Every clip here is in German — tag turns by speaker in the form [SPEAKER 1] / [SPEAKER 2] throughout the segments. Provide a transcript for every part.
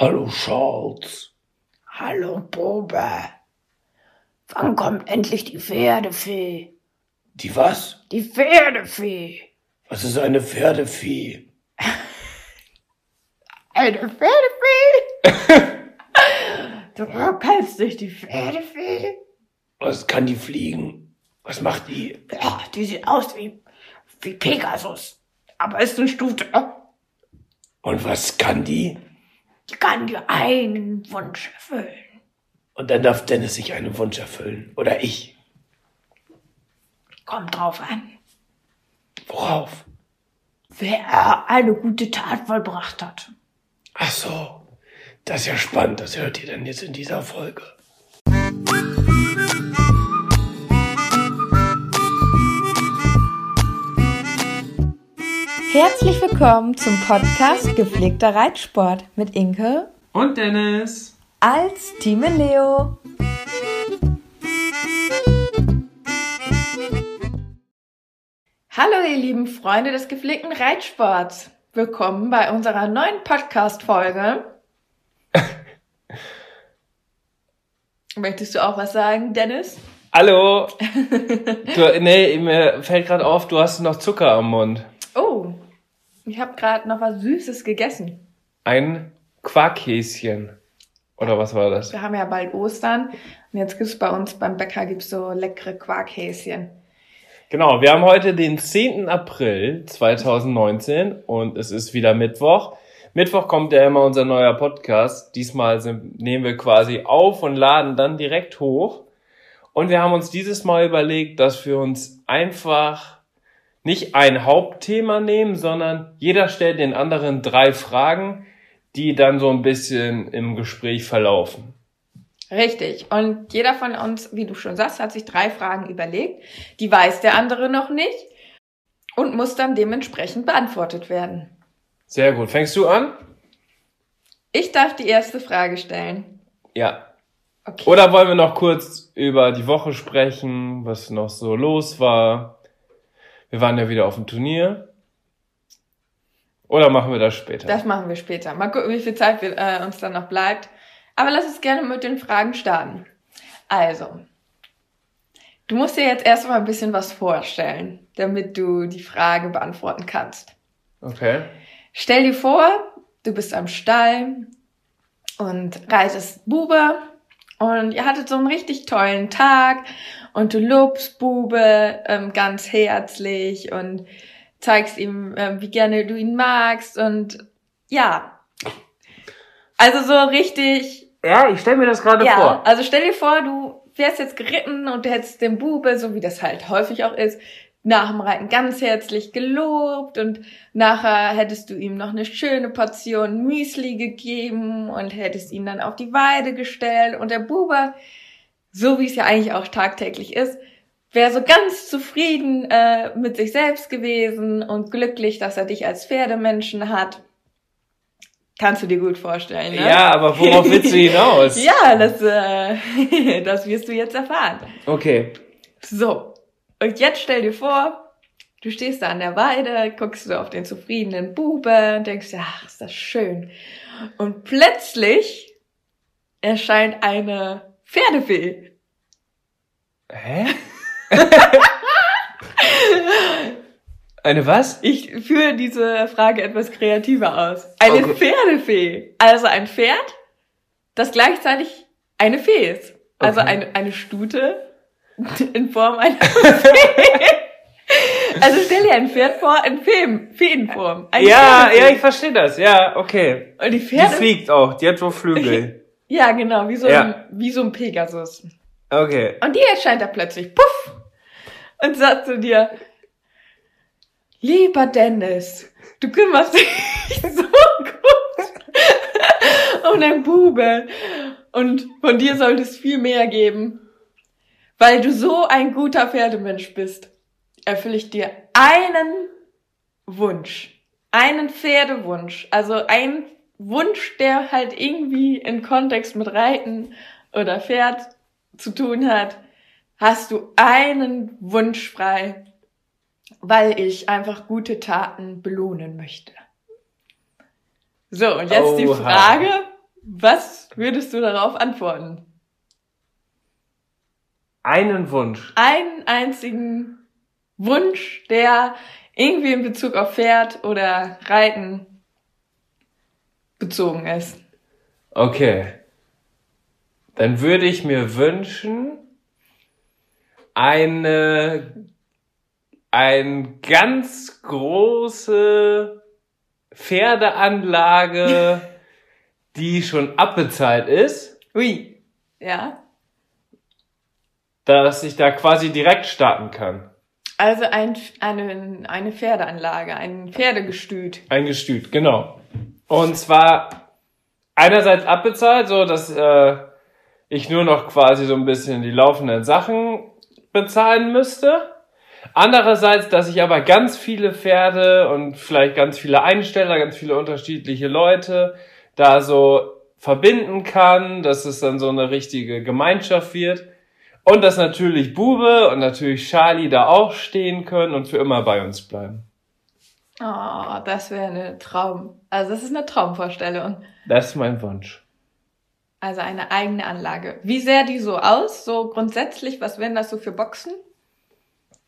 [SPEAKER 1] Hallo Charles.
[SPEAKER 2] Hallo Bube. Wann kommt endlich die Pferdefee?
[SPEAKER 1] Die was?
[SPEAKER 2] Die Pferdefee.
[SPEAKER 1] Was ist eine Pferdefee?
[SPEAKER 2] Eine Pferdefee? du kennst nicht die Pferdefee?
[SPEAKER 1] Was kann die fliegen? Was macht die?
[SPEAKER 2] Ja, die sieht aus wie, wie Pegasus. Aber ist eine Stute.
[SPEAKER 1] Und was kann die?
[SPEAKER 2] Die kann dir einen Wunsch erfüllen.
[SPEAKER 1] Und dann darf Dennis sich einen Wunsch erfüllen. Oder ich.
[SPEAKER 2] Kommt drauf an,
[SPEAKER 1] Worauf?
[SPEAKER 2] wer eine gute Tat vollbracht hat.
[SPEAKER 1] Ach so. Das ist ja spannend. Das hört ihr dann jetzt in dieser Folge.
[SPEAKER 3] Herzlich willkommen zum Podcast Gepflegter Reitsport mit Inke
[SPEAKER 4] Und Dennis.
[SPEAKER 3] als Team Leo. Hallo ihr lieben Freunde des gepflegten Reitsports. Willkommen bei unserer neuen Podcast-Folge. Möchtest du auch was sagen, Dennis?
[SPEAKER 4] Hallo. Du, nee, mir fällt gerade auf, du hast noch Zucker am Mund.
[SPEAKER 3] Ich habe gerade noch was Süßes gegessen.
[SPEAKER 4] Ein Quarkhäschen. Oder was war das?
[SPEAKER 3] Wir haben ja bald Ostern und jetzt gibt's bei uns beim Bäcker gibt's so leckere Quarkhäschen.
[SPEAKER 4] Genau, wir haben heute den 10. April 2019 und es ist wieder Mittwoch. Mittwoch kommt ja immer unser neuer Podcast. Diesmal sind, nehmen wir quasi auf und laden dann direkt hoch. Und wir haben uns dieses Mal überlegt, dass wir uns einfach nicht ein Hauptthema nehmen, sondern jeder stellt den anderen drei Fragen, die dann so ein bisschen im Gespräch verlaufen.
[SPEAKER 3] Richtig. Und jeder von uns, wie du schon sagst, hat sich drei Fragen überlegt. Die weiß der andere noch nicht und muss dann dementsprechend beantwortet werden.
[SPEAKER 4] Sehr gut. Fängst du an?
[SPEAKER 3] Ich darf die erste Frage stellen.
[SPEAKER 4] Ja.
[SPEAKER 3] Okay.
[SPEAKER 4] Oder wollen wir noch kurz über die Woche sprechen, was noch so los war? Wir waren ja wieder auf dem Turnier. Oder machen wir das später?
[SPEAKER 3] Das machen wir später. Mal gucken, wie viel Zeit wir, äh, uns dann noch bleibt. Aber lass uns gerne mit den Fragen starten. Also, du musst dir jetzt erstmal ein bisschen was vorstellen, damit du die Frage beantworten kannst.
[SPEAKER 4] Okay.
[SPEAKER 3] Stell dir vor, du bist am Stall und reitest Bube und ihr hattet so einen richtig tollen Tag und du lobst Bube ähm, ganz herzlich und zeigst ihm, ähm, wie gerne du ihn magst und ja, also so richtig
[SPEAKER 4] Ja, ich stelle mir das gerade
[SPEAKER 3] ja, also stell dir vor, du wärst jetzt geritten und du hättest den Bube, so wie das halt häufig auch ist, nach dem Reiten ganz herzlich gelobt und nachher hättest du ihm noch eine schöne Portion Müsli gegeben und hättest ihn dann auf die Weide gestellt und der Bube, so wie es ja eigentlich auch tagtäglich ist, wäre so ganz zufrieden äh, mit sich selbst gewesen und glücklich, dass er dich als Pferdemenschen hat. Kannst du dir gut vorstellen, ne?
[SPEAKER 4] Ja, aber worauf willst du hinaus?
[SPEAKER 3] Ja, das, äh, das wirst du jetzt erfahren.
[SPEAKER 4] Okay.
[SPEAKER 3] So, und jetzt stell dir vor, du stehst da an der Weide, guckst du auf den zufriedenen Bube und denkst, dir, ach, ist das schön. Und plötzlich erscheint eine Pferdefee.
[SPEAKER 4] Hä? Eine was?
[SPEAKER 3] Ich führe diese Frage etwas kreativer aus. Eine
[SPEAKER 4] Okay.
[SPEAKER 3] Pferdefee. Also ein Pferd, das gleichzeitig eine Fee ist. Also
[SPEAKER 4] Okay.
[SPEAKER 3] eine, eine Stute in Form einer. Also stell dir ein Pferd vor in Feen, Feenform. Eine
[SPEAKER 4] Ja,
[SPEAKER 3] Pferdefee.
[SPEAKER 4] ja, ich verstehe das. Ja, okay.
[SPEAKER 3] Und die
[SPEAKER 4] Die
[SPEAKER 3] Pferde.
[SPEAKER 4] fliegt auch. Die hat so Flügel.
[SPEAKER 3] ja, genau, wie so,
[SPEAKER 4] Ja.
[SPEAKER 3] ein, wie so ein Pegasus.
[SPEAKER 4] Okay.
[SPEAKER 3] Und die erscheint da plötzlich, puff, und sagt zu dir, lieber Dennis, du kümmerst dich so gut einen Buben. Und von dir sollte es viel mehr geben. Weil du so ein guter Pferdemensch bist, erfülle ich dir einen Wunsch. Einen Pferdewunsch. Also ein Wunsch, der halt irgendwie in Kontext mit Reiten oder Pferd zu tun hat. Hast du einen Wunsch frei, weil ich einfach gute Taten belohnen möchte. So, und jetzt die
[SPEAKER 4] Oha.
[SPEAKER 3] Frage, was würdest du darauf antworten?
[SPEAKER 4] Einen Wunsch.
[SPEAKER 3] Einen einzigen Wunsch, der irgendwie in Bezug auf Pferd oder Reiten bezogen ist.
[SPEAKER 4] Okay. Dann würde ich mir wünschen, eine, ein ganz große Pferdeanlage, die schon abbezahlt ist,
[SPEAKER 3] Ui. Ja.
[SPEAKER 4] Dass ich da quasi direkt starten kann.
[SPEAKER 3] Also ein, eine, eine Pferdeanlage, ein Pferdegestüt.
[SPEAKER 4] Ein Gestüt, genau. Und zwar einerseits abbezahlt, so dass äh, ich nur noch quasi so ein bisschen die laufenden Sachen bezahlen müsste. Andererseits, dass ich aber ganz viele Pferde und vielleicht ganz viele Einsteller, ganz viele unterschiedliche Leute da so verbinden kann, dass es dann so eine richtige Gemeinschaft wird. Und dass natürlich Bube und natürlich Charlie da auch stehen können und für immer bei uns bleiben.
[SPEAKER 3] Oh, das wäre eine Traum. Also das ist eine Traumvorstellung.
[SPEAKER 4] Das ist mein Wunsch.
[SPEAKER 3] Also eine eigene Anlage. Wie sähe die so aus? So grundsätzlich, was wären das so für Boxen?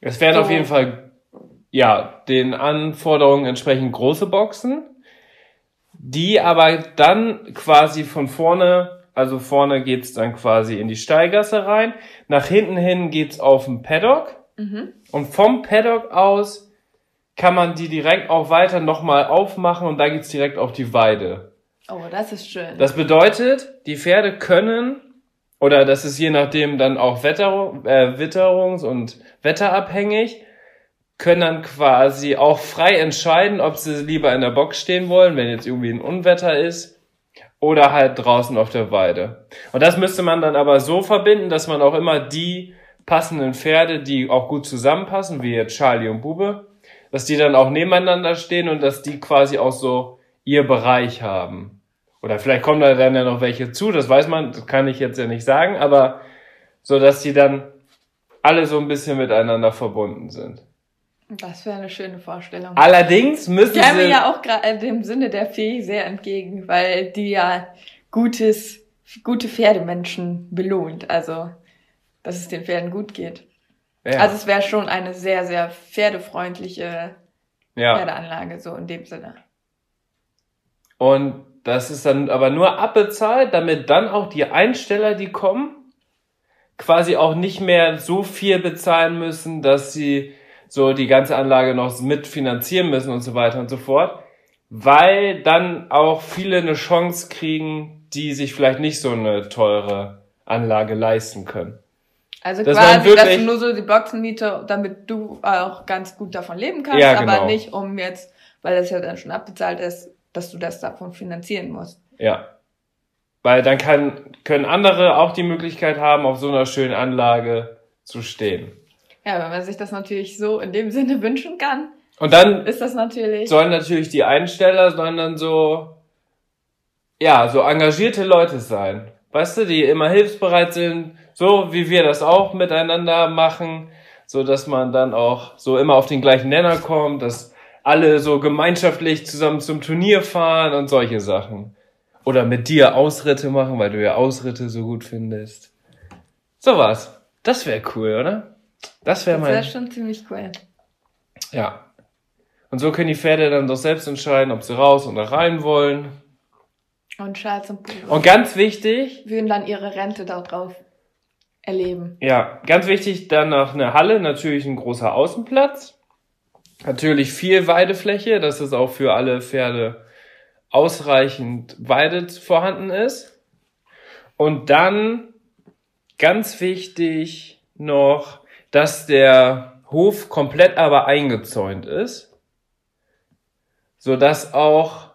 [SPEAKER 4] Es wären
[SPEAKER 3] So.
[SPEAKER 4] auf jeden Fall, ja, den Anforderungen entsprechend große Boxen, die aber dann quasi von vorne, also vorne geht's dann quasi in die Steigasse rein, nach hinten hin geht's auf den Paddock
[SPEAKER 3] Mhm.
[SPEAKER 4] und vom Paddock aus kann man die direkt auch weiter nochmal aufmachen und da geht's direkt auf die Weide.
[SPEAKER 3] Oh, das ist schön.
[SPEAKER 4] Das bedeutet, die Pferde können, oder das ist je nachdem dann auch Wetterung, äh, witterungs- und wetterabhängig, können dann quasi auch frei entscheiden, ob sie lieber in der Box stehen wollen, wenn jetzt irgendwie ein Unwetter ist, oder halt draußen auf der Weide. Und das müsste man dann aber so verbinden, dass man auch immer die passenden Pferde, die auch gut zusammenpassen, wie jetzt Charlie und Bube, dass die dann auch nebeneinander stehen und dass die quasi auch so ihr Bereich haben. Oder vielleicht kommen da dann ja noch welche zu, das weiß man, das kann ich jetzt ja nicht sagen, aber so, dass die dann alle so ein bisschen miteinander verbunden sind.
[SPEAKER 3] Das wäre eine schöne Vorstellung.
[SPEAKER 4] Allerdings müssen
[SPEAKER 3] Ich
[SPEAKER 4] sie,
[SPEAKER 3] ja auch gerade dem Sinne der Fee sehr entgegen, weil die ja gutes, gute Pferdemenschen belohnt. Also, dass es den Pferden gut geht.
[SPEAKER 4] ja,
[SPEAKER 3] Also es wäre schon eine sehr, sehr pferdefreundliche
[SPEAKER 4] ja.
[SPEAKER 3] Pferdeanlage, so in dem Sinne.
[SPEAKER 4] Und das ist dann aber nur abbezahlt, damit dann auch die Einsteller, die kommen, quasi auch nicht mehr so viel bezahlen müssen, dass sie so die ganze Anlage noch mitfinanzieren müssen und so weiter und so fort, weil dann auch viele eine Chance kriegen, die sich vielleicht nicht so eine teure Anlage leisten können.
[SPEAKER 3] Also
[SPEAKER 4] Das
[SPEAKER 3] quasi,
[SPEAKER 4] wirklich-
[SPEAKER 3] dass du nur so die Boxen miete, damit du auch ganz gut davon leben kannst,
[SPEAKER 4] Ja, genau.
[SPEAKER 3] aber nicht um jetzt, weil das ja dann schon abbezahlt ist, dass du das davon finanzieren musst.
[SPEAKER 4] Ja. Weil dann kann, können andere auch die Möglichkeit haben, auf so einer schönen Anlage zu stehen.
[SPEAKER 3] Ja, wenn man sich das natürlich so in dem Sinne wünschen kann,
[SPEAKER 4] Und dann
[SPEAKER 3] ist das natürlich.
[SPEAKER 4] sollen natürlich die Einsteller, sollen dann so, ja, so engagierte Leute sein. Weißt du, die immer hilfsbereit sind, so wie wir das auch miteinander machen, so dass man dann auch so immer auf den gleichen Nenner kommt, dass alle so gemeinschaftlich zusammen zum Turnier fahren und solche Sachen. Oder mit dir Ausritte machen, weil du ja Ausritte so gut findest. Sowas. Das wäre cool, oder? Das wäre
[SPEAKER 3] das
[SPEAKER 4] mein.
[SPEAKER 3] wäre schon ziemlich cool.
[SPEAKER 4] Ja. Und so können die Pferde dann doch selbst entscheiden, ob sie raus oder rein wollen.
[SPEAKER 3] Und Charles und Bruder
[SPEAKER 4] Und ganz wichtig,
[SPEAKER 3] würden dann ihre Rente dort drauf erleben.
[SPEAKER 4] ja, ganz wichtig, dann noch eine Halle, natürlich ein großer Außenplatz. Natürlich viel Weidefläche, dass es auch für alle Pferde ausreichend Weide vorhanden ist. Und dann ganz wichtig noch, dass der Hof komplett aber eingezäunt ist, so dass auch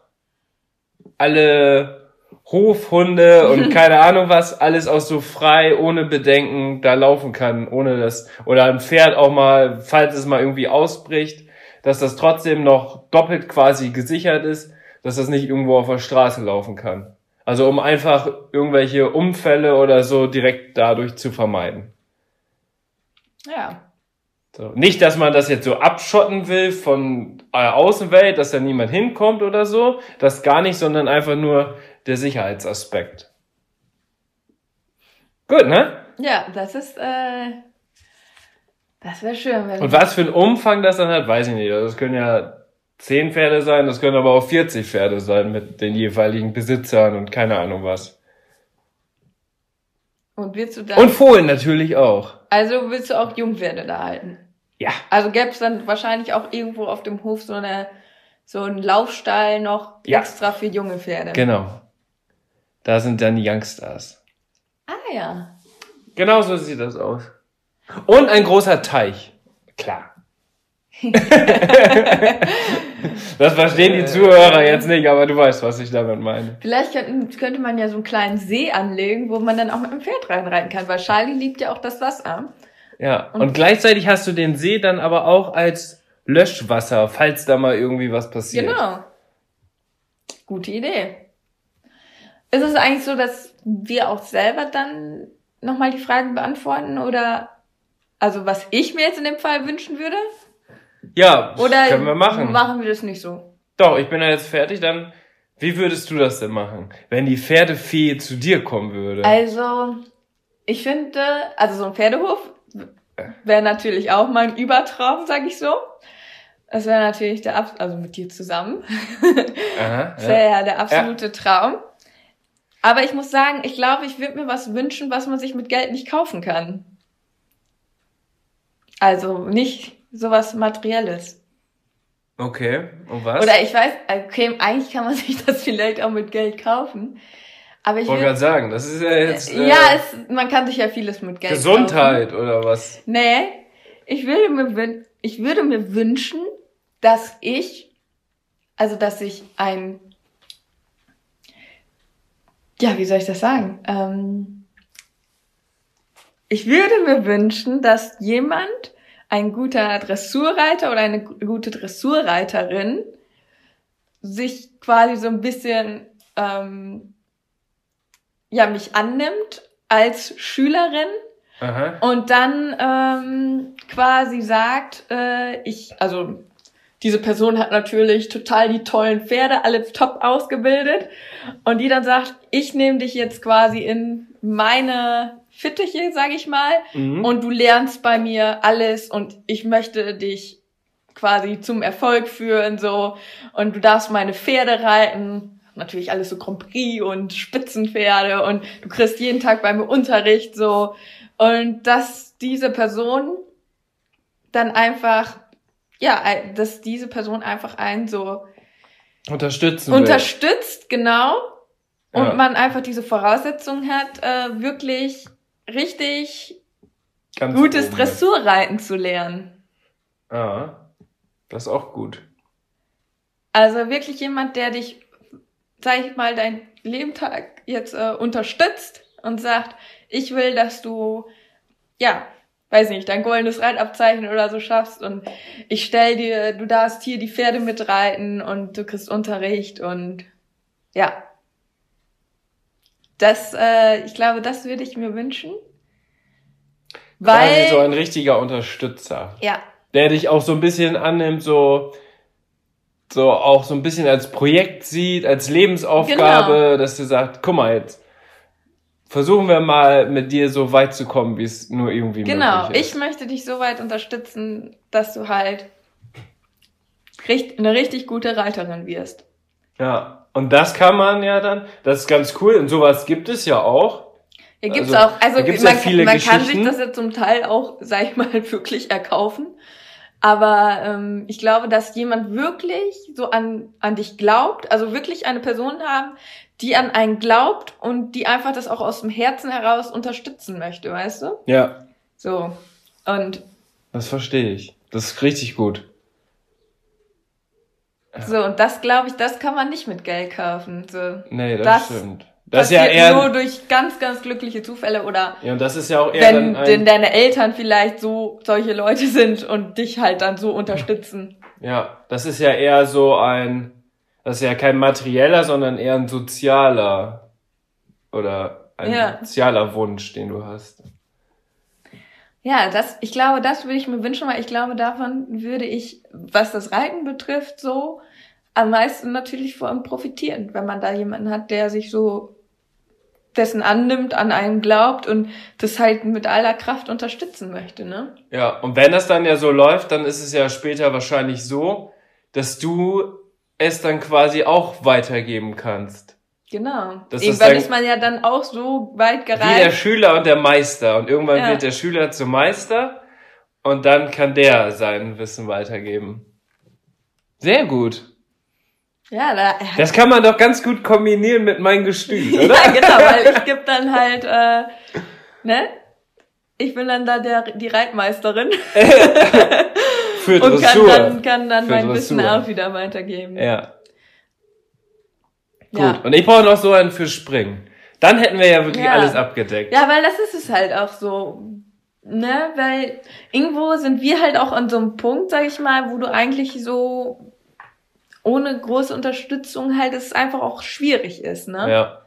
[SPEAKER 4] alle Hofhunde und keine Ahnung was, alles auch so frei, ohne Bedenken da laufen kann, ohne das, oder ein Pferd auch mal, falls es mal irgendwie ausbricht, dass das trotzdem noch doppelt quasi gesichert ist, dass das nicht irgendwo auf der Straße laufen kann. Also um einfach irgendwelche Unfälle oder so direkt dadurch zu vermeiden.
[SPEAKER 3] Ja.
[SPEAKER 4] So. Nicht, dass man das jetzt so abschotten will von der Außenwelt, dass da niemand hinkommt oder so. Das gar nicht, sondern einfach nur der Sicherheitsaspekt. Gut, ne?
[SPEAKER 3] Ja, das ist, äh, das wäre schön, wenn
[SPEAKER 4] Und was für einen Umfang das dann hat, weiß ich nicht. Also Das können ja 10 Pferde sein, das können aber auch 40 Pferde sein mit den jeweiligen Besitzern und keine Ahnung was.
[SPEAKER 3] Und willst du dann,
[SPEAKER 4] Und Fohlen natürlich auch.
[SPEAKER 3] also willst du auch Jungpferde da halten?
[SPEAKER 4] Ja.
[SPEAKER 3] Also gäbe es dann wahrscheinlich auch irgendwo auf dem Hof so eine, so einen Laufstall noch
[SPEAKER 4] Ja.
[SPEAKER 3] extra für junge Pferde.
[SPEAKER 4] Genau. Da sind dann die Youngstars.
[SPEAKER 3] ah, ja.
[SPEAKER 4] Genau so sieht das aus. Und ein großer Teich. Klar. das verstehen die Zuhörer jetzt nicht, aber du weißt, was ich damit meine.
[SPEAKER 3] Vielleicht könnte man ja so einen kleinen See anlegen, wo man dann auch mit dem Pferd reinreiten kann, weil Charlie liebt ja auch das Wasser.
[SPEAKER 4] Ja. Und gleichzeitig hast du den See dann aber auch als Löschwasser, falls da mal irgendwie was passiert.
[SPEAKER 3] Genau. Gute Idee. Ist es eigentlich so, dass wir auch selber dann nochmal die Fragen beantworten oder also was ich mir jetzt in dem Fall wünschen würde?
[SPEAKER 4] Ja,
[SPEAKER 3] Oder
[SPEAKER 4] können wir machen.
[SPEAKER 3] machen wir das nicht so?
[SPEAKER 4] Doch, ich bin ja jetzt fertig, dann wie würdest du das denn machen, wenn die Pferdefee zu dir kommen würde?
[SPEAKER 3] Also, ich finde, also so ein Pferdehof wäre natürlich auch mein Übertraum, sag ich so. Das wäre natürlich der, Abs also mit dir zusammen.
[SPEAKER 4] Aha,
[SPEAKER 3] Das
[SPEAKER 4] ja.
[SPEAKER 3] wäre ja der absolute Traum. Aber ich muss sagen, ich glaube, ich würde mir was wünschen, was man sich mit Geld nicht kaufen kann. Also nicht sowas Materielles.
[SPEAKER 4] Okay, und was?
[SPEAKER 3] Oder ich weiß, okay, eigentlich kann man sich das vielleicht auch mit Geld kaufen. Aber ich
[SPEAKER 4] wollte gerade sagen, das ist ja jetzt äh,
[SPEAKER 3] ja, es, man kann sich ja vieles mit Geld kaufen.
[SPEAKER 4] Gesundheit oder was?
[SPEAKER 3] Nee, ich würde mir, ich würde mir wünschen, dass ich, also dass ich ein, ja, wie soll ich das sagen? Ähm, ich würde mir wünschen, dass jemand, ein guter Dressurreiter oder eine gu- gute Dressurreiterin, sich quasi so ein bisschen, ähm, ja, mich annimmt als Schülerin
[SPEAKER 4] Aha.
[SPEAKER 3] und dann ähm, quasi sagt, äh, ich, also diese Person hat natürlich total die tollen Pferde, alle top ausgebildet und die dann sagt, ich nehme dich jetzt quasi in meine Fittiche, sag ich mal,
[SPEAKER 4] Mhm.
[SPEAKER 3] und du lernst bei mir alles und ich möchte dich quasi zum Erfolg führen so und du darfst meine Pferde reiten natürlich alles so Grand Prix und Spitzenpferde und du kriegst jeden Tag bei mir Unterricht so und dass diese Person dann einfach ja dass diese Person einfach einen so
[SPEAKER 4] Unterstützen will.
[SPEAKER 3] unterstützt genau und
[SPEAKER 4] Ja.
[SPEAKER 3] man einfach diese Voraussetzungen hat äh, wirklich richtig
[SPEAKER 4] Ganz
[SPEAKER 3] gutes
[SPEAKER 4] oben.
[SPEAKER 3] Dressurreiten zu lernen.
[SPEAKER 4] Ja, das ist auch gut.
[SPEAKER 3] Also wirklich jemand, der dich, sag ich mal, dein Lebentag jetzt äh, unterstützt und sagt, ich will, dass du, ja, weiß nicht, dein goldenes Reitabzeichen oder so schaffst und ich stell dir, du darfst hier die Pferde mitreiten und du kriegst Unterricht und ja. Das, äh, ich glaube, das würde ich mir wünschen. Weil,
[SPEAKER 4] Quasi so ein richtiger Unterstützer.
[SPEAKER 3] ja,
[SPEAKER 4] Der dich auch so ein bisschen annimmt, so, so auch so ein bisschen als Projekt sieht, als Lebensaufgabe,
[SPEAKER 3] Genau.
[SPEAKER 4] dass du sagst, guck mal jetzt, versuchen wir mal mit dir so weit zu kommen, wie es nur irgendwie
[SPEAKER 3] Genau,
[SPEAKER 4] möglich
[SPEAKER 3] ich
[SPEAKER 4] ist.
[SPEAKER 3] möchte dich so weit unterstützen, dass du halt eine richtig gute Reiterin wirst.
[SPEAKER 4] Ja, und das kann man ja dann, das ist ganz cool und sowas gibt es ja auch.
[SPEAKER 3] Hier gibt's
[SPEAKER 4] Also,
[SPEAKER 3] auch, also
[SPEAKER 4] gibt's
[SPEAKER 3] man,
[SPEAKER 4] ja viele
[SPEAKER 3] man kann sich das ja zum Teil auch, sag ich mal, wirklich erkaufen. Aber ähm, ich glaube, dass jemand wirklich so an, an dich glaubt, also wirklich eine Person haben, die an einen glaubt und die einfach das auch aus dem Herzen heraus unterstützen möchte, weißt du?
[SPEAKER 4] Ja,
[SPEAKER 3] So. Und
[SPEAKER 4] das verstehe ich. Das ist richtig gut.
[SPEAKER 3] So, und das glaube ich, das kann man nicht mit Geld kaufen. So.
[SPEAKER 4] Nee, das,
[SPEAKER 3] Das-
[SPEAKER 4] stimmt. Das ist ja eher,
[SPEAKER 3] nur durch ganz, ganz glückliche Zufälle oder
[SPEAKER 4] ja, und das ist ja auch eher
[SPEAKER 3] wenn
[SPEAKER 4] dann ein,
[SPEAKER 3] deine Eltern vielleicht so solche Leute sind und dich halt dann so unterstützen.
[SPEAKER 4] ja, das ist ja eher so ein, das ist ja kein materieller, sondern eher ein sozialer oder ein
[SPEAKER 3] Ja.
[SPEAKER 4] sozialer Wunsch, den du hast.
[SPEAKER 3] Ja, das, ich glaube, das würde ich mir wünschen, weil ich glaube, davon würde ich, was das Reiten betrifft, so am meisten natürlich vor allem profitieren, wenn man da jemanden hat, der sich so dessen annimmt, an einen glaubt und das halt mit aller Kraft unterstützen möchte, ne?
[SPEAKER 4] Ja, und wenn das dann ja so läuft, dann ist es ja später wahrscheinlich so, dass du es dann quasi auch weitergeben kannst.
[SPEAKER 3] Genau.
[SPEAKER 4] Das ist
[SPEAKER 3] Irgendwann
[SPEAKER 4] dann-
[SPEAKER 3] ist, man ja dann auch so weit
[SPEAKER 4] Wie der. Schüler und der Meister. Und irgendwann
[SPEAKER 3] Ja.
[SPEAKER 4] wird der Schüler zum Meister und dann kann der sein Wissen weitergeben. Sehr gut.
[SPEAKER 3] Ja, da,
[SPEAKER 4] Das kann man doch ganz gut kombinieren mit meinem Gestüt, oder?
[SPEAKER 3] ja, genau, weil ich geb dann halt, äh, ne? Ich bin dann da der, die Reitmeisterin
[SPEAKER 4] Für
[SPEAKER 3] und kann
[SPEAKER 4] Dressur.
[SPEAKER 3] dann, kann dann
[SPEAKER 4] Für
[SPEAKER 3] mein Wissen
[SPEAKER 4] Dressur.
[SPEAKER 3] auch wieder weitergeben.
[SPEAKER 4] Ja, gut.
[SPEAKER 3] Ja.
[SPEAKER 4] Und ich brauche noch so einen für Springen. Dann hätten wir ja wirklich
[SPEAKER 3] Ja.
[SPEAKER 4] alles abgedeckt.
[SPEAKER 3] Ja, weil das ist es halt auch so. Ne, weil irgendwo sind wir halt auch an so einem Punkt, sag ich mal, wo du eigentlich so ohne große Unterstützung halt es einfach auch schwierig ist, ne?
[SPEAKER 4] ja.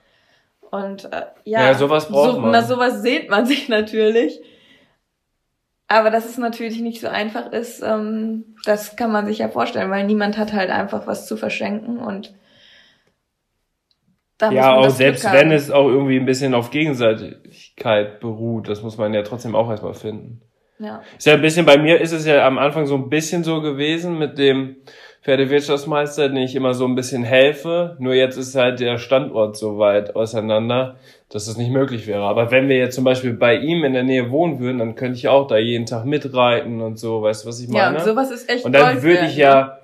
[SPEAKER 3] Und äh, ja,
[SPEAKER 4] Ja, sowas braucht
[SPEAKER 3] so,
[SPEAKER 4] man.
[SPEAKER 3] Na, sowas sehnt man sich natürlich. Aber dass es natürlich nicht so einfach ist, ähm, das kann man sich ja vorstellen, weil niemand hat halt einfach was zu verschenken und da muss
[SPEAKER 4] Ja, auch selbst wenn es auch irgendwie ein bisschen auf Gegenseitigkeit beruht, das muss man ja trotzdem auch erstmal finden.
[SPEAKER 3] Ja.
[SPEAKER 4] Ist ja ein bisschen, bei mir ist es ja am Anfang so ein bisschen so gewesen mit dem Pferdewirtschaftsmeister, den ich immer so ein bisschen helfe. Nur jetzt ist halt der Standort so weit auseinander, dass es nicht möglich wäre. Aber wenn wir jetzt zum Beispiel bei ihm in der Nähe wohnen würden, dann könnte ich auch da jeden Tag mitreiten und so, weißt du, was ich
[SPEAKER 3] Ja,
[SPEAKER 4] meine?
[SPEAKER 3] und sowas ist echt
[SPEAKER 4] Und dann würde ich ja,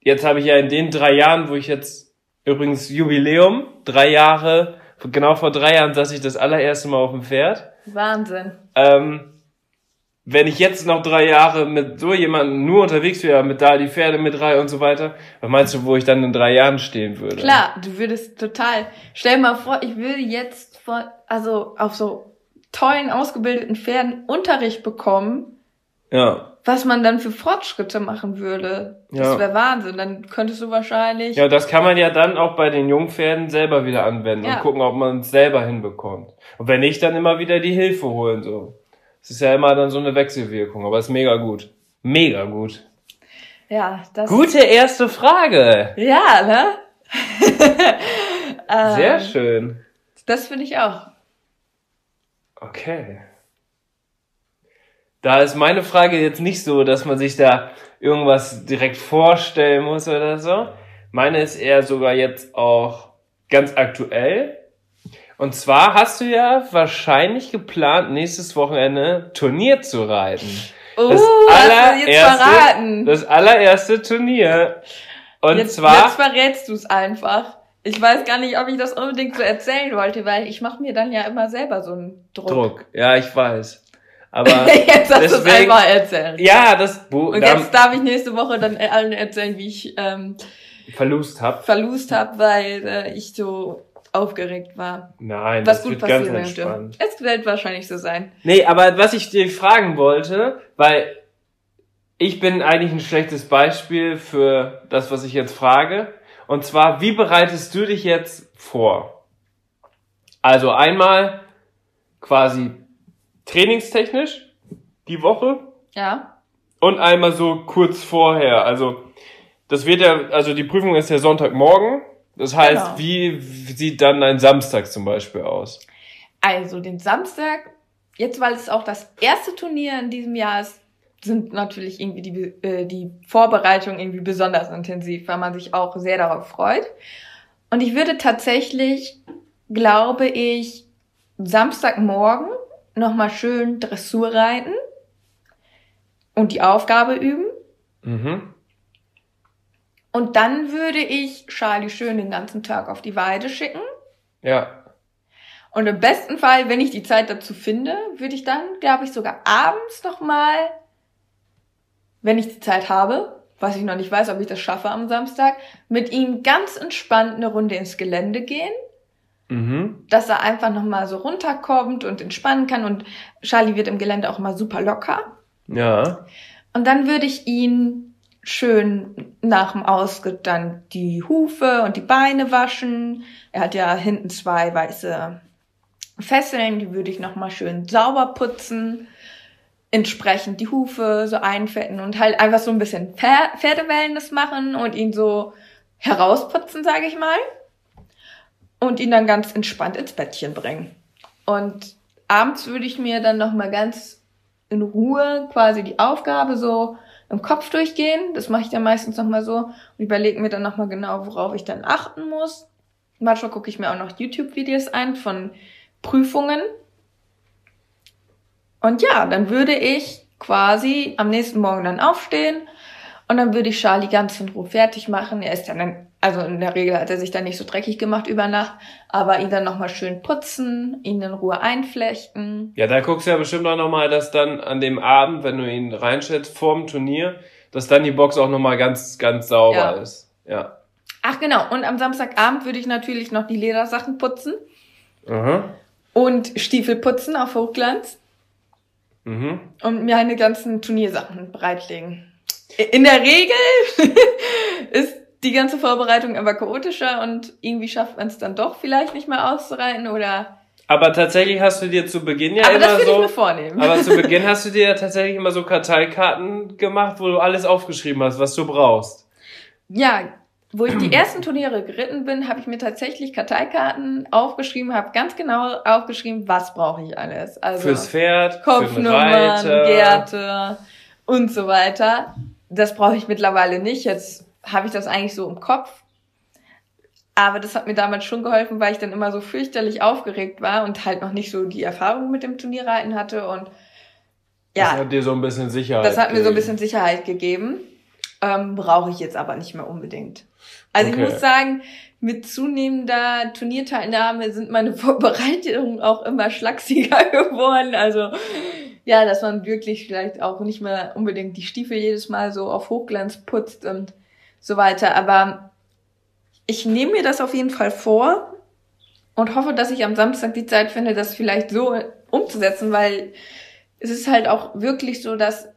[SPEAKER 4] jetzt habe ich ja in den drei Jahren, wo ich jetzt übrigens Jubiläum, drei Jahre, genau vor drei Jahren saß ich das allererste Mal auf dem Pferd.
[SPEAKER 3] Wahnsinn.
[SPEAKER 4] Ähm, wenn ich jetzt noch drei Jahre mit so jemandem nur unterwegs wäre, mit da die Pferde mit rein und so weiter, was meinst du, wo ich dann in drei Jahren stehen würde?
[SPEAKER 3] Klar, du würdest total. Stell mal vor, ich würde jetzt vor, also auf so tollen, ausgebildeten Pferden Unterricht bekommen,
[SPEAKER 4] Ja.
[SPEAKER 3] was man dann für Fortschritte machen würde. Das
[SPEAKER 4] Ja.
[SPEAKER 3] wäre Wahnsinn. Dann könntest du wahrscheinlich.
[SPEAKER 4] Ja, das kann man ja dann auch bei den Jungpferden selber wieder anwenden
[SPEAKER 3] Ja.
[SPEAKER 4] und gucken, ob man es selber hinbekommt. Und wenn nicht, dann immer wieder die Hilfe holen, so. Es ist ja immer dann so eine Wechselwirkung, aber es ist mega gut. Mega gut.
[SPEAKER 3] Ja, das.
[SPEAKER 4] Gute erste Frage.
[SPEAKER 3] Ja, ne? Ähm,
[SPEAKER 4] Sehr schön.
[SPEAKER 3] Das finde ich auch.
[SPEAKER 4] Okay. Da ist meine Frage jetzt nicht so, dass man sich da irgendwas direkt vorstellen muss oder so. Meine ist eher sogar jetzt auch ganz aktuell. Und zwar hast du ja wahrscheinlich geplant, nächstes Wochenende Turnier zu reiten.
[SPEAKER 3] Oh,
[SPEAKER 4] Das
[SPEAKER 3] hast du jetzt verraten.
[SPEAKER 4] das allererste Turnier. Und
[SPEAKER 3] jetzt,
[SPEAKER 4] zwar,
[SPEAKER 3] jetzt verrätst du es einfach. Ich weiß gar nicht, ob ich das unbedingt so erzählen wollte, weil ich mache mir dann ja immer selber so einen Druck.
[SPEAKER 4] Druck. Ja, ich weiß. Aber
[SPEAKER 3] jetzt hast du es einfach erzählt.
[SPEAKER 4] ja, das Buch,
[SPEAKER 3] Und jetzt darf ich nächste Woche dann allen erzählen, wie ich ähm,
[SPEAKER 4] Verlust hab.
[SPEAKER 3] verlust habe, weil äh, ich so aufgeregt war.
[SPEAKER 4] Nein,
[SPEAKER 3] Was
[SPEAKER 4] das
[SPEAKER 3] gut
[SPEAKER 4] wird ganz
[SPEAKER 3] passieren möchte.
[SPEAKER 4] entspannt.
[SPEAKER 3] Es wird wahrscheinlich so sein.
[SPEAKER 4] Nee, aber was ich dir fragen wollte, weil ich bin eigentlich ein schlechtes Beispiel für das, was ich jetzt frage. Und zwar, wie bereitest du dich jetzt vor? Also einmal quasi trainingstechnisch die Woche
[SPEAKER 3] Ja.
[SPEAKER 4] und einmal so kurz vorher. Also das wird ja, also die Prüfung ist ja Sonntagmorgen. Das heißt,
[SPEAKER 3] Genau.
[SPEAKER 4] wie sieht dann ein Samstag zum Beispiel aus?
[SPEAKER 3] Also den Samstag, jetzt weil es auch das erste Turnier in diesem Jahr ist, sind natürlich irgendwie die, äh, die Vorbereitungen irgendwie besonders intensiv, weil man sich auch sehr darauf freut. Und ich würde tatsächlich, glaube ich, Samstagmorgen nochmal schön Dressur reiten und die Aufgabe üben.
[SPEAKER 4] Mhm.
[SPEAKER 3] Und dann würde ich Charlie schön den ganzen Tag auf die Weide schicken.
[SPEAKER 4] Ja.
[SPEAKER 3] Und im besten Fall, wenn ich die Zeit dazu finde, würde ich dann, glaube ich, sogar abends nochmal, wenn ich die Zeit habe, was ich noch nicht weiß, ob ich das schaffe am Samstag, mit ihm ganz entspannt eine Runde ins Gelände gehen.
[SPEAKER 4] Mhm.
[SPEAKER 3] dass er einfach nochmal so runterkommt und entspannen kann. Und Charlie wird im Gelände auch immer super locker.
[SPEAKER 4] Ja.
[SPEAKER 3] Und dann würde ich ihn schön nach dem Ausritt dann die Hufe und die Beine waschen. Er hat ja hinten zwei weiße Fesseln, die würde ich nochmal schön sauber putzen. Entsprechend die Hufe so einfetten und halt einfach so ein bisschen Pfer- Pferdewellness machen und ihn so herausputzen, sage ich mal. Und ihn dann ganz entspannt ins Bettchen bringen. Und abends würde ich mir dann nochmal ganz in Ruhe quasi die Aufgabe so im Kopf durchgehen. Das mache ich dann meistens nochmal so und überlege mir dann nochmal genau, worauf ich dann achten muss. Manchmal gucke ich mir auch noch YouTube-Videos ein von Prüfungen. Und ja, dann würde ich quasi am nächsten Morgen dann aufstehen und dann würde ich Charlie ganz in Ruhe fertig machen. Er ist dann, also in der Regel hat er sich dann nicht so dreckig gemacht über Nacht, aber ihn dann nochmal schön putzen, ihn in Ruhe einflechten.
[SPEAKER 4] Ja, da guckst du ja bestimmt auch nochmal, dass dann an dem Abend, wenn du ihn reinstellst, vorm Turnier, dass dann die Box auch nochmal ganz, ganz sauber
[SPEAKER 3] Ja.
[SPEAKER 4] ist. Ja.
[SPEAKER 3] Ach genau, und am Samstagabend würde ich natürlich noch die Ledersachen putzen
[SPEAKER 4] Aha.
[SPEAKER 3] und Stiefel putzen auf Hochglanz
[SPEAKER 4] Mhm.
[SPEAKER 3] und mir meine ganzen Turniersachen bereitlegen. In der Regel ist die ganze Vorbereitung aber chaotischer und irgendwie schafft man es dann doch vielleicht nicht mehr auszureiten oder.
[SPEAKER 4] Aber tatsächlich hast du dir zu Beginn ja
[SPEAKER 3] aber das
[SPEAKER 4] immer
[SPEAKER 3] ich
[SPEAKER 4] so.
[SPEAKER 3] mir vornehmen.
[SPEAKER 4] Aber zu Beginn hast du dir ja tatsächlich immer so Karteikarten gemacht, wo du alles aufgeschrieben hast, was du brauchst.
[SPEAKER 3] ja, wo ich die ersten Turniere geritten bin, habe ich mir tatsächlich Karteikarten aufgeschrieben, habe ganz genau aufgeschrieben, was brauche ich alles. Also
[SPEAKER 4] Fürs Pferd, für
[SPEAKER 3] Kopfnummern,
[SPEAKER 4] Reiter.
[SPEAKER 3] Gärte und so weiter. Das brauche ich mittlerweile nicht. Jetzt habe ich das eigentlich so im Kopf. Aber das hat mir damals schon geholfen, weil ich dann immer so fürchterlich aufgeregt war und halt noch nicht so die Erfahrung mit dem Turnierreiten hatte. Und
[SPEAKER 4] Das
[SPEAKER 3] ja,
[SPEAKER 4] hat dir so ein bisschen Sicherheit.
[SPEAKER 3] das hat mir so ein
[SPEAKER 4] gegeben.
[SPEAKER 3] bisschen Sicherheit gegeben. Ähm, brauche ich jetzt aber nicht mehr unbedingt. Also
[SPEAKER 4] Okay.
[SPEAKER 3] ich muss sagen, mit zunehmender Turnierteilnahme sind meine Vorbereitungen auch immer schlagsiger geworden. Also ja, dass man wirklich vielleicht auch nicht mehr unbedingt die Stiefel jedes Mal so auf Hochglanz putzt und so weiter. Aber ich nehme mir das auf jeden Fall vor und hoffe, dass ich am Samstag die Zeit finde, das vielleicht so umzusetzen, weil es ist halt auch wirklich so, dass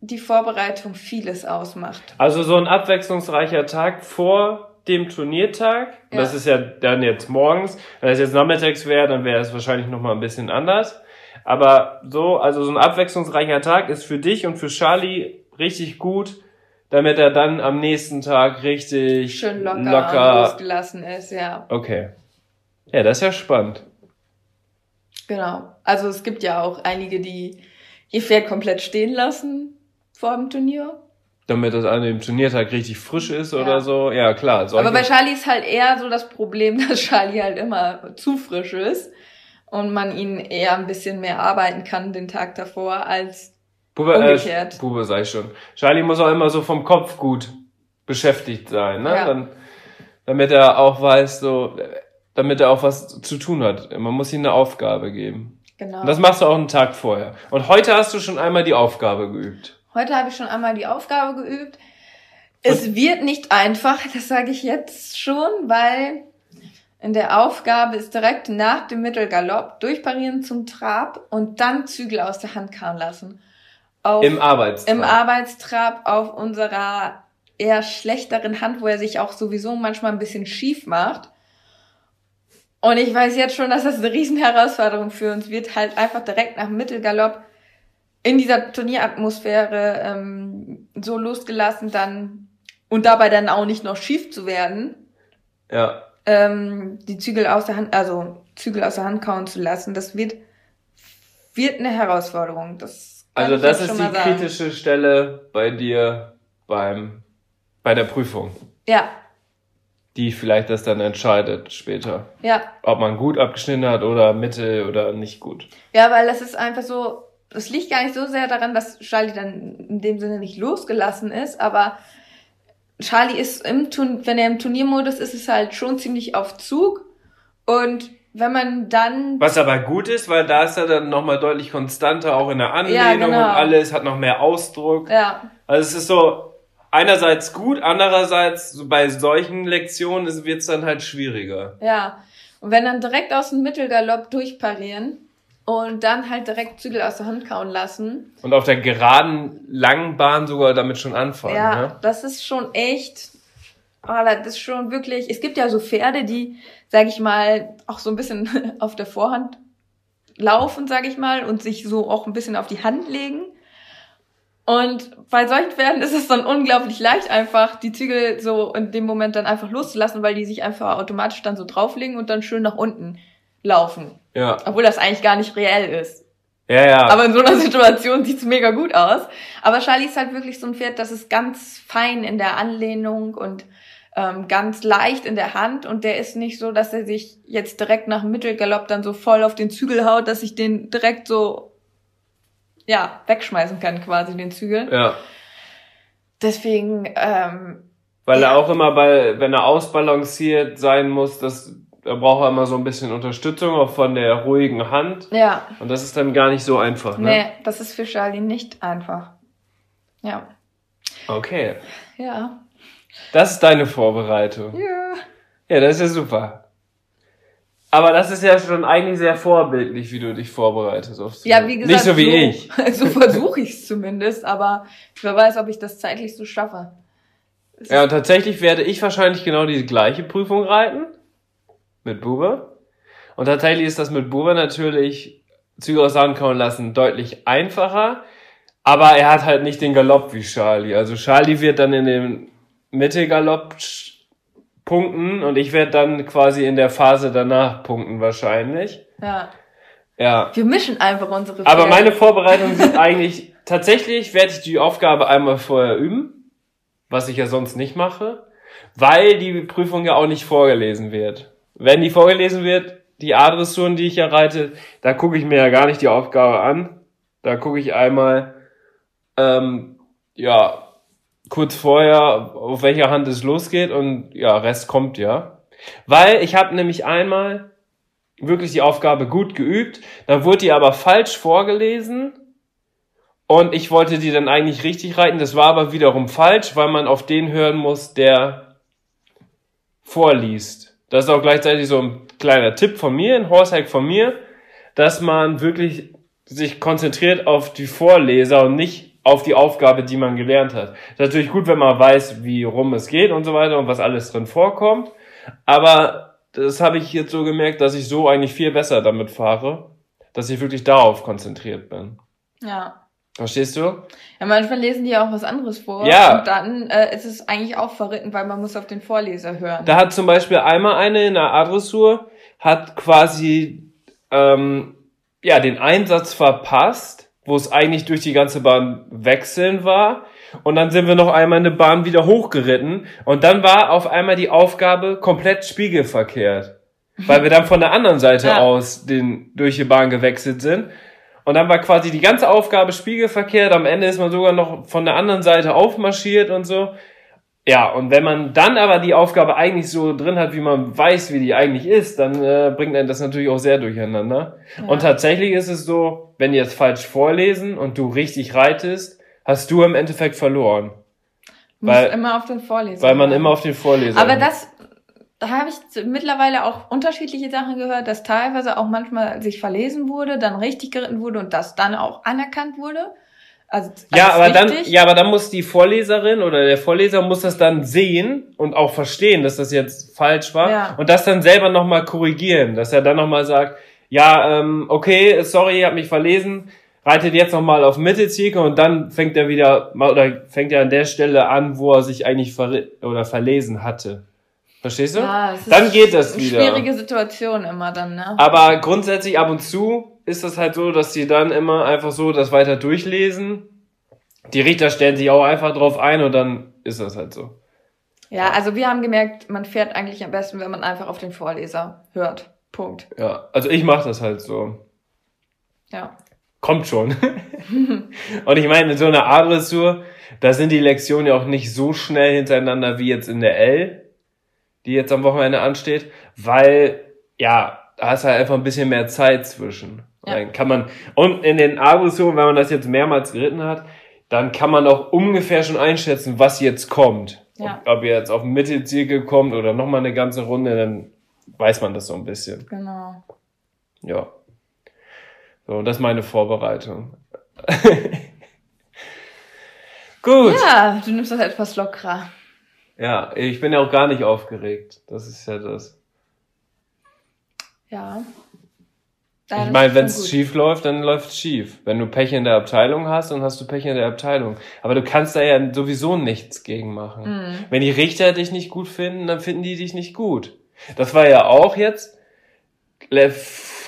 [SPEAKER 3] die Vorbereitung vieles ausmacht.
[SPEAKER 4] Also so ein abwechslungsreicher Tag vor dem Turniertag.
[SPEAKER 3] Ja.
[SPEAKER 4] Das ist ja dann jetzt morgens. Wenn es jetzt nachmittags wäre, dann wäre es wahrscheinlich nochmal ein bisschen anders. Aber so, also so ein abwechslungsreicher Tag ist für dich und für Charlie richtig gut, damit er dann am nächsten Tag richtig
[SPEAKER 3] Schön locker,
[SPEAKER 4] locker
[SPEAKER 3] losgelassen ist, ja.
[SPEAKER 4] okay. Ja, das ist ja spannend.
[SPEAKER 3] Genau. Also es gibt ja auch einige, die ihr Pferd komplett stehen lassen vor dem Turnier.
[SPEAKER 4] Damit das an dem Turniertag richtig frisch ist
[SPEAKER 3] Ja.
[SPEAKER 4] oder so. Ja, klar.
[SPEAKER 3] Aber bei Charlie ist halt eher so das Problem, dass Charlie halt immer zu frisch ist und man ihn eher ein bisschen mehr arbeiten kann den Tag davor als
[SPEAKER 4] Bube,
[SPEAKER 3] Umgekehrt.
[SPEAKER 4] Äh, Bube ich schon. Charlie muss auch immer so vom Kopf gut beschäftigt sein, ne?
[SPEAKER 3] Ja.
[SPEAKER 4] Dann, damit er auch weiß, so, damit er auch was zu tun hat. Man muss ihm eine Aufgabe geben.
[SPEAKER 3] genau.
[SPEAKER 4] Und das machst du auch einen Tag vorher. Und heute hast du schon einmal die Aufgabe geübt.
[SPEAKER 3] Heute habe ich schon einmal die Aufgabe geübt. Es wird nicht einfach, das sage ich jetzt schon, weil in der Aufgabe ist direkt nach dem Mittelgalopp durchparieren zum Trab und dann Zügel aus der Hand kauen lassen. Auf,
[SPEAKER 4] Im Arbeitstag.
[SPEAKER 3] im Arbeitstrab auf unserer eher schlechteren Hand, wo er sich auch sowieso manchmal ein bisschen schief macht. Und ich weiß jetzt schon, dass das eine riesen Herausforderung für uns wird, halt einfach direkt nach Mittelgalopp in dieser Turnieratmosphäre ähm, so losgelassen dann und dabei dann auch nicht noch schief zu werden,
[SPEAKER 4] ja.
[SPEAKER 3] ähm, die Zügel aus der Hand, also Zügel aus der Hand kauen zu lassen. Das wird wird eine Herausforderung. Das
[SPEAKER 4] Also das ist die
[SPEAKER 3] sagen.
[SPEAKER 4] kritische Stelle bei dir beim, bei der Prüfung.
[SPEAKER 3] Ja,
[SPEAKER 4] Die vielleicht das dann entscheidet später.
[SPEAKER 3] ja,
[SPEAKER 4] Ob man gut abgeschnitten hat oder mittel oder nicht gut.
[SPEAKER 3] Ja, weil das ist einfach so, das liegt gar nicht so sehr daran, dass Charlie dann in dem Sinne nicht losgelassen ist, aber Charlie ist im Turn wenn er im Turniermodus ist, ist halt schon ziemlich auf Zug und wenn man dann
[SPEAKER 4] Was aber gut ist, weil da ist er dann nochmal deutlich konstanter, auch in der Anlehnung
[SPEAKER 3] Ja, genau.
[SPEAKER 4] und alles, hat noch mehr Ausdruck.
[SPEAKER 3] ja,
[SPEAKER 4] Also es ist so einerseits gut, andererseits so bei solchen Lektionen wird es dann halt schwieriger.
[SPEAKER 3] ja Und wenn dann direkt aus dem Mittelgalopp durchparieren und dann halt direkt Zügel aus der Hand kauen lassen.
[SPEAKER 4] Und auf der geraden, langen Bahn sogar damit schon anfangen.
[SPEAKER 3] Ja,
[SPEAKER 4] Ne?
[SPEAKER 3] das ist schon echt. Oh, das ist schon wirklich. Es gibt ja so Pferde, die, sag ich mal, auch so ein bisschen auf der Vorhand laufen, sag ich mal, und sich so auch ein bisschen auf die Hand legen. Und bei solchen Pferden ist es dann unglaublich leicht, einfach die Zügel so in dem Moment dann einfach loszulassen, weil die sich einfach automatisch dann so drauflegen und dann schön nach unten laufen.
[SPEAKER 4] Ja.
[SPEAKER 3] Obwohl das eigentlich gar nicht reell ist.
[SPEAKER 4] Ja, ja.
[SPEAKER 3] Aber in so einer Situation sieht's mega gut aus. Aber Charlie ist halt wirklich so ein Pferd, das ist ganz fein in der Anlehnung und ähm, ganz leicht in der Hand. Und der ist nicht so, dass er sich jetzt direkt nach dem Mittelgalopp dann so voll auf den Zügel haut, dass ich den direkt so, ja, wegschmeißen kann quasi, den Zügel.
[SPEAKER 4] ja.
[SPEAKER 3] Deswegen, ähm,
[SPEAKER 4] Weil
[SPEAKER 3] Ja.
[SPEAKER 4] er auch immer bei, wenn er ausbalanciert sein muss, das, da braucht er immer so ein bisschen Unterstützung, auch von der ruhigen Hand.
[SPEAKER 3] ja,
[SPEAKER 4] Und das ist dann gar nicht so einfach, ne?
[SPEAKER 3] nee, das ist für Charlie nicht einfach. Ja.
[SPEAKER 4] Okay.
[SPEAKER 3] Ja.
[SPEAKER 4] Das ist deine Vorbereitung.
[SPEAKER 3] Ja.
[SPEAKER 4] Ja, das ist ja super. Aber das ist ja schon eigentlich sehr vorbildlich, wie du dich vorbereitest. Aufs
[SPEAKER 3] Ja, wie gesagt,
[SPEAKER 4] Nicht so wie ich.
[SPEAKER 3] So versuche ich es zumindest, aber wer weiß, ob ich das zeitlich so schaffe. Es
[SPEAKER 4] Ja, und tatsächlich werde ich wahrscheinlich genau die gleiche Prüfung reiten. Mit Bube. Und tatsächlich ist das mit Bube natürlich Züge aus kauen lassen deutlich einfacher. Aber er hat halt nicht den Galopp wie Charlie. Also Charlie wird dann in dem Mittelgalopp punkten und ich werde dann quasi in der Phase danach punkten wahrscheinlich.
[SPEAKER 3] ja.
[SPEAKER 4] Ja.
[SPEAKER 3] Wir mischen einfach unsere
[SPEAKER 4] Aber
[SPEAKER 3] Pferde.
[SPEAKER 4] meine Vorbereitungen sind eigentlich, tatsächlich werde ich die Aufgabe einmal vorher üben, was ich ja sonst nicht mache, weil die Prüfung ja auch nicht vorgelesen wird. Wenn die vorgelesen wird, die A-Dressuren, die ich ja reite, da gucke ich mir ja gar nicht die Aufgabe an. Da gucke ich einmal, ähm, ja, kurz vorher, auf welcher Hand es losgeht und ja, Rest kommt ja. Weil ich habe nämlich einmal wirklich die Aufgabe gut geübt, dann wurde die aber falsch vorgelesen und ich wollte die dann eigentlich richtig reiten. Das war aber wiederum falsch, weil man auf den hören muss, der vorliest. Das ist auch gleichzeitig so ein kleiner Tipp von mir, ein Horsehack von mir, dass man wirklich sich konzentriert auf die Vorleser und nicht auf die Aufgabe, die man gelernt hat. Ist natürlich gut, wenn man weiß, wie rum es geht und so weiter und was alles drin vorkommt. Aber das habe ich jetzt so gemerkt, dass ich so eigentlich viel besser damit fahre, dass ich wirklich darauf konzentriert bin.
[SPEAKER 3] Ja.
[SPEAKER 4] Verstehst du?
[SPEAKER 3] Ja, manchmal lesen die ja auch was anderes vor.
[SPEAKER 4] Ja.
[SPEAKER 3] Und dann äh, ist es eigentlich auch verritten, weil man muss auf den Vorleser hören.
[SPEAKER 4] Da hat zum Beispiel einmal eine in der Adressur, hat quasi ähm, ja den Einsatz verpasst, wo es eigentlich durch die ganze Bahn wechseln war. Und dann sind wir noch einmal eine Bahn wieder hochgeritten. Und dann war auf einmal die Aufgabe komplett spiegelverkehrt. Weil wir dann von der anderen Seite
[SPEAKER 3] Ja.
[SPEAKER 4] aus den, durch die Bahn gewechselt sind. Und dann war quasi die ganze Aufgabe spiegelverkehrt. Am Ende ist man sogar noch von der anderen Seite aufmarschiert und so. Ja, und wenn man dann aber die Aufgabe eigentlich so drin hat, wie man weiß, wie die eigentlich ist, dann äh, bringt einen das natürlich auch sehr durcheinander. Und tatsächlich ist es so, wenn die jetzt falsch vorlesen und du richtig reitest, hast du im Endeffekt verloren.
[SPEAKER 3] muss
[SPEAKER 4] weil-
[SPEAKER 3] immer auf den Vorleser
[SPEAKER 4] Weil man immer auf den Vorleser
[SPEAKER 3] Aber das, da habe ich mittlerweile auch unterschiedliche Sachen gehört, dass teilweise auch manchmal sich verlesen wurde, dann richtig geritten wurde und das dann auch anerkannt wurde. Also
[SPEAKER 4] Ja,
[SPEAKER 3] als
[SPEAKER 4] aber dann, ja, aber dann muss die Vorleserin oder der Vorleser muss das dann sehen und auch verstehen, dass das jetzt falsch war
[SPEAKER 3] Ja.
[SPEAKER 4] und das dann selber nochmal korrigieren, dass er dann nochmal sagt, ja, ähm, okay, sorry, ich habe mich verlesen, reitet jetzt nochmal auf Mittelzirkel und dann fängt er wieder, oder fängt er an der Stelle an, wo er sich eigentlich verri- oder verlesen hatte. Verstehst du?
[SPEAKER 3] Ja,
[SPEAKER 4] dann geht das
[SPEAKER 3] eine
[SPEAKER 4] wieder.
[SPEAKER 3] Schwierige Situation immer dann, ne?
[SPEAKER 4] Aber grundsätzlich ab und zu ist das halt so, dass die dann immer einfach so das weiter durchlesen. Die Richter stellen sich auch einfach drauf ein und dann ist das halt so.
[SPEAKER 3] Ja, also wir haben gemerkt, man fährt eigentlich am besten, wenn man einfach auf den Vorleser hört. Punkt.
[SPEAKER 4] Ja, also ich mache das halt so.
[SPEAKER 3] Ja.
[SPEAKER 4] Kommt schon. und ich meine, in so einer A-Dressur, da sind die Lektionen ja auch nicht so schnell hintereinander wie jetzt in der L, die jetzt am Wochenende ansteht, weil, ja, da ist halt einfach ein bisschen mehr Zeit zwischen.
[SPEAKER 3] Ja.
[SPEAKER 4] Dann kann man, und in den A-Dressuren, wenn man das jetzt mehrmals geritten hat, dann kann man auch ungefähr schon einschätzen, was jetzt kommt.
[SPEAKER 3] Ja.
[SPEAKER 4] Ob, ob ihr jetzt auf den Mittelzirkel kommt oder nochmal eine ganze Runde, dann weiß man das so ein bisschen.
[SPEAKER 3] Genau.
[SPEAKER 4] Ja. So, das ist meine Vorbereitung. Gut.
[SPEAKER 3] Ja, du nimmst das etwas lockerer.
[SPEAKER 4] Ja, ich bin ja auch gar nicht aufgeregt. Das ist ja das.
[SPEAKER 3] Ja.
[SPEAKER 4] Ich meine, wenn es schief läuft, dann läuft es schief. Wenn du Pech in der Abteilung hast, dann hast du Pech in der Abteilung. Aber du kannst da ja sowieso nichts gegen machen.
[SPEAKER 3] Mhm.
[SPEAKER 4] Wenn die Richter dich nicht gut finden, dann finden die dich nicht gut. Das war ja auch jetzt,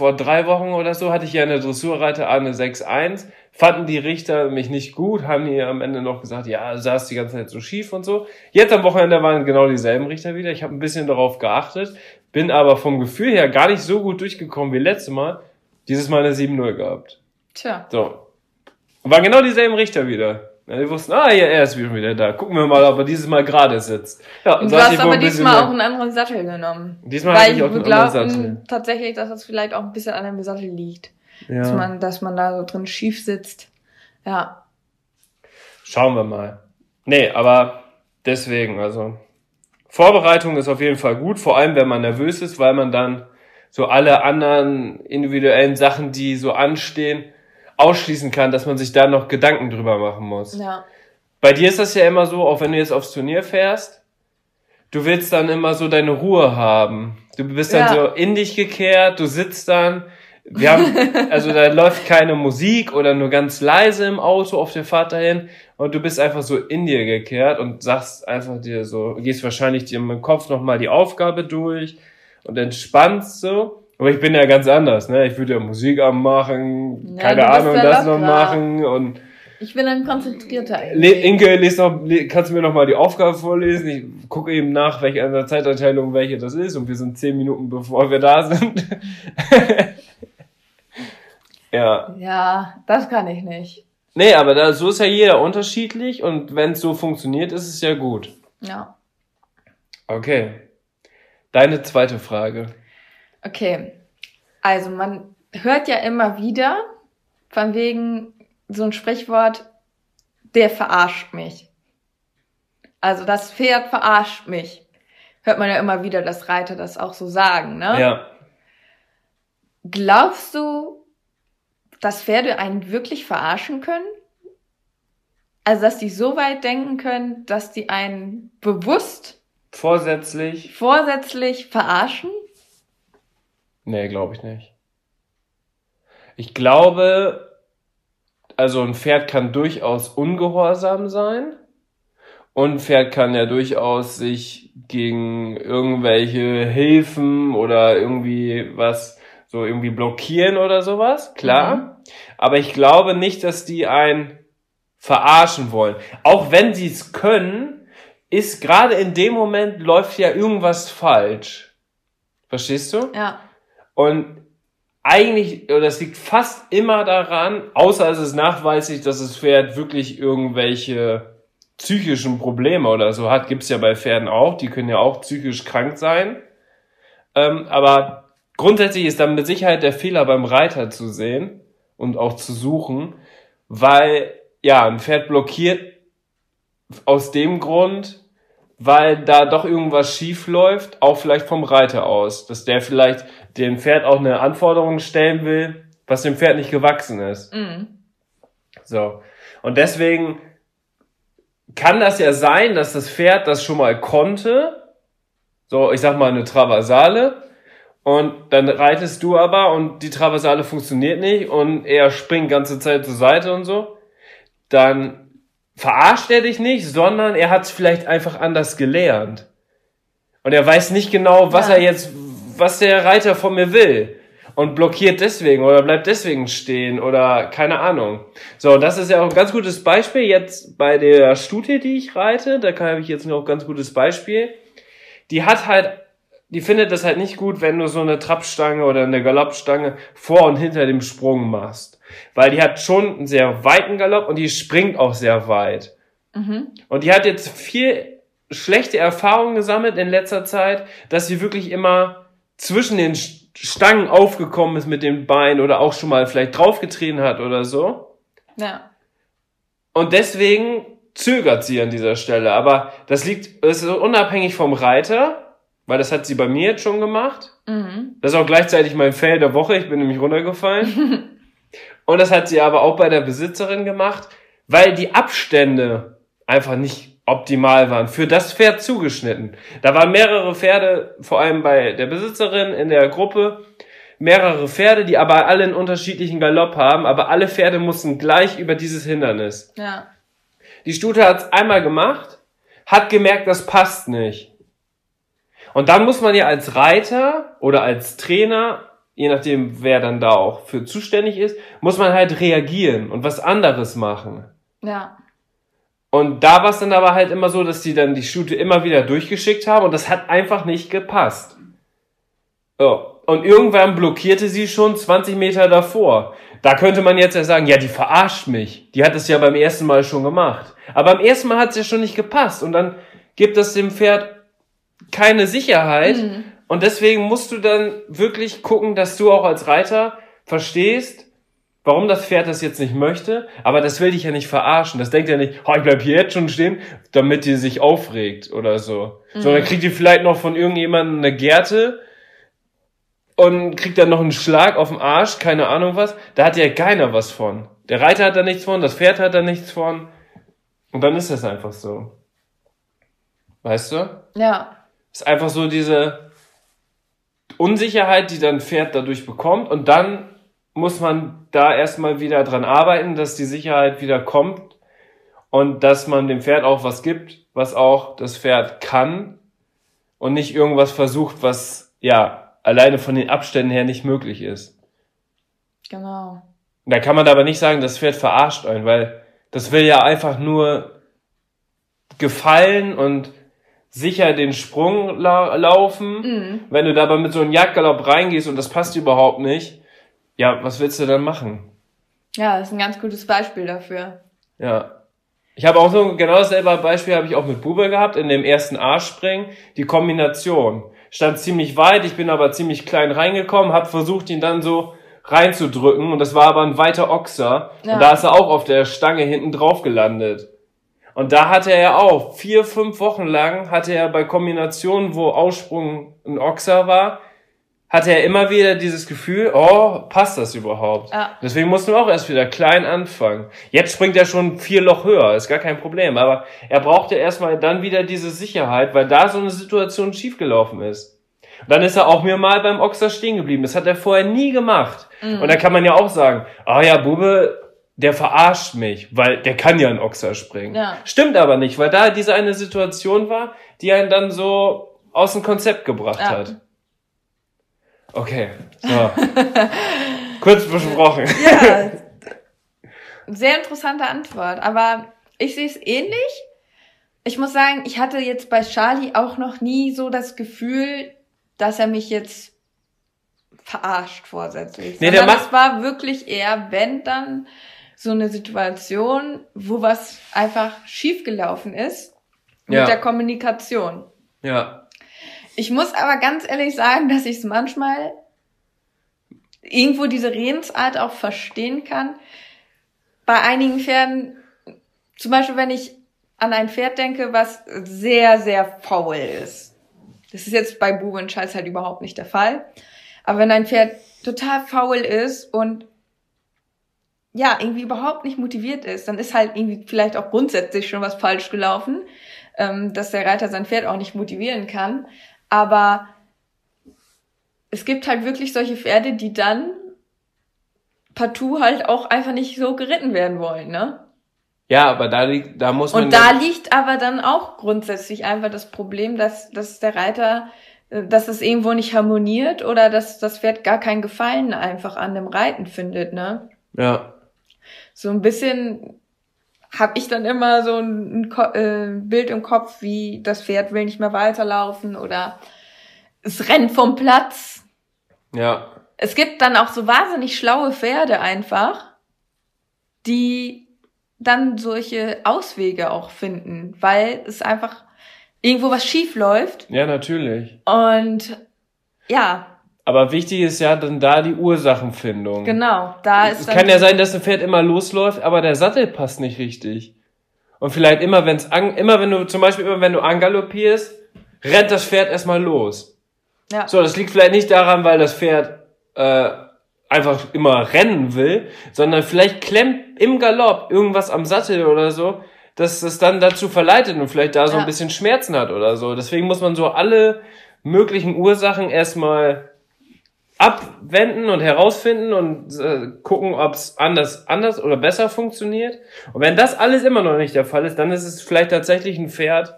[SPEAKER 4] vor drei Wochen oder so hatte ich ja eine Dressurreiter eine 6-1. Fanden die Richter mich nicht gut, haben die am Ende noch gesagt, ja, saß die ganze Zeit so schief und so. Jetzt am Wochenende waren genau dieselben Richter wieder. Ich habe ein bisschen darauf geachtet, bin aber vom Gefühl her gar nicht so gut durchgekommen wie letztes Mal. Dieses Mal eine 7-0 gehabt.
[SPEAKER 3] Tja.
[SPEAKER 4] So. Waren genau dieselben Richter wieder. Ja, die wussten, ah, ja, er ist wieder da. Gucken wir mal, ob er dieses Mal gerade sitzt. Ja,
[SPEAKER 3] Und du hast aber diesmal
[SPEAKER 4] mehr-
[SPEAKER 3] auch einen anderen Sattel genommen.
[SPEAKER 4] Diesmal
[SPEAKER 3] Weil
[SPEAKER 4] hatte ich auch einen
[SPEAKER 3] wir
[SPEAKER 4] anderen
[SPEAKER 3] glauben
[SPEAKER 4] Sattel.
[SPEAKER 3] tatsächlich, dass das vielleicht auch ein bisschen an dem Sattel liegt. Dass,
[SPEAKER 4] Ja.
[SPEAKER 3] man, dass man da so drin schief sitzt. Ja.
[SPEAKER 4] Schauen wir mal. Nee, aber deswegen, also Vorbereitung ist auf jeden Fall gut, vor allem wenn man nervös ist, weil man dann so alle anderen individuellen Sachen, die so anstehen, ausschließen kann, dass man sich da noch Gedanken drüber machen muss.
[SPEAKER 3] Ja.
[SPEAKER 4] Bei dir ist das ja immer so, auch wenn du jetzt aufs Turnier fährst, du willst dann immer so deine Ruhe haben. Du bist dann
[SPEAKER 3] Ja.
[SPEAKER 4] so in dich gekehrt, du sitzt dann. Wir haben, also da läuft keine Musik oder nur ganz leise im Auto auf der Fahrt dahin und du bist einfach so in dir gekehrt und sagst einfach dir so, gehst wahrscheinlich dir im Kopf nochmal die Aufgabe durch und entspannst so. Aber ich bin ja ganz anders, ne? Ich würde ja Musik anmachen,
[SPEAKER 3] Ja,
[SPEAKER 4] keine Ahnung,
[SPEAKER 3] ja
[SPEAKER 4] das noch machen und
[SPEAKER 3] Ich bin ein konzentrierter.
[SPEAKER 4] Le Inke, les noch, kannst du mir noch mal die Aufgabe vorlesen? Ich gucke eben nach, welche an der Zeiteinteilung welche das ist und wir sind zehn Minuten bevor wir da sind. ja.
[SPEAKER 3] Ja, das kann ich nicht.
[SPEAKER 4] Nee, aber da, so ist ja jeder unterschiedlich und wenn es so funktioniert, ist es ja gut.
[SPEAKER 3] Ja.
[SPEAKER 4] Okay. Deine zweite Frage.
[SPEAKER 3] Okay. Also man hört ja immer wieder von wegen so ein Sprichwort, der verarscht mich. Also das Pferd verarscht mich. Hört man ja immer wieder, dass Reiter das auch so sagen, ne?
[SPEAKER 4] Ja.
[SPEAKER 3] Glaubst du, dass Pferde einen wirklich verarschen können? Also, dass die so weit denken können, dass die einen bewusst
[SPEAKER 4] Vorsätzlich?
[SPEAKER 3] vorsätzlich verarschen?
[SPEAKER 4] Nee, glaube ich nicht. Ich glaube, also ein Pferd kann durchaus ungehorsam sein. Und ein Pferd kann ja durchaus sich gegen irgendwelche Hilfen oder irgendwie was so irgendwie blockieren oder sowas, klar. Aber ich glaube nicht, dass die einen verarschen wollen. Auch wenn sie es können, ist gerade in dem Moment läuft ja irgendwas falsch. Verstehst du?
[SPEAKER 3] Ja.
[SPEAKER 4] Und eigentlich, oder es liegt fast immer daran, außer es ist nachweislich, dass das Pferd wirklich irgendwelche psychischen Probleme oder so hat, gibt's ja bei Pferden auch, die können ja auch psychisch krank sein. Ähm, aber grundsätzlich ist dann mit Sicherheit der Fehler beim Reiter zu sehen und auch zu suchen, weil ja, ein Pferd blockiert aus dem Grund, weil da doch irgendwas schief läuft, auch vielleicht vom Reiter aus, dass der vielleicht dem Pferd auch eine Anforderung stellen will, was dem Pferd nicht gewachsen ist.
[SPEAKER 3] Mhm.
[SPEAKER 4] So. Und deswegen kann das ja sein, dass das Pferd das schon mal konnte. So, ich sag mal eine Traversale. Und dann reitest du aber und die Traversale funktioniert nicht und er springt ganze Zeit zur Seite und so. Dann verarscht er dich nicht, sondern er hat es vielleicht einfach anders gelernt. Und er weiß nicht genau, was
[SPEAKER 3] Ja.
[SPEAKER 4] er jetzt, was der Reiter von mir will. Und blockiert deswegen oder bleibt deswegen stehen oder keine Ahnung. So, das ist ja auch ein ganz gutes Beispiel jetzt bei der Stute, die ich reite. Da habe ich jetzt noch ein ganz gutes Beispiel. Die hat halt, die findet das halt nicht gut, wenn du so eine Trappstange oder eine Galoppstange vor und hinter dem Sprung machst. Weil die hat schon einen sehr weiten Galopp und die springt auch sehr weit.
[SPEAKER 3] Mhm.
[SPEAKER 4] Und die hat jetzt viel schlechte Erfahrungen gesammelt in letzter Zeit, dass sie wirklich immer zwischen den Stangen aufgekommen ist mit dem Bein oder auch schon mal vielleicht draufgetreten hat oder so.
[SPEAKER 3] Ja.
[SPEAKER 4] Und deswegen zögert sie an dieser Stelle. Aber das liegt, das ist unabhängig vom Reiter, weil das hat sie bei mir jetzt schon gemacht.
[SPEAKER 3] Mhm.
[SPEAKER 4] Das ist auch gleichzeitig mein Fail der Woche. Ich bin nämlich runtergefallen. Und das hat sie aber auch bei der Besitzerin gemacht, weil die Abstände einfach nicht optimal waren. Für das Pferd zugeschnitten. Da waren mehrere Pferde, vor allem bei der Besitzerin in der Gruppe, mehrere Pferde, die aber alle einen unterschiedlichen Galopp haben, aber alle Pferde mussten gleich über dieses Hindernis.
[SPEAKER 3] Ja.
[SPEAKER 4] Die Stute hat es einmal gemacht, hat gemerkt, das passt nicht. Und dann muss man ja als Reiter oder als Trainer, je nachdem wer dann da auch für zuständig ist, muss man halt reagieren und was anderes machen.
[SPEAKER 3] Ja.
[SPEAKER 4] Und da war es dann aber halt immer so, dass die dann die Stute immer wieder durchgeschickt haben und das hat einfach nicht gepasst. Ja. Und irgendwann blockierte sie schon 20 Meter davor. Da könnte man jetzt ja sagen, ja, die verarscht mich. Die hat es ja beim ersten Mal schon gemacht. Aber beim ersten Mal hat es ja schon nicht gepasst. Und dann gibt es dem Pferd keine Sicherheit. Und deswegen musst du dann wirklich gucken, dass du auch als Reiter verstehst, warum das Pferd das jetzt nicht möchte. Aber das will dich ja nicht verarschen. Das denkt ja nicht, oh, ich bleib hier jetzt schon stehen, damit die sich aufregt oder so. Sondern kriegt die vielleicht noch von irgendjemandem eine Gerte und kriegt dann noch einen Schlag auf den Arsch, keine Ahnung was. Da hat ja keiner was von. Der Reiter hat da nichts von, das Pferd hat da nichts von. Und dann ist das einfach so. Weißt du?
[SPEAKER 3] Ja.
[SPEAKER 4] ist einfach so diese Unsicherheit, die dann Pferd dadurch bekommt und dann muss man da erstmal wieder dran arbeiten, dass die Sicherheit wieder kommt und dass man dem Pferd auch was gibt, was auch das Pferd kann und nicht irgendwas versucht, was ja alleine von den Abständen her nicht möglich ist.
[SPEAKER 3] Genau.
[SPEAKER 4] Da kann man aber nicht sagen, das Pferd verarscht einen, weil das will ja einfach nur gefallen und sicher den Sprung la laufen. Wenn du da aber mit so einem Jagdgalopp reingehst und das passt überhaupt nicht, ja, was willst du dann machen?
[SPEAKER 3] Ja, das ist ein ganz gutes Beispiel dafür.
[SPEAKER 4] Ja. Ich habe auch so genau dasselbe Beispiel habe ich auch mit Bube gehabt in dem ersten A-Springen. Die Kombination stand ziemlich weit, ich bin aber ziemlich klein reingekommen, habe versucht ihn dann so reinzudrücken und das war aber ein weiter Ochser
[SPEAKER 3] Ja.
[SPEAKER 4] und da ist er auch auf der Stange hinten drauf gelandet. Und da hatte er ja auch vier, fünf Wochen lang hatte er bei Kombinationen, wo Aussprung ein Ochser war, hatte er immer wieder dieses Gefühl, oh, passt das überhaupt?
[SPEAKER 3] Ja.
[SPEAKER 4] Deswegen mussten wir auch erst wieder klein anfangen. Jetzt springt er schon vier Loch höher, ist gar kein Problem. Aber er brauchte erstmal dann wieder diese Sicherheit, weil da so eine Situation schiefgelaufen ist. Und dann ist er auch mir mal beim Ochser stehen geblieben. Das hat er vorher nie gemacht. Und da kann man ja auch sagen, ah ja, Bube, der verarscht mich, weil der kann ja ein Ochser springen.
[SPEAKER 3] Ja.
[SPEAKER 4] Stimmt aber nicht, weil da diese eine Situation war, die einen dann so aus dem Konzept gebracht
[SPEAKER 3] Ja.
[SPEAKER 4] hat. Okay, so. Kurz besprochen.
[SPEAKER 3] Ja. Sehr interessante Antwort. Aber ich sehe es ähnlich. Ich muss sagen, ich hatte jetzt bei Charlie auch noch nie so das Gefühl, dass er mich jetzt verarscht vorsätzlich.
[SPEAKER 4] Nee, der macht-
[SPEAKER 3] es war wirklich eher, wenn dann so eine Situation, wo was einfach schiefgelaufen ist mit
[SPEAKER 4] Ja.
[SPEAKER 3] der Kommunikation.
[SPEAKER 4] Ja.
[SPEAKER 3] Ich muss aber ganz ehrlich sagen, dass ich es manchmal irgendwo diese Redensart auch verstehen kann. Bei einigen Pferden, zum Beispiel wenn ich an ein Pferd denke, was sehr, sehr faul ist. Das ist jetzt bei Bube und Scheiß halt überhaupt nicht der Fall. Aber wenn ein Pferd total faul ist und ja, irgendwie überhaupt nicht motiviert ist, dann ist halt irgendwie vielleicht auch grundsätzlich schon was falsch gelaufen, ähm, dass der Reiter sein Pferd auch nicht motivieren kann. Aber es gibt halt wirklich solche Pferde, die dann partout halt auch einfach nicht so geritten werden wollen, ne?
[SPEAKER 4] Ja, aber da liegt, da muss man.
[SPEAKER 3] Und da liegt aber dann auch grundsätzlich einfach das Problem, dass, dass der Reiter, äh, dass es irgendwo nicht harmoniert oder dass das Pferd gar keinen Gefallen einfach an dem Reiten findet, ne?
[SPEAKER 4] ja.
[SPEAKER 3] So ein bisschen habe ich dann immer so ein, ein äh, Bild im Kopf, wie das Pferd will nicht mehr weiterlaufen oder es rennt vom Platz.
[SPEAKER 4] Ja.
[SPEAKER 3] Es gibt dann auch so wahnsinnig schlaue Pferde einfach, die dann solche Auswege auch finden, weil es einfach irgendwo was schief läuft
[SPEAKER 4] Ja, natürlich.
[SPEAKER 3] und ja,
[SPEAKER 4] Aber wichtig ist ja dann da die Ursachenfindung.
[SPEAKER 3] genau, da ist
[SPEAKER 4] Es kann ja sein, dass ein Pferd immer losläuft, aber der Sattel passt nicht richtig. Und vielleicht immer, wenn's an, immer wenn du, zum Beispiel immer wenn du angaloppierst, rennt das Pferd erstmal los.
[SPEAKER 3] Ja.
[SPEAKER 4] So, das liegt vielleicht nicht daran, weil das Pferd äh, einfach immer rennen will, sondern vielleicht klemmt im Galopp irgendwas am Sattel oder so, dass es dann dazu verleitet und vielleicht da so
[SPEAKER 3] Ja.
[SPEAKER 4] ein bisschen Schmerzen hat oder so. Deswegen muss man so alle möglichen Ursachen erstmal abwenden und herausfinden und äh, gucken, ob es anders, anders oder besser funktioniert. Und wenn das alles immer noch nicht der Fall ist, dann ist es vielleicht tatsächlich ein Pferd,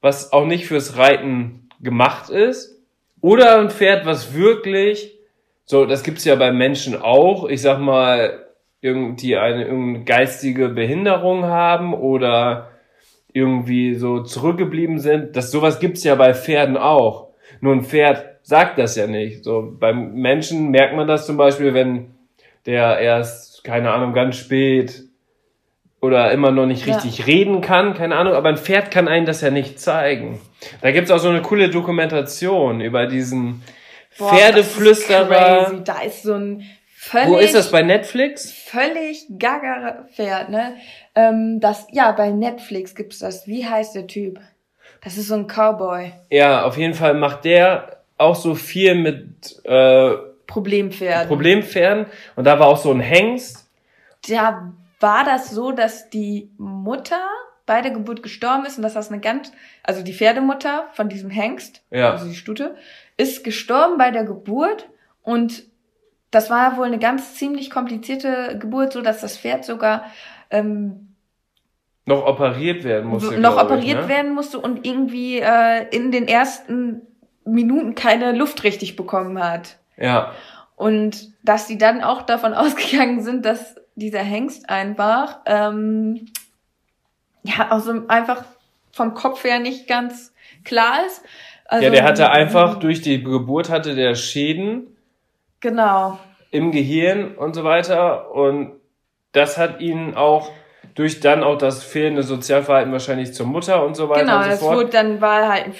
[SPEAKER 4] was auch nicht fürs Reiten gemacht ist. Oder ein Pferd, was wirklich, so, das gibt's ja bei Menschen auch, ich sag mal, irgendwie eine irgendeine geistige Behinderung haben oder irgendwie so zurückgeblieben sind. Das sowas gibt's ja bei Pferden auch. Nur ein Pferd sagt das ja nicht. So beim Menschen merkt man das zum Beispiel, wenn der erst keine Ahnung ganz spät oder immer noch nicht
[SPEAKER 3] Ja.
[SPEAKER 4] richtig reden kann, keine Ahnung. Aber ein Pferd kann einen das ja nicht zeigen. Da gibt's auch so eine coole Dokumentation über diesen
[SPEAKER 3] Boah, ist
[SPEAKER 4] Pferdeflüsterer.
[SPEAKER 3] crazy. Da ist so ein völlig,
[SPEAKER 4] Wo ist das bei Netflix?
[SPEAKER 3] völlig gaga Pferd, ne? Ähm, das, ja, bei Netflix gibt's das. Wie heißt der Typ? Das ist so ein Cowboy.
[SPEAKER 4] Ja, auf jeden Fall macht der auch so viel mit äh,
[SPEAKER 3] Problempferd.
[SPEAKER 4] Problempferden. Und da war auch so ein Hengst.
[SPEAKER 3] da war das so, dass die Mutter bei der Geburt gestorben ist und dass das eine ganz, also die Pferdemutter von diesem Hengst,
[SPEAKER 4] Ja.
[SPEAKER 3] also die Stute, ist gestorben bei der Geburt und das war wohl eine ganz ziemlich komplizierte Geburt, so dass das Pferd sogar ähm,
[SPEAKER 4] Noch operiert werden musste.
[SPEAKER 3] noch
[SPEAKER 4] glaub ich,
[SPEAKER 3] operiert
[SPEAKER 4] ne?
[SPEAKER 3] werden musste und irgendwie äh, in den ersten Minuten keine Luft richtig bekommen hat.
[SPEAKER 4] Ja,
[SPEAKER 3] Und dass die dann auch davon ausgegangen sind, dass dieser Hengst einfach, ähm, ja, also einfach vom Kopf her nicht ganz klar ist. Also,
[SPEAKER 4] ja, der hatte einfach durch die Geburt hatte der Schäden
[SPEAKER 3] Genau.
[SPEAKER 4] im Gehirn und so weiter und das hat ihn auch durch dann auch das fehlende Sozialverhalten wahrscheinlich zur Mutter und so weiter
[SPEAKER 3] Genau,
[SPEAKER 4] und so
[SPEAKER 3] das
[SPEAKER 4] fort.
[SPEAKER 3] wurde dann war halt ein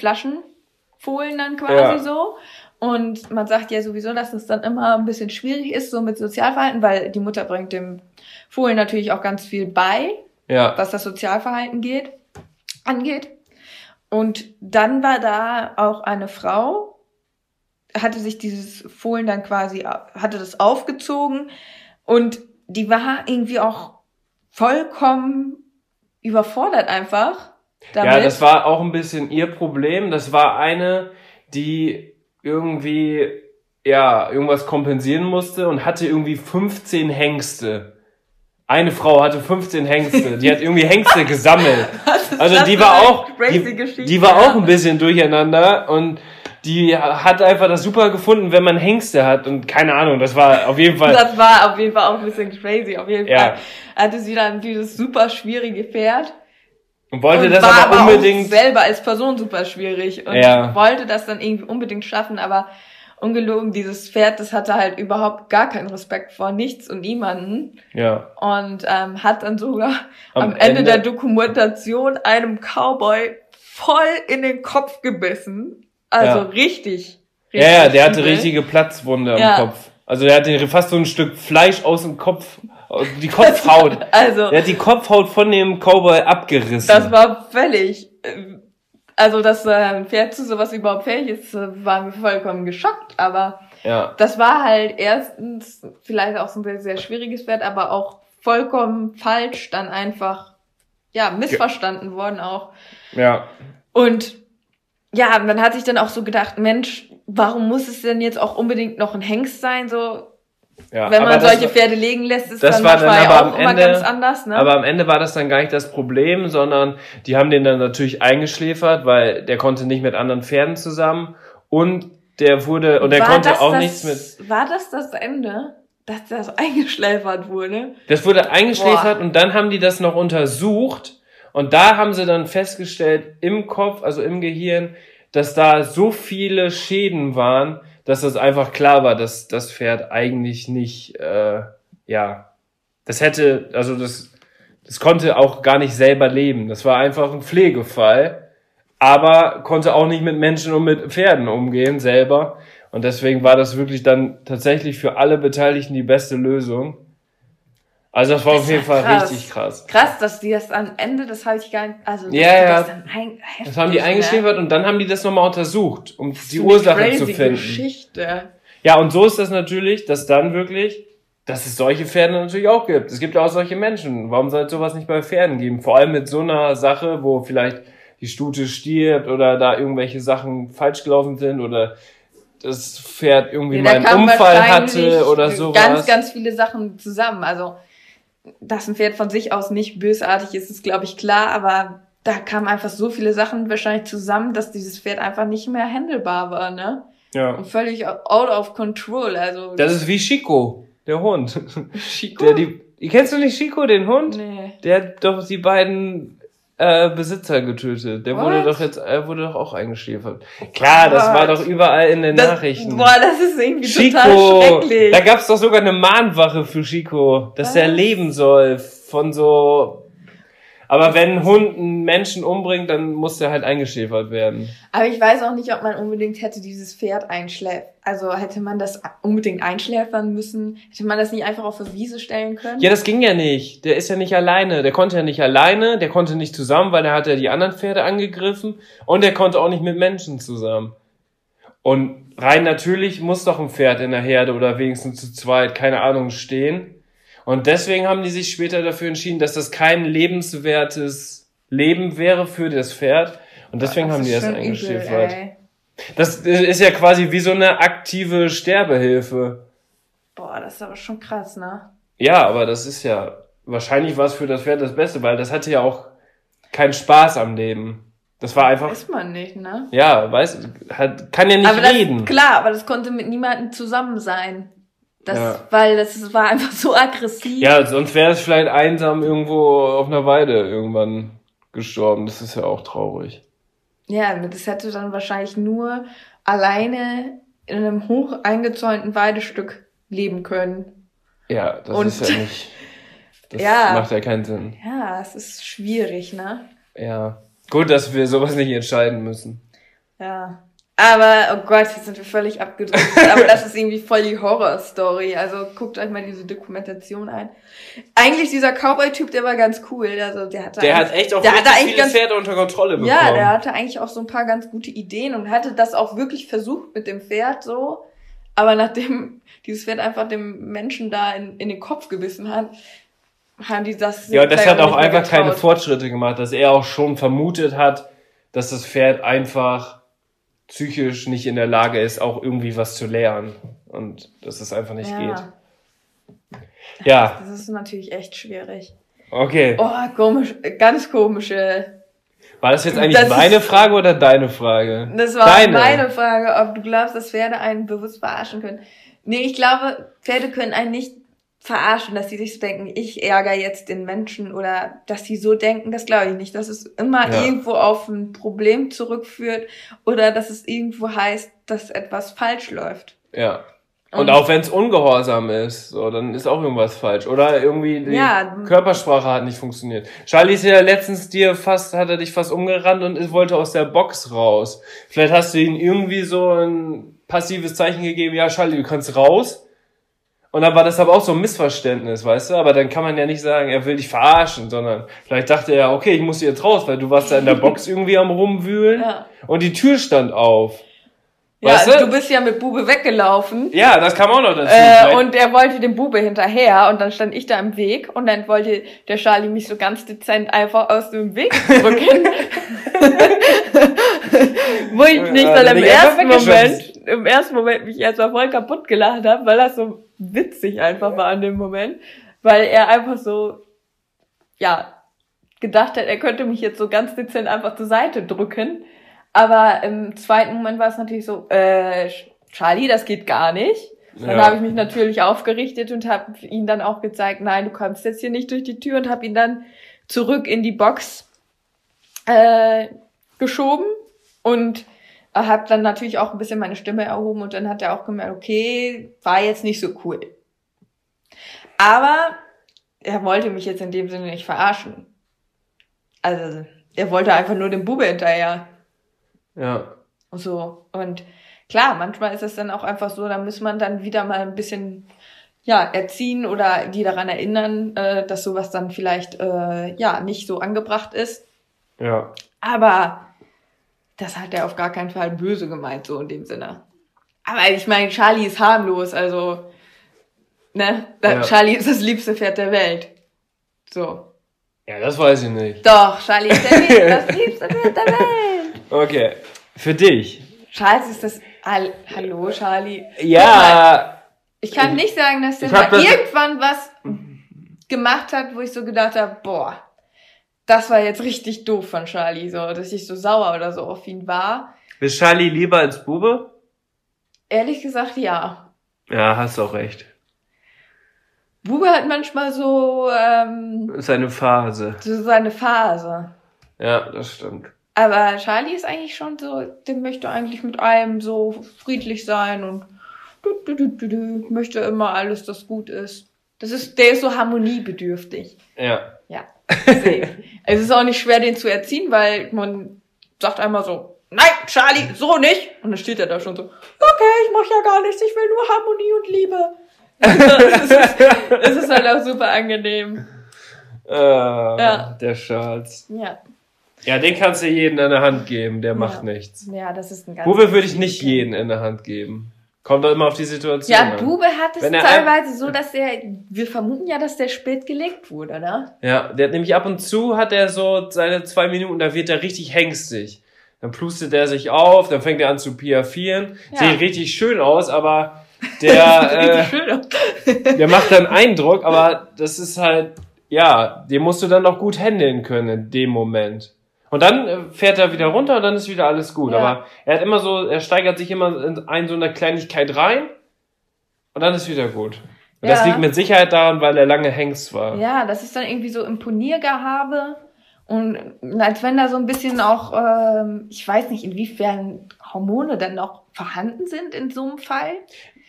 [SPEAKER 3] Flaschenfohlen dann quasi
[SPEAKER 4] Ja.
[SPEAKER 3] so. Und man sagt ja sowieso, dass es dann immer ein bisschen schwierig ist, so mit Sozialverhalten, weil die Mutter bringt dem Fohlen natürlich auch ganz viel bei.
[SPEAKER 4] ja,
[SPEAKER 3] was das Sozialverhalten geht, angeht. Und dann war da auch eine Frau, hatte sich dieses Fohlen dann quasi, hatte das aufgezogen und die war irgendwie auch vollkommen überfordert einfach. Damit.
[SPEAKER 4] ja, das war auch ein bisschen ihr Problem. Das war eine, die irgendwie ja irgendwas kompensieren musste und hatte irgendwie 15 Hengste. Eine Frau hatte 15 Hengste. Die hat irgendwie Hengste gesammelt. Also die war auch, die, die war auch ein bisschen durcheinander und die hat einfach das super gefunden, wenn man Hengste hat und keine Ahnung, das war auf jeden Fall,
[SPEAKER 3] Das war auf jeden Fall auch ein bisschen crazy. Auf jeden
[SPEAKER 4] Ja.
[SPEAKER 3] Fall hatte sie dann dieses super schwierige Pferd.
[SPEAKER 4] Und wollte
[SPEAKER 3] und
[SPEAKER 4] das
[SPEAKER 3] war
[SPEAKER 4] aber unbedingt,
[SPEAKER 3] auch selber als Person super schwierig und
[SPEAKER 4] Ja.
[SPEAKER 3] wollte das dann irgendwie unbedingt schaffen, aber ungelogen, dieses Pferd, das hatte halt überhaupt gar keinen Respekt vor nichts und niemanden
[SPEAKER 4] ja,
[SPEAKER 3] und ähm, hat dann sogar am,
[SPEAKER 4] Am
[SPEAKER 3] Ende,
[SPEAKER 4] Ende-
[SPEAKER 3] der Dokumentation einem Cowboy voll in den Kopf gebissen. Also
[SPEAKER 4] Ja.
[SPEAKER 3] richtig, richtig.
[SPEAKER 4] ja, ja, der hatte richtige Platzwunde am
[SPEAKER 3] Ja.
[SPEAKER 4] Kopf. Also der hatte fast so ein Stück Fleisch aus dem Kopf, die Kopfhaut.
[SPEAKER 3] Also,
[SPEAKER 4] Der hat die Kopfhaut von dem Cowboy abgerissen.
[SPEAKER 3] das war völlig. äh, Also, dass äh, ein Pferd zu sowas überhaupt fähig ist, äh, waren wir vollkommen geschockt. Aber
[SPEAKER 4] ja,
[SPEAKER 3] das war halt erstens vielleicht auch so ein sehr, sehr schwieriges Pferd, aber auch vollkommen falsch dann einfach, ja, missverstanden worden auch.
[SPEAKER 4] ja,
[SPEAKER 3] Und ja, man hat sich dann auch so gedacht, Mensch, warum muss es denn jetzt auch unbedingt noch ein Hengst sein? So,
[SPEAKER 4] ja.
[SPEAKER 3] wenn man solche
[SPEAKER 4] war-
[SPEAKER 3] Pferde legen lässt, ist
[SPEAKER 4] das
[SPEAKER 3] dann
[SPEAKER 4] war dann aber am
[SPEAKER 3] auch immer
[SPEAKER 4] Ende-
[SPEAKER 3] ganz anders, ne?
[SPEAKER 4] Aber am Ende war das dann gar nicht das Problem, sondern die haben den dann natürlich eingeschläfert, weil der konnte nicht mit anderen Pferden zusammen und der wurde und der
[SPEAKER 3] War
[SPEAKER 4] konnte
[SPEAKER 3] das
[SPEAKER 4] auch
[SPEAKER 3] das,
[SPEAKER 4] nichts mit.
[SPEAKER 3] War das das Ende? Dass das eingeschläfert wurde?
[SPEAKER 4] Das wurde eingeschläfert
[SPEAKER 3] Boah.
[SPEAKER 4] und dann haben die das noch untersucht und da haben sie dann festgestellt im Kopf, also im Gehirn, dass da so viele Schäden waren, dass das einfach klar war, dass das Pferd eigentlich nicht, äh, ja, das hätte, also das, das konnte auch gar nicht selber leben. Das war einfach ein Pflegefall, aber konnte auch nicht mit Menschen und mit Pferden umgehen selber. Und deswegen war das wirklich dann tatsächlich für alle Beteiligten die beste Lösung. Also das war
[SPEAKER 3] Das
[SPEAKER 4] auf jeden Fall
[SPEAKER 3] krass.
[SPEAKER 4] richtig krass.
[SPEAKER 3] Krass, dass die das am Ende, das habe ich gar nicht, also
[SPEAKER 4] Ja, ja.
[SPEAKER 3] das dann ein,
[SPEAKER 4] Das haben die
[SPEAKER 3] heftig,
[SPEAKER 4] eingeschläfert und dann haben die das nochmal untersucht, um die Ursache zu finden.
[SPEAKER 3] Geschichte.
[SPEAKER 4] Ja, und so ist das natürlich, dass dann wirklich, dass es solche Pferde natürlich auch gibt. Es gibt auch solche Menschen. Warum soll es sowas nicht bei Pferden geben? Vor allem mit so einer Sache, wo vielleicht die Stute stirbt oder da irgendwelche Sachen falsch gelaufen sind oder das Pferd irgendwie
[SPEAKER 3] Ja,
[SPEAKER 4] mal einen Unfall hatte oder sowas.
[SPEAKER 3] Ganz, ganz viele Sachen zusammen. Also, dass ein Pferd von sich aus nicht bösartig ist, ist, glaube ich, klar, aber da kamen einfach so viele Sachen wahrscheinlich zusammen, dass dieses Pferd einfach nicht mehr handelbar war, ne?
[SPEAKER 4] ja.
[SPEAKER 3] Und völlig out of control. Also,
[SPEAKER 4] Das ist wie Chico, der Hund.
[SPEAKER 3] Chico.
[SPEAKER 4] Der, die, kennst du nicht Chico, den Hund?
[SPEAKER 3] nee.
[SPEAKER 4] Der hat doch die beiden äh, Besitzer getötet. Der wurde
[SPEAKER 3] What?
[SPEAKER 4] doch jetzt, er wurde doch auch eingeschläfert. Klar, das war doch überall in den
[SPEAKER 3] Das,
[SPEAKER 4] Nachrichten.
[SPEAKER 3] boah, das ist irgendwie
[SPEAKER 4] Chico,
[SPEAKER 3] total schrecklich.
[SPEAKER 4] da gab's doch sogar eine Mahnwache für Chico, dass
[SPEAKER 3] Was?
[SPEAKER 4] er leben soll von so. Aber wenn ein Hund einen Menschen umbringt, dann muss der halt eingeschläfert werden.
[SPEAKER 3] Aber ich weiß auch nicht, ob man unbedingt hätte dieses Pferd einschläfern. Also hätte man das unbedingt einschläfern müssen? Hätte man das nicht einfach auf der Wiese stellen können?
[SPEAKER 4] Ja, das ging ja nicht. Der ist ja nicht alleine. Der konnte ja nicht alleine, der konnte nicht zusammen, weil er hat ja die anderen Pferde angegriffen und der konnte auch nicht mit Menschen zusammen. Und rein natürlich muss doch ein Pferd in der Herde oder wenigstens zu zweit, keine Ahnung, stehen. Und deswegen haben die sich später dafür entschieden, dass das kein lebenswertes Leben wäre für das Pferd. Und deswegen haben die das eingeschläfert. Das ist ja quasi wie so eine aktive Sterbehilfe.
[SPEAKER 3] Boah, das ist aber schon krass, ne?
[SPEAKER 4] Ja, aber das ist ja, wahrscheinlich war es für das Pferd das Beste, weil das hatte ja auch keinen Spaß am Leben. Das war einfach,
[SPEAKER 3] Weiß man nicht, ne?
[SPEAKER 4] ja, weiß, hat, kann ja nicht
[SPEAKER 3] aber das,
[SPEAKER 4] reden.
[SPEAKER 3] klar, aber das konnte mit niemandem zusammen sein. Das,
[SPEAKER 4] Ja.
[SPEAKER 3] Weil das war einfach so aggressiv.
[SPEAKER 4] Ja, sonst wäre es vielleicht einsam irgendwo auf einer Weide irgendwann gestorben. Das ist ja auch traurig.
[SPEAKER 3] Ja, das hätte dann wahrscheinlich nur alleine in einem hoch eingezäunten Weidestück leben können.
[SPEAKER 4] Ja, das
[SPEAKER 3] Und-
[SPEAKER 4] ist ja nicht, das
[SPEAKER 3] Ja.
[SPEAKER 4] macht ja keinen Sinn.
[SPEAKER 3] Ja, es ist schwierig, ne?
[SPEAKER 4] Ja. Gut, dass wir sowas nicht entscheiden müssen.
[SPEAKER 3] Ja. Aber, oh Gott, jetzt sind wir völlig abgedrückt. Aber das ist irgendwie voll die Horrorstory. Also guckt euch mal diese Dokumentation ein. Eigentlich dieser Cowboy-Typ, der war ganz cool. Also der hatte
[SPEAKER 4] Der hat echt auch
[SPEAKER 3] der hatte
[SPEAKER 4] viele
[SPEAKER 3] ganz,
[SPEAKER 4] Pferde unter Kontrolle bekommen.
[SPEAKER 3] Ja, der hatte eigentlich auch so ein paar ganz gute Ideen und hatte das auch wirklich versucht mit dem Pferd so. Aber nachdem dieses Pferd einfach dem Menschen da in, in den Kopf gebissen hat, haben die das.
[SPEAKER 4] Ja, das hat auch einfach keine. Fortschritte gemacht, dass er auch schon vermutet hat, dass das Pferd einfach psychisch nicht in der Lage ist, auch irgendwie was zu lernen. Und dass es einfach nicht
[SPEAKER 3] ja,
[SPEAKER 4] geht. Ja,
[SPEAKER 3] Das ist natürlich echt schwierig.
[SPEAKER 4] okay.
[SPEAKER 3] Oh, komisch, ganz komische.
[SPEAKER 4] War das jetzt eigentlich
[SPEAKER 3] Das ist-
[SPEAKER 4] meine Frage oder deine Frage?
[SPEAKER 3] Das war
[SPEAKER 4] Deine.
[SPEAKER 3] meine Frage, ob du glaubst, dass Pferde einen bewusst verarschen können. Nee, ich glaube, Pferde können einen nicht verarschen, dass sie sich so denken, ich ärgere jetzt den Menschen oder dass sie so denken, das glaube ich nicht. Dass es immer
[SPEAKER 4] Ja.
[SPEAKER 3] irgendwo auf ein Problem zurückführt oder dass es irgendwo heißt, dass etwas falsch läuft.
[SPEAKER 4] Ja. Und,
[SPEAKER 3] Und-
[SPEAKER 4] auch wenn es ungehorsam ist, so, dann ist auch irgendwas falsch. Oder irgendwie die
[SPEAKER 3] Ja.
[SPEAKER 4] Körpersprache hat nicht funktioniert. Charlie ist ja letztens dir fast, hat er dich fast umgerannt und wollte aus der Box raus. Vielleicht hast du ihm irgendwie so ein passives Zeichen gegeben, ja, Charlie, du kannst raus. Und dann war das aber auch so ein Missverständnis, weißt du? Aber dann kann man ja nicht sagen, er will dich verarschen, sondern vielleicht dachte er, okay, ich muss jetzt raus, weil du warst da in der Box irgendwie am rumwühlen
[SPEAKER 3] Ja.
[SPEAKER 4] und die Tür stand auf.
[SPEAKER 3] Ja,
[SPEAKER 4] Weißt du?
[SPEAKER 3] du bist ja mit Bube weggelaufen.
[SPEAKER 4] Ja, das kam auch noch dazu.
[SPEAKER 3] Äh, und er wollte dem Bube hinterher und dann stand ich da im Weg und dann wollte der Charlie mich so ganz dezent einfach aus dem Weg drücken. Wo ich mich
[SPEAKER 4] Ja,
[SPEAKER 3] dann im ersten. Moment, im ersten Moment mich erstmal voll kaputt gelacht habe, weil das so witzig einfach war in dem Moment. Weil er einfach so, ja, gedacht hat, er könnte mich jetzt so ganz dezent einfach zur Seite drücken. Aber im zweiten Moment war es natürlich so, äh, Charlie, das geht gar nicht. Dann
[SPEAKER 4] Ja.
[SPEAKER 3] habe ich mich natürlich aufgerichtet und habe ihn dann auch gezeigt, nein, du kommst jetzt hier nicht durch die Tür und habe ihn dann zurück in die Box äh, geschoben und habe dann natürlich auch ein bisschen meine Stimme erhoben und dann hat er auch gemerkt, okay, war jetzt nicht so cool. Aber er wollte mich jetzt in dem Sinne nicht verarschen. Also er wollte einfach nur dem Bube hinterher.
[SPEAKER 4] ja.
[SPEAKER 3] So. Und klar, manchmal ist es dann auch einfach so, da muss man dann wieder mal ein bisschen ja, erziehen oder die daran erinnern, äh, dass sowas dann vielleicht äh, ja nicht so angebracht ist.
[SPEAKER 4] Ja.
[SPEAKER 3] Aber das hat er auf gar keinen Fall böse gemeint, so in dem Sinne. Aber ich meine, Charlie ist harmlos, also ne,
[SPEAKER 4] Ja.
[SPEAKER 3] Charlie ist das liebste Pferd der Welt. So.
[SPEAKER 4] Ja, das weiß ich nicht.
[SPEAKER 3] Doch, Charlie ist der das liebste Pferd der Welt.
[SPEAKER 4] Okay. Für dich.
[SPEAKER 3] Charles ist das. Hall Hallo, Charlie.
[SPEAKER 4] Ja.
[SPEAKER 3] Ich kann nicht sagen, dass der mal
[SPEAKER 4] das-
[SPEAKER 3] irgendwann was gemacht hat, wo ich so gedacht habe, boah, das war jetzt richtig doof von Charlie, so, dass ich so sauer oder so auf ihn war.
[SPEAKER 4] Ist Charlie lieber als Bube?
[SPEAKER 3] Ehrlich gesagt, ja.
[SPEAKER 4] Ja, hast auch recht.
[SPEAKER 3] Bube hat manchmal so, ähm,
[SPEAKER 4] Ist eine Phase.
[SPEAKER 3] so seine Phase.
[SPEAKER 4] Ja, das stimmt.
[SPEAKER 3] Aber Charlie ist eigentlich schon so, der möchte eigentlich mit allem so friedlich sein und du, du, du, du, du, möchte immer alles, das gut ist. Das ist, der ist so harmoniebedürftig.
[SPEAKER 4] Ja.
[SPEAKER 3] Ja. Es ist auch nicht schwer, den zu erziehen, weil man sagt einmal so, nein, Charlie, so nicht. Und dann steht er da schon so, okay, ich mach ja gar nichts, ich will nur Harmonie und Liebe. es, ist, es ist halt auch super angenehm.
[SPEAKER 4] Äh,
[SPEAKER 3] Ja.
[SPEAKER 4] Der Charles.
[SPEAKER 3] Ja.
[SPEAKER 4] Ja, den kannst du jeden in der Hand geben, der macht
[SPEAKER 3] Ja.
[SPEAKER 4] nichts.
[SPEAKER 3] Ja, das ist ein ganz.
[SPEAKER 4] Bube würde ich nicht jeden in der Hand geben. Kommt doch immer auf die Situation
[SPEAKER 3] Ja,
[SPEAKER 4] an.
[SPEAKER 3] Bube hat es teilweise so, dass er, wir vermuten ja, dass der spät gelegt wurde, ne?
[SPEAKER 4] Ja, der hat nämlich ab und zu hat er so seine zwei Minuten, da wird er richtig hengstig. Dann plustet er sich auf, dann fängt er an zu piaffieren.
[SPEAKER 3] Ja.
[SPEAKER 4] Sieht richtig schön aus, aber der, äh, der macht dann Eindruck, aber das ist halt, ja, den musst du dann noch gut handeln können in dem Moment. Und dann äh, fährt er wieder runter und dann ist wieder alles gut.
[SPEAKER 3] Ja.
[SPEAKER 4] Aber er hat immer so, er steigert sich immer in ein so eine Kleinigkeit rein und dann ist wieder gut. Und das
[SPEAKER 3] Ja.
[SPEAKER 4] liegt mit Sicherheit daran, weil er lange Hengst war.
[SPEAKER 3] Ja, das ist dann irgendwie so Imponiergehabe. Und als wenn da so ein bisschen auch, ähm, ich weiß nicht, inwiefern Hormone dann noch vorhanden sind in so einem Fall.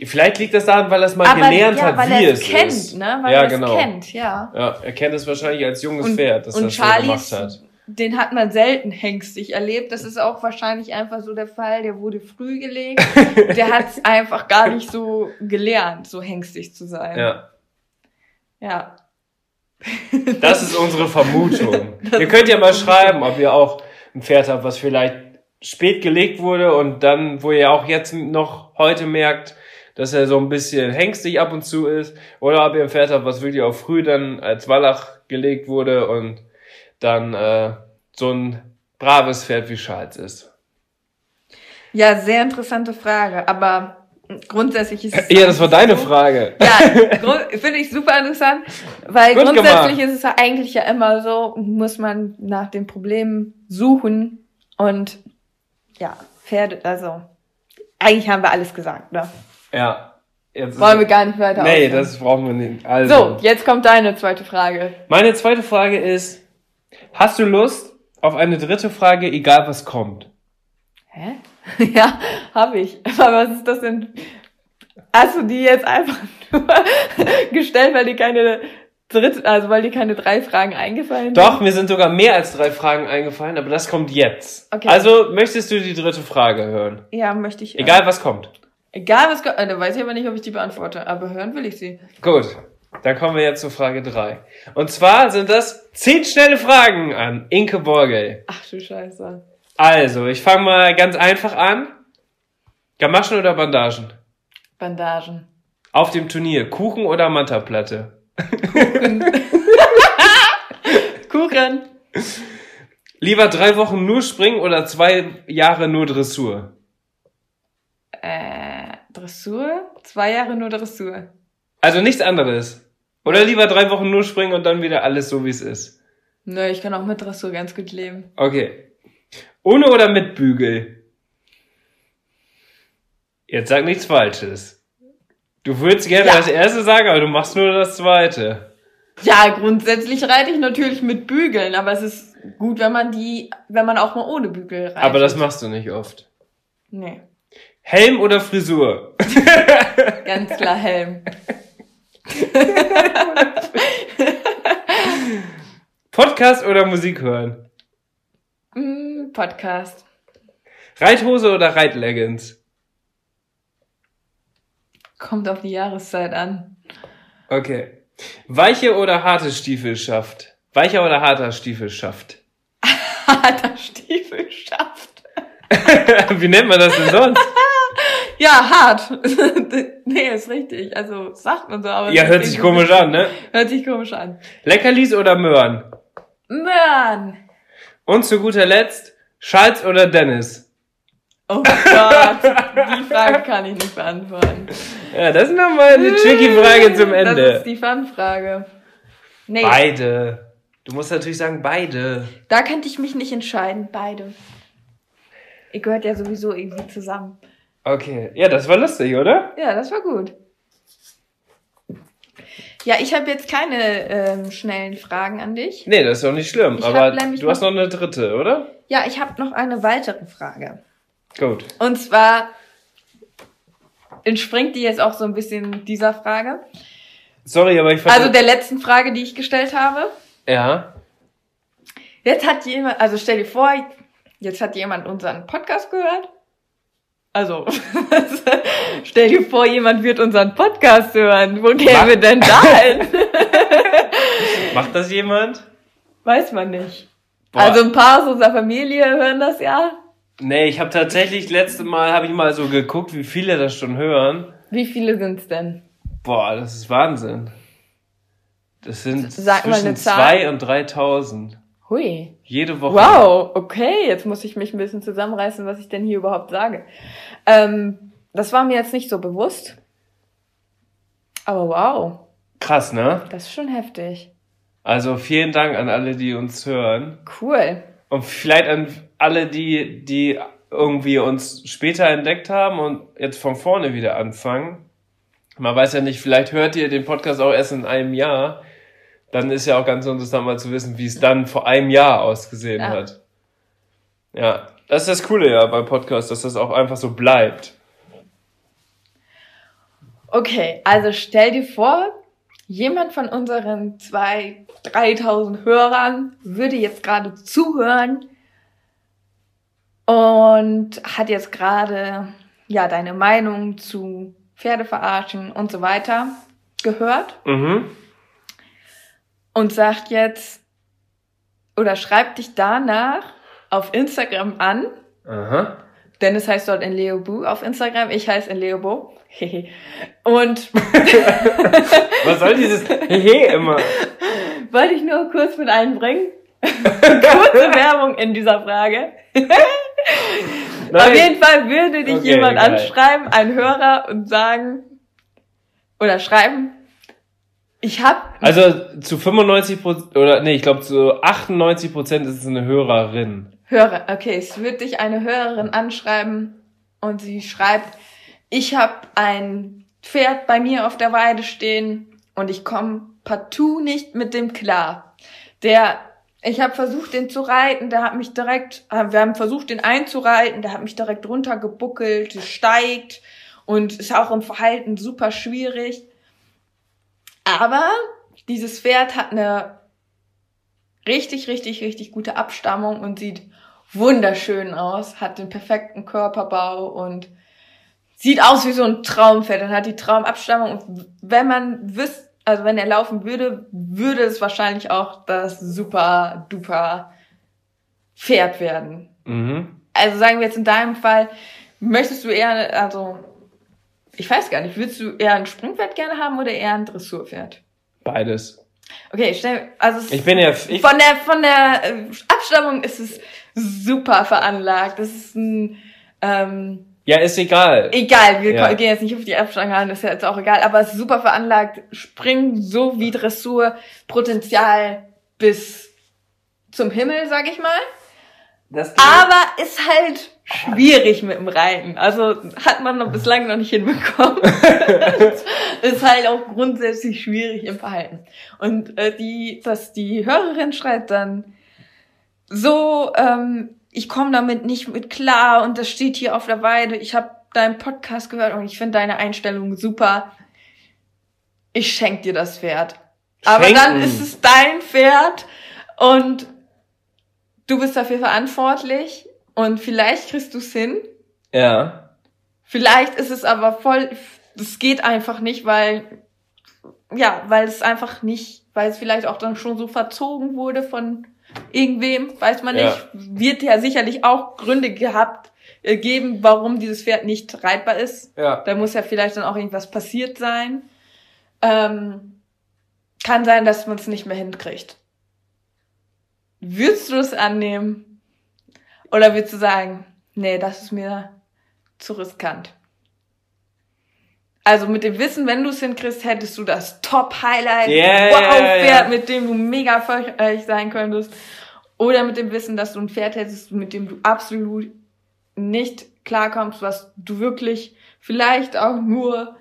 [SPEAKER 4] Vielleicht liegt das daran, weil er es mal gelernt
[SPEAKER 3] ja,
[SPEAKER 4] hat,
[SPEAKER 3] weil
[SPEAKER 4] wie
[SPEAKER 3] er
[SPEAKER 4] es
[SPEAKER 3] kennt,
[SPEAKER 4] ist.
[SPEAKER 3] ne? Weil
[SPEAKER 4] ja,
[SPEAKER 3] er es
[SPEAKER 4] genau.
[SPEAKER 3] kennt, ja.
[SPEAKER 4] Ja, er kennt es wahrscheinlich als junges
[SPEAKER 3] Und,
[SPEAKER 4] Pferd, dass er
[SPEAKER 3] und
[SPEAKER 4] das so
[SPEAKER 3] Charlie,
[SPEAKER 4] gemacht hat.
[SPEAKER 3] Den hat man selten hengstig erlebt. Das ist auch wahrscheinlich einfach so der Fall. Der wurde früh gelegt. der hat es einfach gar nicht so gelernt, so hengstig zu sein.
[SPEAKER 4] Ja,
[SPEAKER 3] ja.
[SPEAKER 4] das ist unsere Vermutung. ihr könnt ja mal schreiben, ob ihr auch ein Pferd habt, was vielleicht spät gelegt wurde und dann, wo ihr auch jetzt noch heute merkt, dass er so ein bisschen hengstig ab und zu ist, oder ob ihr ein Pferd habt, was wirklich auch früh dann als Wallach gelegt wurde und dann äh, so ein braves Pferd wie Charles ist.
[SPEAKER 3] Ja, sehr interessante Frage. Aber grundsätzlich ist es.
[SPEAKER 4] Ja, das war deine
[SPEAKER 3] so-
[SPEAKER 4] Frage.
[SPEAKER 3] Ja, finde ich super interessant, weil
[SPEAKER 4] Gut
[SPEAKER 3] grundsätzlich
[SPEAKER 4] gemacht.
[SPEAKER 3] ist es ja eigentlich ja immer so, muss man nach den Problemen suchen und ja, Pferde, also eigentlich haben wir alles gesagt, ne?
[SPEAKER 4] Ja. Jetzt
[SPEAKER 3] Wollen wir gar nicht weiter
[SPEAKER 4] Nee,
[SPEAKER 3] ausführen.
[SPEAKER 4] das brauchen wir nicht. Also,
[SPEAKER 3] So, jetzt kommt deine zweite Frage.
[SPEAKER 4] meine zweite Frage ist, hast du Lust auf eine dritte Frage, egal was kommt?
[SPEAKER 3] Hä? ja, habe ich. Aber was ist das denn? Hast du die jetzt einfach nur gestellt, weil die keine dritte, also weil die keine drei Fragen eingefallen
[SPEAKER 4] Doch, mir sind sogar mehr als drei Fragen eingefallen, aber das kommt jetzt.
[SPEAKER 3] Okay.
[SPEAKER 4] Also, möchtest du die dritte Frage hören?
[SPEAKER 3] Ja, möchte ich. hören.
[SPEAKER 4] Egal was kommt.
[SPEAKER 3] Egal was kommt, äh, dann weiß ich aber nicht, ob ich die beantworte. Aber hören will ich sie.
[SPEAKER 4] Gut. Dann kommen wir jetzt zu Frage drei. Und zwar sind das zehn schnelle Fragen an Inke Borgel.
[SPEAKER 3] Ach du Scheiße.
[SPEAKER 4] Also, ich fange mal ganz einfach an. Gamaschen oder Bandagen?
[SPEAKER 3] Bandagen.
[SPEAKER 4] Auf dem Turnier, Kuchen oder Mantaplatte?
[SPEAKER 3] Kuchen.
[SPEAKER 4] Lieber drei Wochen nur springen oder zwei Jahre nur Dressur?
[SPEAKER 3] Äh, Dressur? Zwei Jahre nur Dressur.
[SPEAKER 4] Also nichts anderes. Oder lieber drei Wochen nur springen und dann wieder alles so, wie es ist.
[SPEAKER 3] Nö, ich kann auch mit Dressur ganz gut leben.
[SPEAKER 4] Okay. Ohne oder mit Bügel? Jetzt sag nichts Falsches. Du würdest gerne
[SPEAKER 3] Ja.
[SPEAKER 4] das erste sagen, aber du machst nur das zweite.
[SPEAKER 3] Ja, grundsätzlich reite ich natürlich mit Bügeln, aber es ist gut, wenn man die, wenn man auch mal ohne Bügel reitet.
[SPEAKER 4] Aber das machst du nicht oft.
[SPEAKER 3] Nee,
[SPEAKER 4] Helm oder Frisur?
[SPEAKER 3] ganz klar Helm.
[SPEAKER 4] Podcast oder Musik hören?
[SPEAKER 3] Mm, Podcast.
[SPEAKER 4] Reithose oder Reitleggings?
[SPEAKER 3] Kommt auf die Jahreszeit an.
[SPEAKER 4] Okay. Weiche oder harte Stiefelschaft? Weicher oder harter Stiefelschaft?
[SPEAKER 3] Harter Stiefelschaft.
[SPEAKER 4] Wie nennt man das denn sonst?
[SPEAKER 3] Ja, hart. nee, ist richtig. Also sagt man so, aber
[SPEAKER 4] Ja, hört sich komisch an, ne?
[SPEAKER 3] Hört sich komisch an.
[SPEAKER 4] Leckerlis oder Möhren?
[SPEAKER 3] Mann.
[SPEAKER 4] Und zu guter Letzt, Charles oder Dennis?
[SPEAKER 3] Oh Gott, die Frage kann ich nicht beantworten.
[SPEAKER 4] Ja, das ist nochmal eine tricky Frage zum
[SPEAKER 3] Das ist
[SPEAKER 4] Ende.
[SPEAKER 3] die Fun-Frage. Nee,
[SPEAKER 4] Beide. Du musst natürlich sagen beide.
[SPEAKER 3] da könnte ich mich nicht entscheiden. Beide. Ihr gehört ja sowieso irgendwie zusammen.
[SPEAKER 4] Okay. Ja, das war lustig, oder?
[SPEAKER 3] Ja, das war gut. Ja, ich habe jetzt keine ähm, schnellen Fragen an dich.
[SPEAKER 4] Nee, das ist doch nicht schlimm.
[SPEAKER 3] Ich
[SPEAKER 4] aber du hast noch eine dritte, oder?
[SPEAKER 3] Ja, ich habe noch eine weitere Frage.
[SPEAKER 4] Gut.
[SPEAKER 3] Und zwar entspringt die jetzt auch so ein bisschen dieser Frage.
[SPEAKER 4] Sorry, aber ich
[SPEAKER 3] Also der letzten Frage, die ich gestellt habe.
[SPEAKER 4] ja.
[SPEAKER 3] Jetzt hat jemand, also stell dir vor, jetzt hat jemand unseren Podcast gehört. Also, stell dir vor, jemand wird unseren Podcast hören. Wo kämen wir denn da hin?
[SPEAKER 4] Macht das jemand?
[SPEAKER 3] Weiß man nicht.
[SPEAKER 4] Boah.
[SPEAKER 3] Also ein paar aus unserer Familie hören das ja.
[SPEAKER 4] Nee, ich habe tatsächlich letzte Mal habe ich mal so geguckt, wie viele das schon hören.
[SPEAKER 3] Wie viele sind's denn?
[SPEAKER 4] Boah, das ist Wahnsinn. Das sind
[SPEAKER 3] Sag
[SPEAKER 4] zwischen
[SPEAKER 3] eine Zahl.
[SPEAKER 4] zwei und 3000.
[SPEAKER 3] Hui.
[SPEAKER 4] Jede Woche.
[SPEAKER 3] Wow, okay, jetzt muss ich mich ein bisschen zusammenreißen, was ich denn hier überhaupt sage. Ähm, das war mir jetzt nicht so bewusst. Aber wow,
[SPEAKER 4] Krass, ne?
[SPEAKER 3] das ist schon heftig.
[SPEAKER 4] Also vielen Dank an alle, die uns hören.
[SPEAKER 3] Cool.
[SPEAKER 4] Und vielleicht an alle, die, die irgendwie uns später entdeckt haben und jetzt von vorne wieder anfangen. Man weiß ja nicht, vielleicht hört ihr den Podcast auch erst in einem Jahr. Dann ist ja auch ganz interessant mal zu wissen, wie es dann vor einem Jahr ausgesehen
[SPEAKER 3] Ja.
[SPEAKER 4] hat. Ja, das ist das Coole ja beim Podcast, dass das auch einfach so bleibt.
[SPEAKER 3] Okay, also stell dir vor, jemand von unseren 2.000, 3.000 Hörern würde jetzt gerade zuhören und hat jetzt gerade ja deine Meinung zu Pferde verarschen und so weiter gehört
[SPEAKER 4] Mhm.
[SPEAKER 3] Und sagt jetzt oder schreibt dich danach auf Instagram an.
[SPEAKER 4] Aha.
[SPEAKER 3] Dennis heißt dort in Leobu auf Instagram, ich heiße in Leobo. und
[SPEAKER 4] Was soll dieses Hehe immer?
[SPEAKER 3] wollte ich nur kurz mit einbringen. Kurze Werbung in dieser Frage. Auf jeden Fall würde dich
[SPEAKER 4] Okay,
[SPEAKER 3] jemand
[SPEAKER 4] geil.
[SPEAKER 3] anschreiben, ein Hörer, und sagen, oder schreiben, ich hab,
[SPEAKER 4] Also zu 95 Prozent, oder nee, ich glaube zu 98 Prozent ist es eine Hörerin.
[SPEAKER 3] Hörer, okay, es wird dich eine Hörerin anschreiben und sie schreibt, ich habe ein Pferd bei mir auf der Weide stehen und ich komme partout nicht mit dem klar. Der, ich habe versucht, den zu reiten, der hat mich direkt, äh, wir haben versucht, den einzureiten, der hat mich direkt runtergebuckelt, steigt und ist auch im Verhalten super schwierig. Aber dieses Pferd hat eine richtig, richtig, richtig gute Abstammung und sieht wunderschön aus, hat den perfekten Körperbau und sieht aus wie so ein Traumpferd und hat die Traumabstammung. Und wenn man wüsste, also wenn er laufen würde, würde es wahrscheinlich auch das super duper Pferd werden.
[SPEAKER 4] Mhm.
[SPEAKER 3] Also sagen wir jetzt in deinem Fall, möchtest du eher, also ich weiß gar nicht, würdest du eher ein Sprungpferd gerne haben oder eher ein Dressurpferd?
[SPEAKER 4] Beides.
[SPEAKER 3] Okay, stell, also
[SPEAKER 4] Ich bin ja, ich,
[SPEAKER 3] von der von der äh, Abstammung ist es super veranlagt. Das ist ein ähm,
[SPEAKER 4] ja, ist egal.
[SPEAKER 3] egal, wir
[SPEAKER 4] Ja.
[SPEAKER 3] gehen jetzt nicht auf die Abstammung an, das ist ja jetzt auch egal, aber es ist super veranlagt, Springen so wie Dressur, Potenzial bis zum Himmel, sag ich mal. Aber ist halt schwierig mit dem Reiten. Also hat man noch bislang noch nicht hinbekommen. ist halt auch grundsätzlich schwierig im Verhalten. Und äh, die, dass die Hörerin schreibt dann so, ähm, ich komme damit nicht mit klar und das steht hier auf der Weide. Ich habe deinen Podcast gehört und ich finde deine Einstellung super. Ich schenk dir das Pferd. Aber
[SPEAKER 4] Schenken.
[SPEAKER 3] dann ist es dein Pferd und du bist dafür verantwortlich und vielleicht kriegst du es hin.
[SPEAKER 4] ja.
[SPEAKER 3] Vielleicht ist es aber voll, es geht einfach nicht, weil ja, weil es einfach nicht, weil es vielleicht auch dann schon so verzogen wurde von irgendwem, weiß man
[SPEAKER 4] Ja.
[SPEAKER 3] nicht. Wird ja sicherlich auch Gründe gehabt, äh, geben, warum dieses Pferd nicht reitbar ist.
[SPEAKER 4] Ja.
[SPEAKER 3] Da muss ja vielleicht dann auch irgendwas passiert sein. Ähm, kann sein, dass man es nicht mehr hinkriegt. Würdest du es annehmen? Oder würdest du sagen, nee, das ist mir zu riskant? Also mit dem Wissen, wenn du es hinkriegst, hättest du das Top-Highlight,
[SPEAKER 4] Yeah,
[SPEAKER 3] Wow-Pferd,
[SPEAKER 4] yeah, yeah.
[SPEAKER 3] mit dem du mega erfolgreich sein könntest. Oder mit dem Wissen, dass du ein Pferd hättest, mit dem du absolut nicht klarkommst, was du wirklich vielleicht auch nur,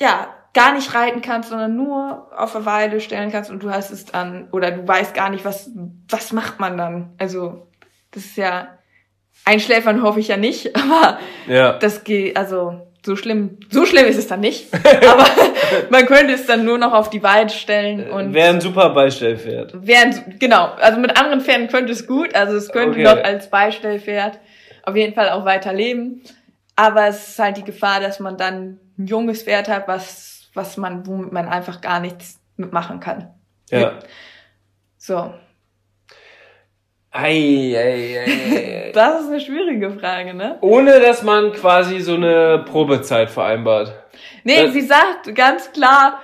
[SPEAKER 3] ja, gar nicht reiten kannst, sondern nur auf der Weide stellen kannst und du hast es dann, oder du weißt gar nicht, was, was macht man dann? Also, das ist ja, einschläfern hoffe ich ja nicht, aber
[SPEAKER 4] Ja.
[SPEAKER 3] das geht, also, so schlimm, so schlimm ist es dann nicht, aber man könnte es dann nur noch auf die Weide stellen und
[SPEAKER 4] Wäre ein super Beistellpferd.
[SPEAKER 3] Während, genau, also mit anderen Pferden könnte es gut, also es könnte
[SPEAKER 4] Okay.
[SPEAKER 3] noch als Beistellpferd auf jeden Fall auch weiter leben. Aber es ist halt die Gefahr, dass man dann ein junges Pferd hat, was, was man, womit man einfach gar nichts mitmachen kann.
[SPEAKER 4] Ja.
[SPEAKER 3] So.
[SPEAKER 4] Ei, ei, ei, ei.
[SPEAKER 3] Das ist eine schwierige Frage, ne?
[SPEAKER 4] Ohne dass man quasi so eine Probezeit vereinbart.
[SPEAKER 3] Nee,
[SPEAKER 4] Das-
[SPEAKER 3] sie sagt ganz klar,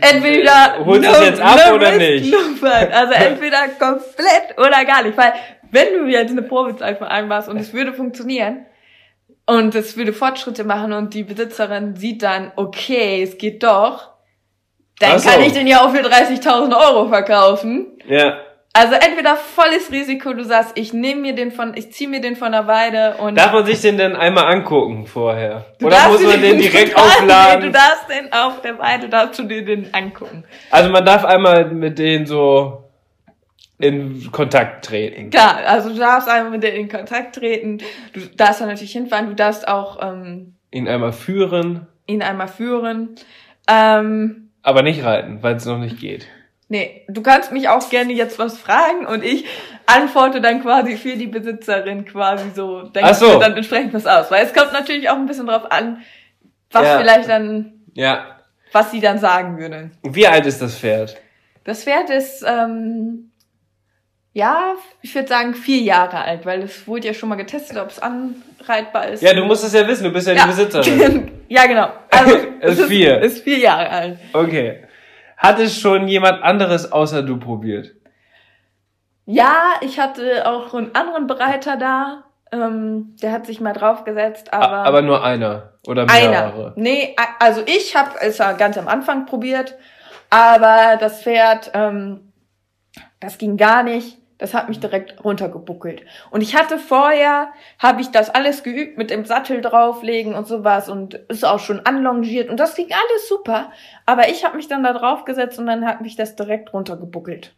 [SPEAKER 3] entweder
[SPEAKER 4] Holt sie es jetzt ab oder
[SPEAKER 3] risk,
[SPEAKER 4] nicht?
[SPEAKER 3] no fun. Also entweder komplett oder gar nicht. Weil wenn du jetzt eine Probezeit vereinbarst und es würde funktionieren und es würde Fortschritte machen und die Besitzerin sieht dann, okay, es geht doch, dann
[SPEAKER 4] so.
[SPEAKER 3] kann ich den ja auch für 30.000 Euro verkaufen.
[SPEAKER 4] Ja.
[SPEAKER 3] Also entweder volles Risiko, du sagst, ich nehme mir den von, ich ziehe mir den von der Weide und
[SPEAKER 4] Darf man sich den denn einmal angucken vorher?
[SPEAKER 3] Du
[SPEAKER 4] Oder muss man
[SPEAKER 3] dir
[SPEAKER 4] den direkt
[SPEAKER 3] du darfst-
[SPEAKER 4] aufladen?
[SPEAKER 3] Nee, du darfst den auf der Weide, darfst du dir den angucken.
[SPEAKER 4] Also man darf einmal mit denen so in Kontakt treten.
[SPEAKER 3] Klar, also du darfst einmal mit denen in Kontakt treten, du darfst dann natürlich hinfahren, du darfst auch ähm,
[SPEAKER 4] Ihn einmal führen,
[SPEAKER 3] ihn einmal führen. Ähm,
[SPEAKER 4] aber nicht reiten, weil es noch nicht geht.
[SPEAKER 3] Nee, du kannst mich auch gerne jetzt was fragen und ich antworte dann quasi für die Besitzerin quasi so, denke
[SPEAKER 4] Ach so.
[SPEAKER 3] dann entsprechend was aus. Weil es kommt natürlich auch ein bisschen drauf an, was
[SPEAKER 4] Ja.
[SPEAKER 3] vielleicht dann,
[SPEAKER 4] Ja.
[SPEAKER 3] was sie dann sagen würde.
[SPEAKER 4] Wie alt ist das Pferd?
[SPEAKER 3] Das Pferd ist, ähm, ja, ich würde sagen vier Jahre alt, weil es wurde ja schon mal getestet, ob es anreitbar ist.
[SPEAKER 4] Ja, du musst es ja wissen, du bist ja, die Besitzerin.
[SPEAKER 3] ja, genau. Also,
[SPEAKER 4] Es ist vier.
[SPEAKER 3] Ist vier Jahre alt.
[SPEAKER 4] Okay. Hat es schon jemand anderes außer du probiert?
[SPEAKER 3] Ja, ich hatte auch einen anderen Bereiter da. Ähm, der hat sich mal draufgesetzt, aber,
[SPEAKER 4] Aber, nur einer oder
[SPEAKER 3] einer.
[SPEAKER 4] mehrere.
[SPEAKER 3] Nee, a- also ich habe es ja ganz am Anfang probiert, aber das Pferd, ähm, das ging gar nicht. Das hat mich direkt runtergebuckelt. Und ich hatte vorher, habe ich das alles geübt mit dem Sattel drauflegen und sowas und ist auch schon anlongiert und das ging alles super. Aber ich habe mich dann da draufgesetzt und dann hat mich das direkt runtergebuckelt.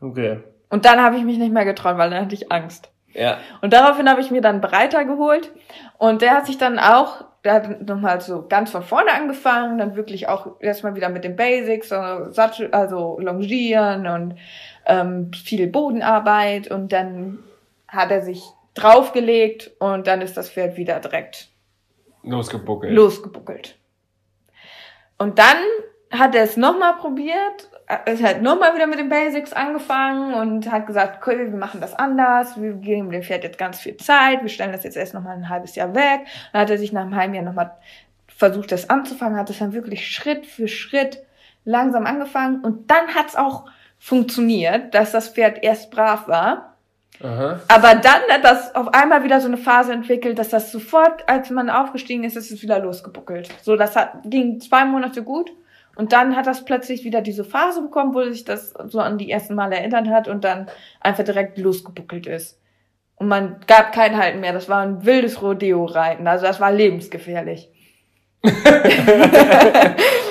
[SPEAKER 4] Okay.
[SPEAKER 3] Und dann habe ich mich nicht mehr getraut, weil dann hatte ich Angst.
[SPEAKER 4] Ja.
[SPEAKER 3] Und daraufhin habe ich mir dann einen Breiter geholt und der hat sich dann auch, der hat nochmal so ganz von vorne angefangen, dann wirklich auch erstmal wieder mit den Basics, also, Sattel, also Longieren und ähm, viel Bodenarbeit und dann hat er sich draufgelegt und dann ist das Pferd wieder direkt
[SPEAKER 4] Losgebuckelt.
[SPEAKER 3] losgebuckelt. Und dann hat er es nochmal probiert, es hat nochmal wieder mit den Basics angefangen und hat gesagt, okay, wir machen das anders, wir geben dem Pferd jetzt ganz viel Zeit, wir stellen das jetzt erst nochmal ein halbes Jahr weg. Dann hat er sich nach einem halben Jahr nochmal versucht, das anzufangen, hat es dann wirklich Schritt für Schritt langsam angefangen und dann hat es auch funktioniert, dass das Pferd erst brav war.
[SPEAKER 4] Aha.
[SPEAKER 3] Aber dann hat das auf einmal wieder so eine Phase entwickelt, dass das sofort, als man aufgestiegen ist, ist es wieder losgebuckelt. So, das hat, ging zwei Monate gut. Und dann hat das plötzlich wieder diese Phase bekommen, wo sich das so an die ersten Mal erinnert hat und dann einfach direkt losgebuckelt ist. Und man gab kein Halten mehr. Das war ein wildes Rodeo-Reiten. Also das war lebensgefährlich.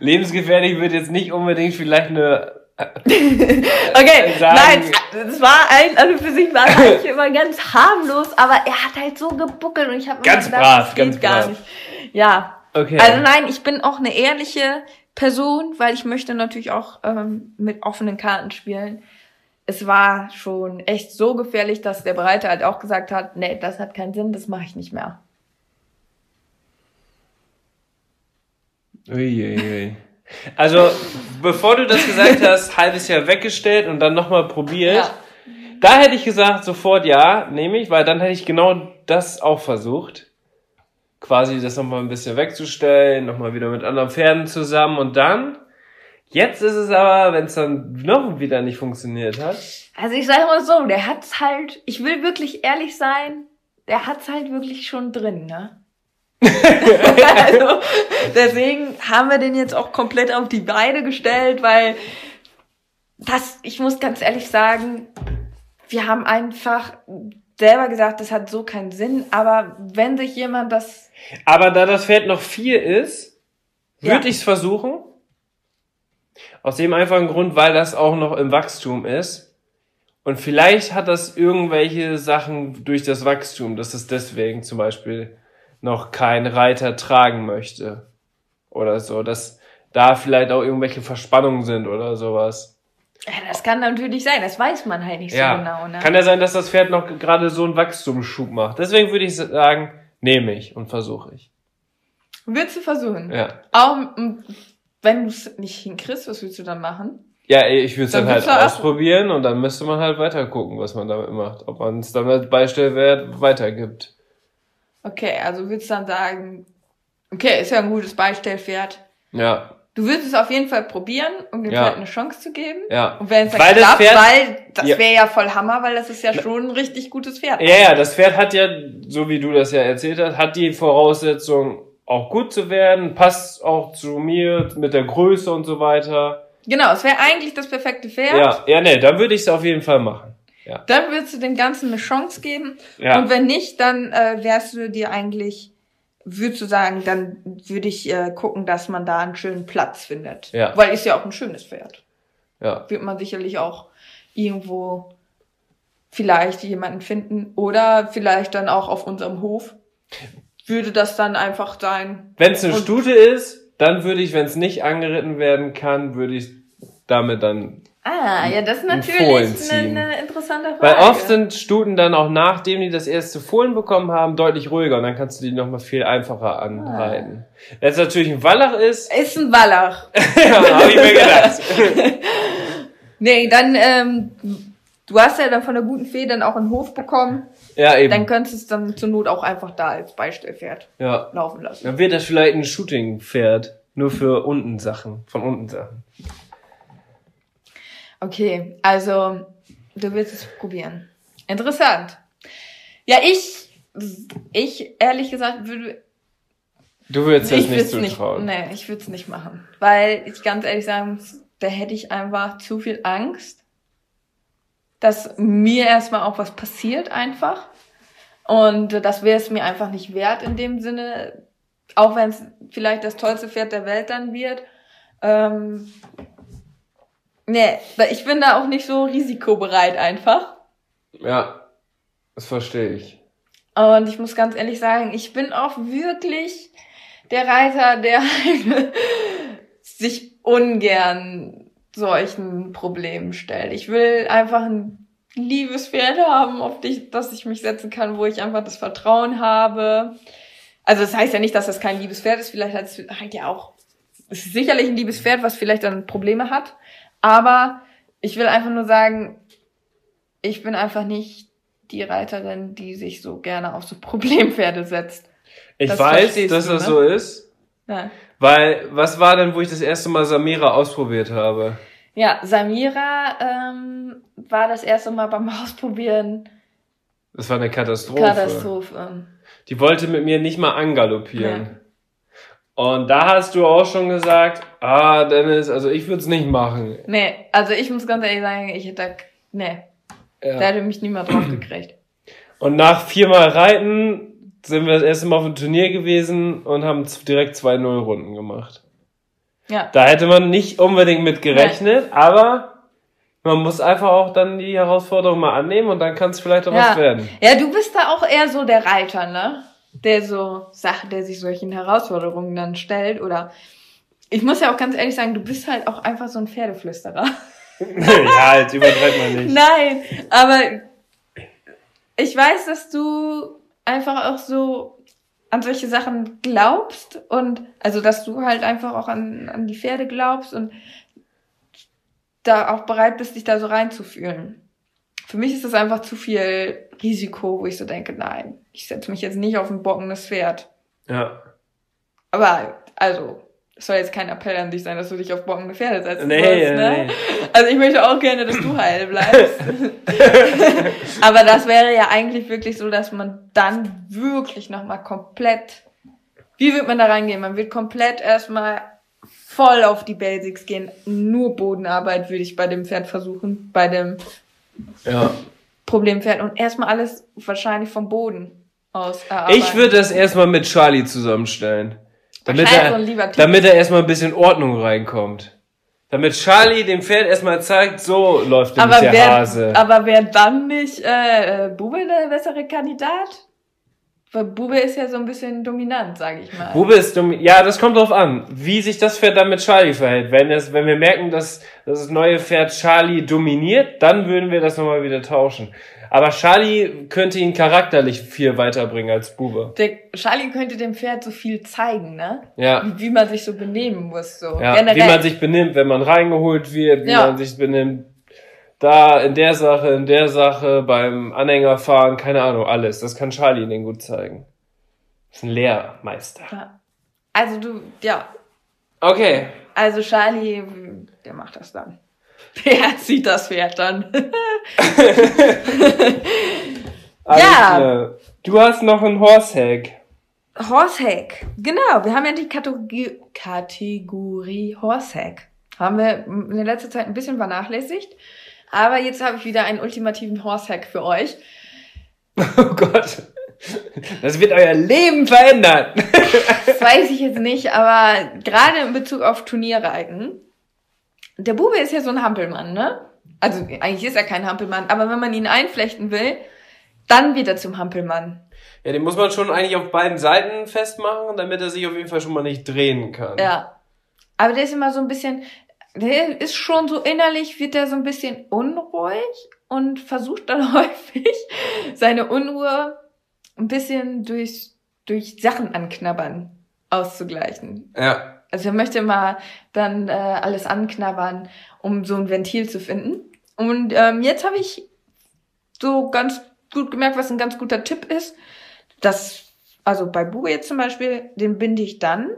[SPEAKER 4] Lebensgefährlich wird jetzt nicht unbedingt vielleicht eine.
[SPEAKER 3] Okay,
[SPEAKER 4] sagen-
[SPEAKER 3] nein, es war ein, also für sich war es eigentlich immer ganz harmlos, aber er hat halt so gebuckelt und ich habe
[SPEAKER 4] Ganz brav, ganz brav.
[SPEAKER 3] nicht. Ja,
[SPEAKER 4] Okay.
[SPEAKER 3] also nein, ich bin auch eine ehrliche Person, weil ich möchte natürlich auch ähm, mit offenen Karten spielen. Es war schon echt so gefährlich, dass der Bereiter halt auch gesagt hat, nee, das hat keinen Sinn, das mache ich nicht mehr.
[SPEAKER 4] Uiuiui. Also, bevor du das gesagt hast, halbes Jahr weggestellt und dann nochmal probiert.
[SPEAKER 3] Ja.
[SPEAKER 4] Da hätte ich gesagt, sofort ja, nehme ich, weil dann hätte ich genau das auch versucht. Quasi das nochmal ein bisschen wegzustellen, nochmal wieder mit anderen Pferden zusammen und dann, jetzt ist es aber, wenn es dann noch wieder nicht funktioniert hat.
[SPEAKER 3] Also ich sage mal so, der hat's halt, ich will wirklich ehrlich sein, der hat's halt wirklich schon drin, ne? also, deswegen haben wir den jetzt auch komplett auf die Beine gestellt, weil das, ich muss ganz ehrlich sagen, wir haben einfach selber gesagt, das hat so keinen Sinn, aber wenn sich jemand das,
[SPEAKER 4] Aber da das Pferd noch vier ist, würde
[SPEAKER 3] Ja.
[SPEAKER 4] ich's versuchen. Aus dem einfachen Grund, weil das auch noch im Wachstum ist. Und vielleicht hat das irgendwelche Sachen durch das Wachstum, dass es deswegen zum Beispiel noch kein Reiter tragen möchte. Oder so, dass da vielleicht auch irgendwelche Verspannungen sind oder sowas.
[SPEAKER 3] ja, das kann natürlich sein, das weiß man halt nicht so genau, ne?
[SPEAKER 4] Kann ja sein, dass das Pferd noch gerade so einen Wachstumsschub macht. Deswegen würde ich sagen, nehme ich und versuche ich.
[SPEAKER 3] Würdest du versuchen?
[SPEAKER 4] Ja.
[SPEAKER 3] Auch, wenn du es nicht hinkriegst, was willst du dann machen?
[SPEAKER 4] Ja, ich würde es
[SPEAKER 3] Dann
[SPEAKER 4] dann, halt ausprobieren und dann müsste man halt weiter gucken, was man damit macht. Ob man es dann als Beistellwert weitergibt.
[SPEAKER 3] Okay, also würdest dann sagen, okay, ist ja ein gutes Beistellpferd.
[SPEAKER 4] Ja,
[SPEAKER 3] Du würdest es auf jeden Fall probieren, um dem
[SPEAKER 4] Ja.
[SPEAKER 3] Pferd eine Chance zu geben.
[SPEAKER 4] ja.
[SPEAKER 3] Und wenn es dann
[SPEAKER 4] Weil das
[SPEAKER 3] klappt,
[SPEAKER 4] Pferd-
[SPEAKER 3] weil das
[SPEAKER 4] Ja.
[SPEAKER 3] wäre ja voll Hammer, weil das ist ja schon ein richtig gutes Pferd.
[SPEAKER 4] Ja, ja, das Pferd hat ja, so wie du das ja erzählt hast, hat die Voraussetzung, auch gut zu werden, passt auch zu mir mit der Größe und so weiter.
[SPEAKER 3] Genau, es wäre eigentlich das perfekte Pferd.
[SPEAKER 4] Ja, ja, nee, dann würde ich es auf jeden Fall machen. Ja.
[SPEAKER 3] Dann würdest du dem Ganzen eine Chance geben.
[SPEAKER 4] Ja.
[SPEAKER 3] Und wenn nicht, dann äh, wärst du dir eigentlich, würdest du sagen, dann würde ich äh, gucken, dass man da einen schönen Platz findet.
[SPEAKER 4] Ja.
[SPEAKER 3] Weil ist ja auch ein schönes Pferd.
[SPEAKER 4] Ja.
[SPEAKER 3] Wird man sicherlich auch irgendwo vielleicht jemanden finden oder vielleicht dann auch auf unserem Hof. Würde das dann einfach sein.
[SPEAKER 4] Wenn es eine Stute ist, dann würde ich, wenn es nicht angeritten werden kann, würde ich damit dann
[SPEAKER 3] Ah, ja, das ist natürlich eine, eine interessante Frage.
[SPEAKER 4] Weil oft sind Stuten dann auch nachdem die das erste Fohlen bekommen haben, deutlich ruhiger und dann kannst du die nochmal viel einfacher anreiten. Wenn es natürlich ein Wallach ist,
[SPEAKER 3] ist ein Wallach.
[SPEAKER 4] ja, habe ich mir gedacht.
[SPEAKER 3] Nee, dann, ähm, du hast ja dann von der guten Fee dann auch einen Hof bekommen.
[SPEAKER 4] Ja, eben.
[SPEAKER 3] Dann könntest du es dann zur Not auch einfach da als Beistellpferd
[SPEAKER 4] ja.
[SPEAKER 3] laufen lassen.
[SPEAKER 4] Dann wird das vielleicht ein Shooting-Pferd. Nur für unten Sachen. Von unten Sachen.
[SPEAKER 3] Okay, also du willst es probieren. Interessant. Ja, ich, ich ehrlich gesagt würde,
[SPEAKER 4] Du würdest nicht
[SPEAKER 3] es nicht,
[SPEAKER 4] zutrauen.
[SPEAKER 3] nee, ich würde es nicht machen, weil ich ganz ehrlich sagen muss, da hätte ich einfach zu viel Angst, dass mir erstmal auch was passiert einfach und das wäre es mir einfach nicht wert in dem Sinne, auch wenn es vielleicht das tollste Pferd der Welt dann wird. Ähm, nee, ich bin da auch nicht so risikobereit einfach.
[SPEAKER 4] Ja. Das verstehe ich.
[SPEAKER 3] Und ich muss ganz ehrlich sagen, ich bin auch wirklich der Reiter, der sich ungern solchen Problemen stellt. Ich will einfach ein liebes Pferd haben, auf dich, das ich mich setzen kann, wo ich einfach das Vertrauen habe. Also das heißt ja nicht, dass das kein liebes Pferd ist. Vielleicht hat es halt ja auch, ist sicherlich ein liebes Pferd, was vielleicht dann Probleme hat. Aber ich will einfach nur sagen, ich bin einfach nicht die Reiterin, die sich so gerne auf so Problempferde setzt.
[SPEAKER 4] Ich
[SPEAKER 3] Das
[SPEAKER 4] weiß, dass
[SPEAKER 3] du,
[SPEAKER 4] das
[SPEAKER 3] ne?
[SPEAKER 4] so ist.
[SPEAKER 3] Ja.
[SPEAKER 4] Weil, was war denn, wo ich das erste Mal Samira ausprobiert habe?
[SPEAKER 3] Ja, Samira ähm, war das erste Mal beim Ausprobieren
[SPEAKER 4] Das war eine Katastrophe.
[SPEAKER 3] Katastrophe.
[SPEAKER 4] Die wollte mit mir nicht mal angaloppieren.
[SPEAKER 3] Ja.
[SPEAKER 4] Und da hast du auch schon gesagt, ah, Dennis, also ich würde es nicht machen.
[SPEAKER 3] Nee, also ich muss ganz ehrlich sagen, ich hätte, da- nee, da
[SPEAKER 4] Ja.
[SPEAKER 3] hätte mich niemand drauf gekriegt.
[SPEAKER 4] Und nach viermal Reiten sind wir das erste Mal auf dem Turnier gewesen und haben direkt zwei Nullrunden gemacht.
[SPEAKER 3] Ja.
[SPEAKER 4] Da hätte man nicht unbedingt mit gerechnet, aber man muss einfach auch dann die Herausforderung mal annehmen und dann kann es vielleicht auch was
[SPEAKER 3] Ja.
[SPEAKER 4] werden.
[SPEAKER 3] ja, du bist da auch eher so der Reiter, ne? Der so Sachen, der sich solchen Herausforderungen dann stellt oder ich muss ja auch ganz ehrlich sagen, du bist halt auch einfach so ein Pferdeflüsterer.
[SPEAKER 4] ja, jetzt übertreibt man nicht.
[SPEAKER 3] Nein, aber ich weiß, dass du einfach auch so an solche Sachen glaubst und also dass du halt einfach auch an, an die Pferde glaubst und da auch bereit bist, dich da so reinzufühlen. Für mich ist das einfach zu viel Risiko, wo ich so denke, nein, ich setze mich jetzt nicht auf ein bockendes Pferd.
[SPEAKER 4] Ja.
[SPEAKER 3] Aber, also, es soll jetzt kein Appell an dich sein, dass du dich auf bockende Pferde setzen
[SPEAKER 4] Nee,
[SPEAKER 3] sollst,
[SPEAKER 4] ja,
[SPEAKER 3] ne?
[SPEAKER 4] nee.
[SPEAKER 3] Also ich möchte auch gerne, dass du heil bleibst. Aber das wäre ja eigentlich wirklich so, dass man dann wirklich nochmal komplett, wie wird man da reingehen? Man wird komplett erstmal voll auf die Basics gehen. Nur Bodenarbeit würde ich bei dem Pferd versuchen, bei dem
[SPEAKER 4] Ja.
[SPEAKER 3] Problempferd und erstmal alles wahrscheinlich vom Boden aus erarbeiten.
[SPEAKER 4] Ich würde das erstmal mit Charlie zusammenstellen. Damit er, damit er erstmal ein bisschen Ordnung reinkommt. Damit Charlie dem Pferd erstmal zeigt, so läuft nämlich
[SPEAKER 3] aber
[SPEAKER 4] der
[SPEAKER 3] wer,
[SPEAKER 4] Hase.
[SPEAKER 3] aber wer dann nicht äh, äh, Bube der bessere Kandidat? Weil Bube ist ja so ein bisschen dominant, sage ich mal.
[SPEAKER 4] Bube ist dumm. Ja, das kommt drauf an, wie sich das Pferd dann mit Charlie verhält. Wenn, es, wenn wir merken, dass, dass das neue Pferd Charlie dominiert, dann würden wir das nochmal wieder tauschen. Aber Charlie könnte ihn charakterlich viel weiterbringen als Bube.
[SPEAKER 3] Der Charlie könnte dem Pferd so viel zeigen, ne?
[SPEAKER 4] Ja.
[SPEAKER 3] Wie, wie man sich so benehmen muss, so
[SPEAKER 4] Ja,
[SPEAKER 3] generell.
[SPEAKER 4] wie man sich benimmt, wenn man reingeholt wird, wie
[SPEAKER 3] Ja.
[SPEAKER 4] man sich benimmt. Da, in der Sache, in der Sache, beim Anhängerfahren, keine Ahnung, alles. Das kann Charlie den gut zeigen. ist ein Lehrmeister.
[SPEAKER 3] Ja. Also du, ja,
[SPEAKER 4] Okay.
[SPEAKER 3] also Charlie, der macht das dann. Der sieht das Pferd dann.
[SPEAKER 4] Alles
[SPEAKER 3] Ja.
[SPEAKER 4] klar. Du hast noch ein Horsehack.
[SPEAKER 3] Horsehack. Genau, wir haben ja die Kategorie, Kategorie Horsehack. Haben wir in der letzten Zeit ein bisschen vernachlässigt. Aber jetzt habe ich wieder einen ultimativen Horsehack für euch.
[SPEAKER 4] Oh Gott. Das wird euer Leben verändern.
[SPEAKER 3] Das weiß ich jetzt nicht, aber gerade in Bezug auf Turnierreiten. Der Bube ist ja so ein Hampelmann, ne? Also eigentlich ist er kein Hampelmann, aber wenn man ihn einflechten will, dann wird er zum Hampelmann.
[SPEAKER 4] Ja, den muss man schon eigentlich auf beiden Seiten festmachen, damit er sich auf jeden Fall schon mal nicht drehen kann.
[SPEAKER 3] Ja. Aber der ist immer so ein bisschen, der ist schon so innerlich, wird der so ein bisschen unruhig und versucht dann häufig seine Unruhe ein bisschen durch, durch Sachen anknabbern auszugleichen.
[SPEAKER 4] Ja.
[SPEAKER 3] Also er möchte mal dann äh, alles anknabbern, um so ein Ventil zu finden. Und ähm, jetzt habe ich so ganz gut gemerkt, was ein ganz guter Tipp ist. Das, also bei Bube jetzt zum Beispiel, den binde ich dann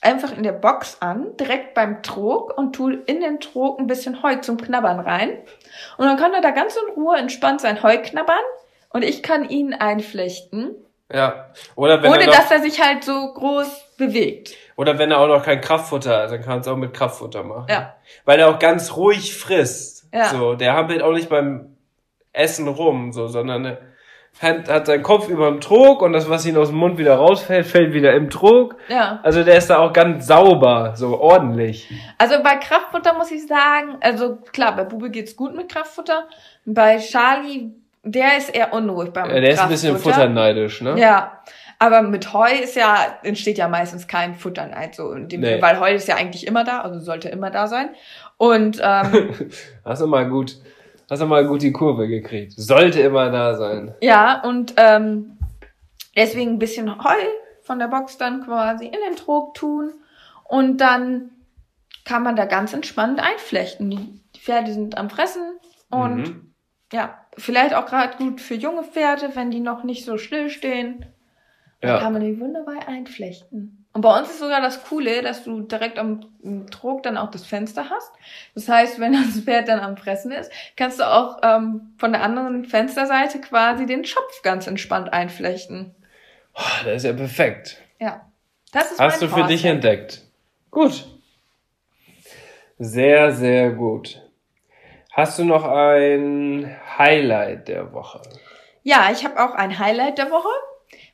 [SPEAKER 3] einfach in der Box an, direkt beim Trog und tue in den Trog ein bisschen Heu zum Knabbern rein. Und dann kann er da ganz in Ruhe entspannt sein Heu knabbern und ich kann ihn einflechten,
[SPEAKER 4] Ja. Oder wenn,
[SPEAKER 3] ohne
[SPEAKER 4] er noch,
[SPEAKER 3] dass er sich halt so groß bewegt.
[SPEAKER 4] oder wenn er auch noch kein Kraftfutter hat, dann kann es auch mit Kraftfutter machen.
[SPEAKER 3] Ja.
[SPEAKER 4] Weil er auch ganz ruhig frisst.
[SPEAKER 3] Ja.
[SPEAKER 4] So, der hampelt auch nicht beim Essen rum, so, sondern er hat, hat seinen Kopf über dem Trog und das, was ihm aus dem Mund wieder rausfällt, fällt wieder im Trog.
[SPEAKER 3] Ja.
[SPEAKER 4] Also der ist da auch ganz sauber, so ordentlich.
[SPEAKER 3] Also bei Kraftfutter muss ich sagen, also klar, bei Bube geht's gut mit Kraftfutter. Bei Charlie, der ist eher unruhig beim
[SPEAKER 4] Ja, der ist ein bisschen
[SPEAKER 3] Kraftfutter.
[SPEAKER 4] futterneidisch, ne?
[SPEAKER 3] Ja. Aber mit Heu ist ja, entsteht ja meistens kein Futterneid, so in dem
[SPEAKER 4] Nee.
[SPEAKER 3] Sinne, weil Heu ist ja eigentlich immer da, also sollte immer da sein. Und ähm,
[SPEAKER 4] Hast du mal gut, hast du mal gut die Kurve gekriegt. Sollte immer da sein.
[SPEAKER 3] ja, und ähm, deswegen ein bisschen Heu von der Box dann quasi in den Trog tun und dann kann man da ganz entspannt einflechten. Die, Pferde sind am Fressen und
[SPEAKER 4] Mhm.
[SPEAKER 3] ja, vielleicht auch gerade gut für junge Pferde, wenn die noch nicht so still stehen. Dann
[SPEAKER 4] Ja.
[SPEAKER 3] kann man die wunderbar einflechten. Und bei uns ist sogar das Coole, dass du direkt am Trog dann auch das Fenster hast. Das heißt, wenn das Pferd dann am Fressen ist, kannst du auch ähm, von der anderen Fensterseite quasi den Schopf ganz entspannt einflechten.
[SPEAKER 4] Oh, das ist ja perfekt.
[SPEAKER 3] Ja. Das ist
[SPEAKER 4] Hast du für dich
[SPEAKER 3] Horsehack.
[SPEAKER 4] entdeckt. Gut. Sehr, sehr gut. Hast du noch ein Highlight der Woche?
[SPEAKER 3] Ja, ich habe auch ein Highlight der Woche.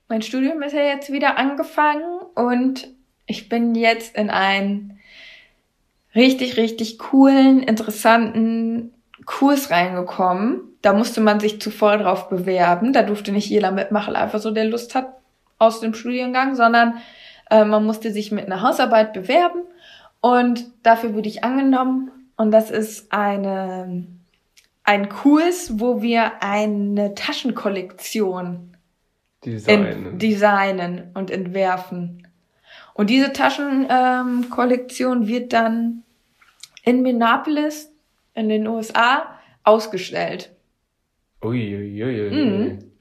[SPEAKER 3] Mein Studium ist ja jetzt wieder angefangen und ich bin jetzt in einen richtig, richtig coolen, interessanten Kurs reingekommen. Da musste man sich zuvor drauf bewerben. Da durfte nicht jeder mitmachen, einfach so der Lust hat aus dem Studiengang, sondern äh, man musste sich mit einer Hausarbeit bewerben und dafür wurde ich angenommen. Und das ist eine ein Kurs, wo wir eine Taschenkollektion
[SPEAKER 4] Designen.
[SPEAKER 3] designen und entwerfen. Und diese Taschenkollektion ähm, wird dann in Minneapolis in den USA ausgestellt.
[SPEAKER 4] Uiuiui.
[SPEAKER 3] Mhm.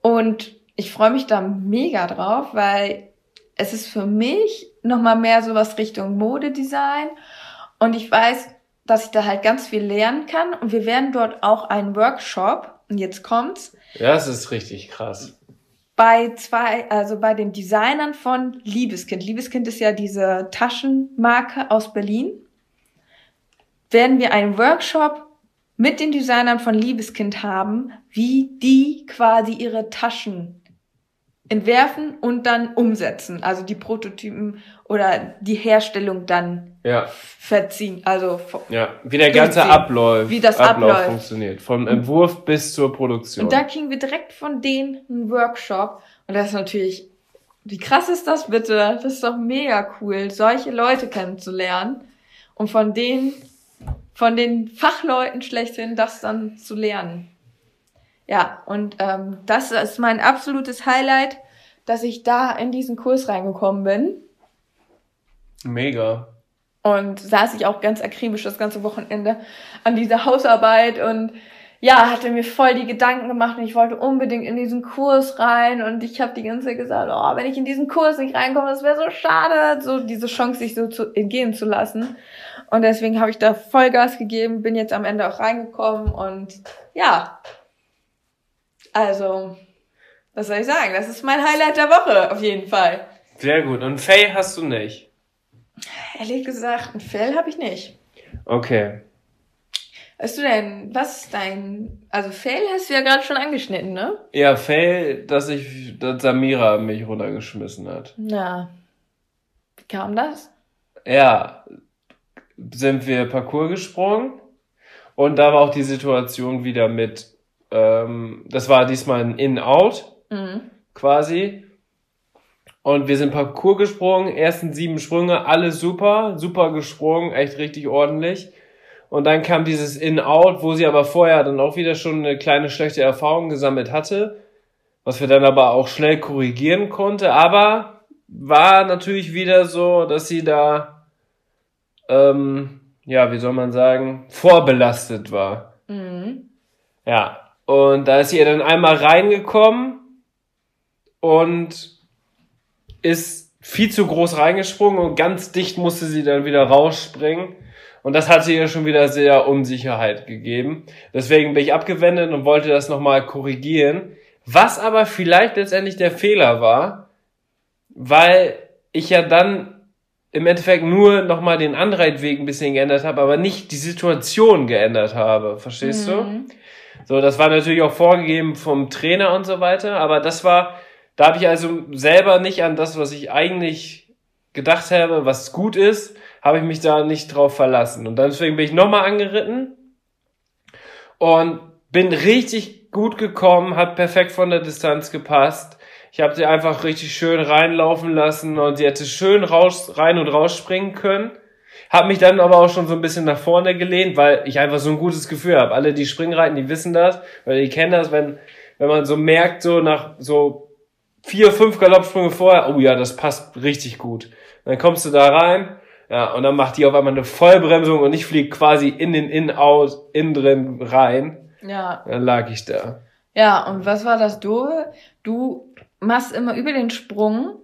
[SPEAKER 3] Und ich freue mich da mega drauf, weil es ist für mich nochmal mehr sowas Richtung Modedesign. Und ich weiß, dass ich da halt ganz viel lernen kann. Und wir werden dort auch einen Workshop, und jetzt kommt's,
[SPEAKER 4] Ja, das ist richtig krass.
[SPEAKER 3] Bei zwei, also bei den Designern von Liebeskind. Liebeskind ist ja diese Taschenmarke aus Berlin. Werden wir einen Workshop mit den Designern von Liebeskind haben, wie die quasi ihre Taschen entwerfen und dann umsetzen. Also die Prototypen oder die Herstellung dann
[SPEAKER 4] Ja,
[SPEAKER 3] verziehen. Also
[SPEAKER 4] ja. Wie der ganze. Ablauf,
[SPEAKER 3] Wie das
[SPEAKER 4] Ablauf
[SPEAKER 3] abläuft.
[SPEAKER 4] funktioniert. Vom Entwurf bis zur Produktion.
[SPEAKER 3] Und da kriegen wir direkt von denen einen Workshop. Und das ist natürlich, wie krass ist das bitte? Das ist doch mega cool, solche Leute kennenzulernen und von denen, von den Fachleuten schlechthin das dann zu lernen. Ja, und ähm, das ist mein absolutes Highlight, dass ich da in diesen Kurs reingekommen bin.
[SPEAKER 4] Mega.
[SPEAKER 3] Und saß ich auch ganz akribisch das ganze Wochenende an dieser Hausarbeit und ja, hatte mir voll die Gedanken gemacht und ich wollte unbedingt in diesen Kurs rein und ich habe die ganze Zeit gesagt, oh, wenn ich in diesen Kurs nicht reinkomme, das wäre so schade, so diese Chance sich so zu entgehen zu lassen. Und deswegen habe ich da Vollgas gegeben, bin jetzt am Ende auch reingekommen und ja, also, was soll ich sagen? Das ist mein Highlight der Woche, auf jeden Fall.
[SPEAKER 4] Sehr gut. Und Faye hast du nicht.
[SPEAKER 3] Ehrlich gesagt, ein Fell habe ich nicht.
[SPEAKER 4] Okay.
[SPEAKER 3] Weißt du denn, was ist dein, also Fell hast du ja gerade schon angeschnitten, ne?
[SPEAKER 4] Ja, Faye, dass ich, dass Samira mich runtergeschmissen hat.
[SPEAKER 3] Na, wie kam das?
[SPEAKER 4] Ja, sind wir Parcours gesprungen und da war auch die Situation wieder mit, ähm, das war diesmal ein In-Out
[SPEAKER 3] Mhm.
[SPEAKER 4] quasi. Und wir sind Parcours gesprungen, ersten sieben Sprünge, alles super, super gesprungen, echt richtig ordentlich. Und dann kam dieses In-Out, wo sie aber vorher dann auch wieder schon eine kleine schlechte Erfahrung gesammelt hatte, was wir dann aber auch schnell korrigieren konnte. Aber war natürlich wieder so, dass sie da, ähm, ja, wie soll man sagen, vorbelastet war.
[SPEAKER 3] Mhm.
[SPEAKER 4] Ja, und da ist sie dann einmal reingekommen und ist viel zu groß reingesprungen und ganz dicht musste sie dann wieder rausspringen. Und das hatte ihr schon wieder sehr Unsicherheit gegeben. Deswegen bin ich abgewendet und wollte das nochmal korrigieren. Was aber vielleicht letztendlich der Fehler war, weil ich ja dann im Endeffekt nur nochmal den Anreitweg ein bisschen geändert habe, aber nicht die Situation geändert habe. Verstehst du?
[SPEAKER 3] Mhm.
[SPEAKER 4] So, das war natürlich auch vorgegeben vom Trainer und so weiter, aber das war, da habe ich also selber nicht an das, was ich eigentlich gedacht habe, was gut ist, habe ich mich da nicht drauf verlassen. Und deswegen bin ich nochmal angeritten und bin richtig gut gekommen, hat perfekt von der Distanz gepasst. Ich habe sie einfach richtig schön reinlaufen lassen und sie hätte schön raus, rein und raus springen können. Hab mich dann aber auch schon so ein bisschen nach vorne gelehnt, weil ich einfach so ein gutes Gefühl habe. Alle, die Springreiten, die wissen das, weil die kennen das, wenn, wenn man so merkt, so nach so vier, fünf Galoppsprünge vorher, oh ja, das passt richtig gut. Dann kommst du da rein, ja, und dann macht die auf einmal eine Vollbremsung und ich fliege quasi in den In-Out, innen drin rein.
[SPEAKER 3] Ja.
[SPEAKER 4] Dann lag ich da.
[SPEAKER 3] Ja, und was war das Doofe? Du machst immer über den Sprung,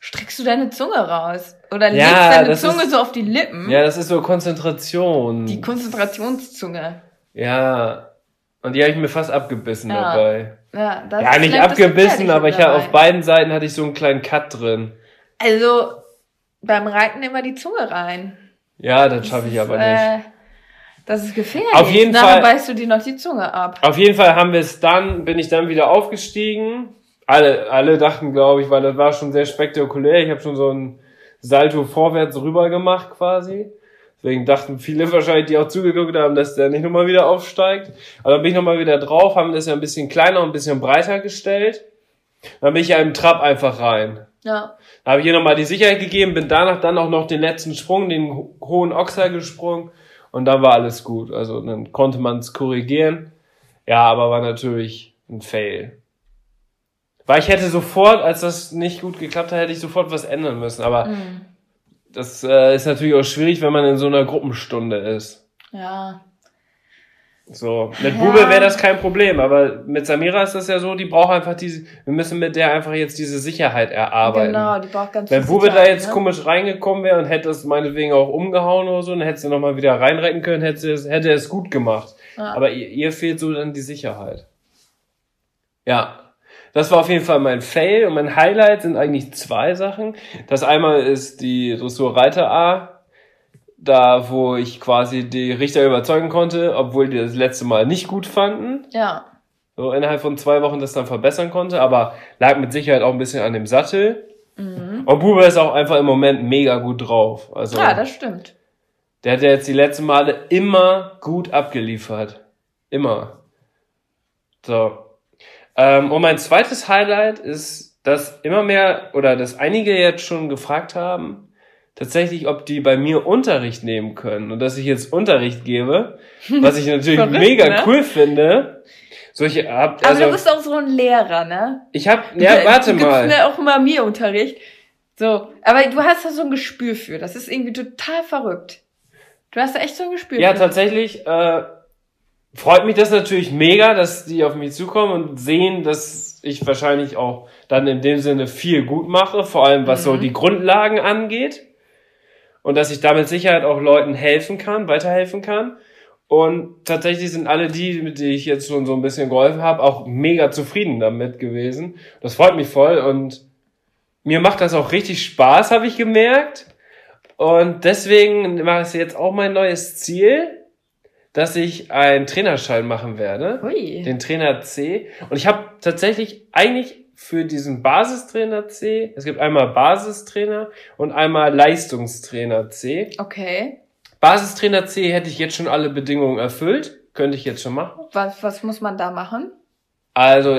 [SPEAKER 3] streckst du deine Zunge raus. Oder
[SPEAKER 4] Ja,
[SPEAKER 3] legst deine
[SPEAKER 4] das
[SPEAKER 3] Zunge
[SPEAKER 4] ist-
[SPEAKER 3] so auf die Lippen.
[SPEAKER 4] Ja, das ist so Konzentration.
[SPEAKER 3] Die Konzentrationszunge.
[SPEAKER 4] ja. Und die habe ich mir fast abgebissen
[SPEAKER 3] Ja.
[SPEAKER 4] dabei.
[SPEAKER 3] Ja, das
[SPEAKER 4] Ja, nicht abgebissen, aber ich
[SPEAKER 3] dabei.
[SPEAKER 4] auf beiden Seiten hatte ich so einen kleinen Cut drin.
[SPEAKER 3] Also, beim Reiten immer die Zunge rein.
[SPEAKER 4] Ja, das schaffe ich aber nicht.
[SPEAKER 3] Äh, das ist gefährlich.
[SPEAKER 4] Auf jeden
[SPEAKER 3] Nachher
[SPEAKER 4] Fall-
[SPEAKER 3] beißt du dir noch die Zunge ab.
[SPEAKER 4] Auf jeden Fall haben wir es dann, bin ich dann wieder aufgestiegen. Alle, alle dachten, glaube ich, weil das war schon sehr spektakulär. Ich habe schon so ein Salto vorwärts rüber gemacht quasi. Deswegen dachten viele wahrscheinlich, die auch zugeguckt haben, dass der nicht nochmal wieder aufsteigt. Aber dann bin ich nochmal wieder drauf, haben das ja ein bisschen kleiner und ein bisschen breiter gestellt. Dann bin ich ja im Trab einfach rein.
[SPEAKER 3] Ja.
[SPEAKER 4] Da habe ich ihr nochmal die Sicherheit gegeben, bin danach dann auch noch den letzten Sprung, den ho- hohen Ochser gesprungen und dann war alles gut. Also dann konnte man es korrigieren. Ja, aber war natürlich ein Fail. Weil ich hätte sofort, als das nicht gut geklappt hat, hätte ich sofort was ändern müssen. Aber
[SPEAKER 3] Mhm.
[SPEAKER 4] Das äh, ist natürlich auch schwierig, wenn man in so einer Gruppenstunde ist.
[SPEAKER 3] Ja.
[SPEAKER 4] So, mit
[SPEAKER 3] Ja.
[SPEAKER 4] Bube wäre das kein Problem, aber mit Samira ist das ja so, die braucht einfach diese, wir müssen mit der einfach jetzt diese Sicherheit erarbeiten.
[SPEAKER 3] Genau, die braucht ganz
[SPEAKER 4] Wenn
[SPEAKER 3] viel
[SPEAKER 4] Bube da jetzt
[SPEAKER 3] ne?
[SPEAKER 4] komisch reingekommen wäre und hätte es meinetwegen auch umgehauen oder so, dann hätte sie nochmal wieder reinretten können, hätte, sie es, hätte er es gut gemacht.
[SPEAKER 3] Ja.
[SPEAKER 4] Aber ihr, ihr fehlt so dann die Sicherheit. Ja. Das war auf jeden Fall mein Fail und mein Highlight sind eigentlich zwei Sachen. Das einmal ist die Dressur Reiter A, da wo ich quasi die Richter überzeugen konnte, obwohl die das letzte Mal nicht gut fanden.
[SPEAKER 3] Ja.
[SPEAKER 4] So innerhalb von zwei Wochen das dann verbessern konnte, aber lag mit Sicherheit auch ein bisschen an dem Sattel. Und Bube ist auch einfach im Moment mega gut drauf. Also
[SPEAKER 3] Ja, das stimmt.
[SPEAKER 4] der hat ja jetzt die letzten Male immer gut abgeliefert. Immer. So. Ähm, und mein zweites Highlight ist, dass immer mehr oder dass einige jetzt schon gefragt haben, tatsächlich, ob die bei mir Unterricht nehmen können und dass ich jetzt Unterricht gebe, was ich natürlich
[SPEAKER 3] Verrückt,
[SPEAKER 4] mega
[SPEAKER 3] ne?
[SPEAKER 4] cool finde. So, ich hab,
[SPEAKER 3] Aber
[SPEAKER 4] also,
[SPEAKER 3] du bist auch so ein Lehrer, ne?
[SPEAKER 4] ich hab, ja, warte
[SPEAKER 3] du gibst
[SPEAKER 4] mal.
[SPEAKER 3] mir auch immer mir Unterricht. So, aber du hast da so ein Gespür für. Das ist irgendwie total verrückt. Du hast da echt so ein Gespür
[SPEAKER 4] Ja,
[SPEAKER 3] für.
[SPEAKER 4] tatsächlich äh, freut mich das natürlich mega, dass die auf mich zukommen und sehen, dass ich wahrscheinlich auch dann in dem Sinne viel gut mache, vor allem was so die Grundlagen angeht. Und dass ich damit Sicherheit auch Leuten helfen kann, weiterhelfen kann. Und tatsächlich sind alle die, mit denen ich jetzt schon so ein bisschen geholfen habe, auch mega zufrieden damit gewesen. Das freut mich voll und mir macht das auch richtig Spaß, habe ich gemerkt. Und deswegen mache ich jetzt auch mein neues Ziel, dass ich einen Trainerschein machen werde,
[SPEAKER 3] Hui.
[SPEAKER 4] den Trainer C. Und ich habe tatsächlich eigentlich für diesen Basistrainer C, es gibt einmal Basistrainer und einmal Leistungstrainer C.
[SPEAKER 3] Okay.
[SPEAKER 4] Basistrainer C hätte ich jetzt schon alle Bedingungen erfüllt, könnte ich jetzt schon machen.
[SPEAKER 3] Was, was muss man da machen?
[SPEAKER 4] Also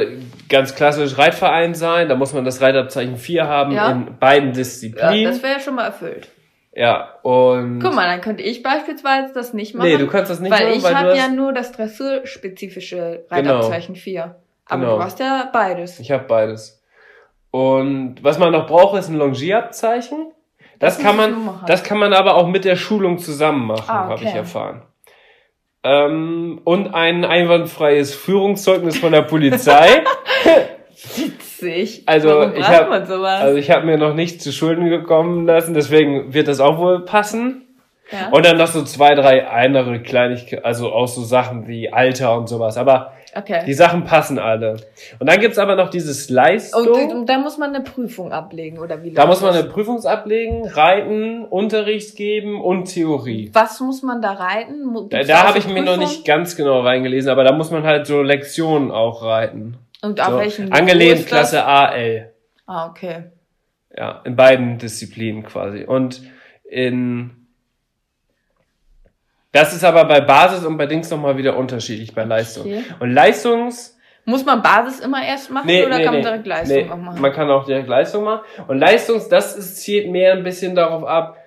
[SPEAKER 4] ganz klassisch Reitverein sein, da muss man das Reitabzeichen 4 haben
[SPEAKER 3] Ja.
[SPEAKER 4] in beiden
[SPEAKER 3] Ja,
[SPEAKER 4] Disziplinen.
[SPEAKER 3] das wäre ja schon mal erfüllt.
[SPEAKER 4] Ja, und
[SPEAKER 3] Guck mal, dann könnte ich beispielsweise das nicht machen.
[SPEAKER 4] Nee, du kannst das nicht
[SPEAKER 3] weil
[SPEAKER 4] machen,
[SPEAKER 3] ich
[SPEAKER 4] weil du
[SPEAKER 3] habe
[SPEAKER 4] hast-
[SPEAKER 3] ja nur das dressurspezifische Reitabzeichen 4. Aber
[SPEAKER 4] Genau.
[SPEAKER 3] du hast ja beides.
[SPEAKER 4] Ich habe beides. Und was man noch braucht, ist ein Longierabzeichen. Das,
[SPEAKER 3] Das
[SPEAKER 4] kann
[SPEAKER 3] ich
[SPEAKER 4] man, das kann man aber auch mit der Schulung zusammen machen,
[SPEAKER 3] Ah,
[SPEAKER 4] habe
[SPEAKER 3] okay.
[SPEAKER 4] ich erfahren. Ähm, und ein einwandfreies Führungszeugnis von der Polizei.
[SPEAKER 3] Witzig.
[SPEAKER 4] Also,
[SPEAKER 3] Warum
[SPEAKER 4] ich
[SPEAKER 3] braucht
[SPEAKER 4] hab-
[SPEAKER 3] man sowas?
[SPEAKER 4] also ich habe mir noch nicht zu Schulden gekommen lassen, deswegen wird das auch wohl passen.
[SPEAKER 3] ja?
[SPEAKER 4] Und dann noch so zwei, drei andere Kleinigkeiten, also auch so Sachen wie Alter und sowas. Aber die
[SPEAKER 3] okay.
[SPEAKER 4] Sachen passen alle. Und dann gibt's aber noch dieses Leistung.
[SPEAKER 3] Und, und da muss man eine Prüfung ablegen, oder wie
[SPEAKER 4] Da muss man eine Prüfung ablegen, Reiten, Unterricht geben und Theorie.
[SPEAKER 3] Was muss man da reiten?
[SPEAKER 4] Da,
[SPEAKER 3] gibt's
[SPEAKER 4] da
[SPEAKER 3] auch
[SPEAKER 4] habe ich mir noch nicht ganz genau reingelesen, aber da muss man halt so Lektionen auch reiten.
[SPEAKER 3] Und auf
[SPEAKER 4] So,
[SPEAKER 3] welchem Niveau
[SPEAKER 4] angelehnt? Klasse AL.
[SPEAKER 3] Ah, okay.
[SPEAKER 4] Ja, in beiden Disziplinen quasi. Und in das ist aber bei Basis und bei Dings nochmal wieder unterschiedlich bei Leistung.
[SPEAKER 3] Okay.
[SPEAKER 4] Und Leistungs
[SPEAKER 3] Muss man Basis immer erst machen
[SPEAKER 4] Nee,
[SPEAKER 3] oder
[SPEAKER 4] nee,
[SPEAKER 3] kann man direkt Leistung
[SPEAKER 4] nee,
[SPEAKER 3] auch machen?
[SPEAKER 4] Man kann auch direkt Leistung machen. Und Leistungs, das ist, zielt mehr ein bisschen darauf ab,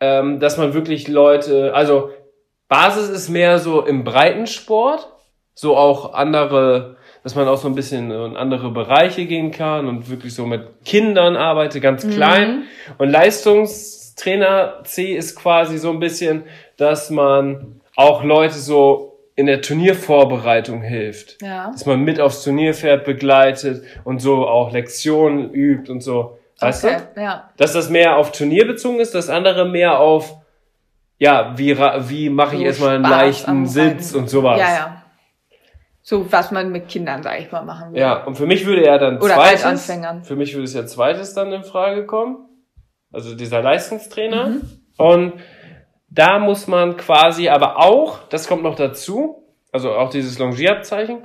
[SPEAKER 4] ähm, dass man wirklich Leute, also Basis ist mehr so im Breitensport, so auch andere, dass man auch so ein bisschen in andere Bereiche gehen kann und wirklich so mit Kindern arbeitet, ganz
[SPEAKER 3] Mhm.
[SPEAKER 4] klein. Und Leistungstrainer C ist quasi so ein bisschen, dass man auch Leute so in der Turniervorbereitung hilft
[SPEAKER 3] ja.
[SPEAKER 4] dass man mit aufs Turnierpferd begleitet und so auch Lektionen übt und so. Weißt
[SPEAKER 3] okay.
[SPEAKER 4] du?
[SPEAKER 3] Ja.
[SPEAKER 4] Dass das mehr auf Turnier bezogen ist, das andere mehr auf, ja, wie, wie mache ich
[SPEAKER 3] So
[SPEAKER 4] erstmal einen
[SPEAKER 3] Spaß
[SPEAKER 4] leichten Sitz und sowas.
[SPEAKER 3] Ja, ja. So, was man mit Kindern, sag ich mal, machen will.
[SPEAKER 4] Ja, und für mich würde er dann
[SPEAKER 3] Oder
[SPEAKER 4] zweites,
[SPEAKER 3] Reitanfängern.
[SPEAKER 4] für mich würde es ja zweites dann in Frage kommen. Also dieser Leistungstrainer.
[SPEAKER 3] Mhm.
[SPEAKER 4] Und da muss man quasi aber auch, das kommt noch dazu, also auch dieses Longierabzeichen,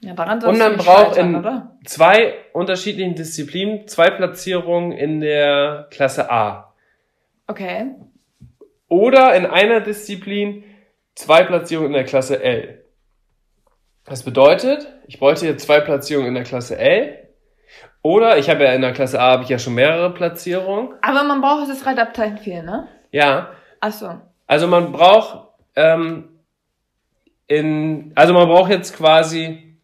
[SPEAKER 3] Ja, daran
[SPEAKER 4] Und man
[SPEAKER 3] nicht
[SPEAKER 4] braucht in
[SPEAKER 3] oder?
[SPEAKER 4] zwei unterschiedlichen Disziplinen zwei Platzierungen in der Klasse A.
[SPEAKER 3] Okay.
[SPEAKER 4] Oder in einer Disziplin zwei Platzierungen in der Klasse L. Das bedeutet, ich bräuchte jetzt zwei Platzierungen in der Klasse L. Oder ich habe ja in der Klasse A habe ich ja schon mehrere Platzierungen.
[SPEAKER 3] Aber man braucht das Reitabzeichen 4, ne?
[SPEAKER 4] Ja,
[SPEAKER 3] Ach so.
[SPEAKER 4] also man braucht ähm, in, also man braucht jetzt quasi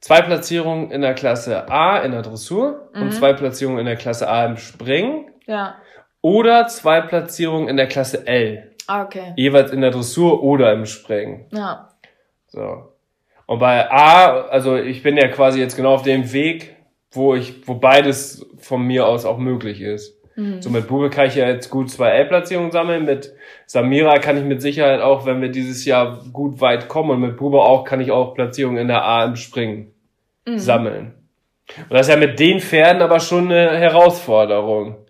[SPEAKER 4] zwei Platzierungen in der Klasse A in der Dressur und zwei Platzierungen in der Klasse A im Springen
[SPEAKER 3] Ja.
[SPEAKER 4] oder zwei Platzierungen in der Klasse L.
[SPEAKER 3] Ah, okay.
[SPEAKER 4] Jeweils in der Dressur oder im Springen.
[SPEAKER 3] Ja.
[SPEAKER 4] So. Und bei A, also ich bin ja quasi jetzt genau auf dem Weg, wo ich, wo beides von mir aus auch möglich ist. So mit Bube kann ich ja jetzt gut zwei L-Platzierungen sammeln. Mit Samira kann ich mit Sicherheit auch, wenn wir dieses Jahr gut weit kommen und mit Bube auch, kann ich auch Platzierungen in der A im Springen sammeln. Und das ist ja mit den Pferden aber schon eine Herausforderung.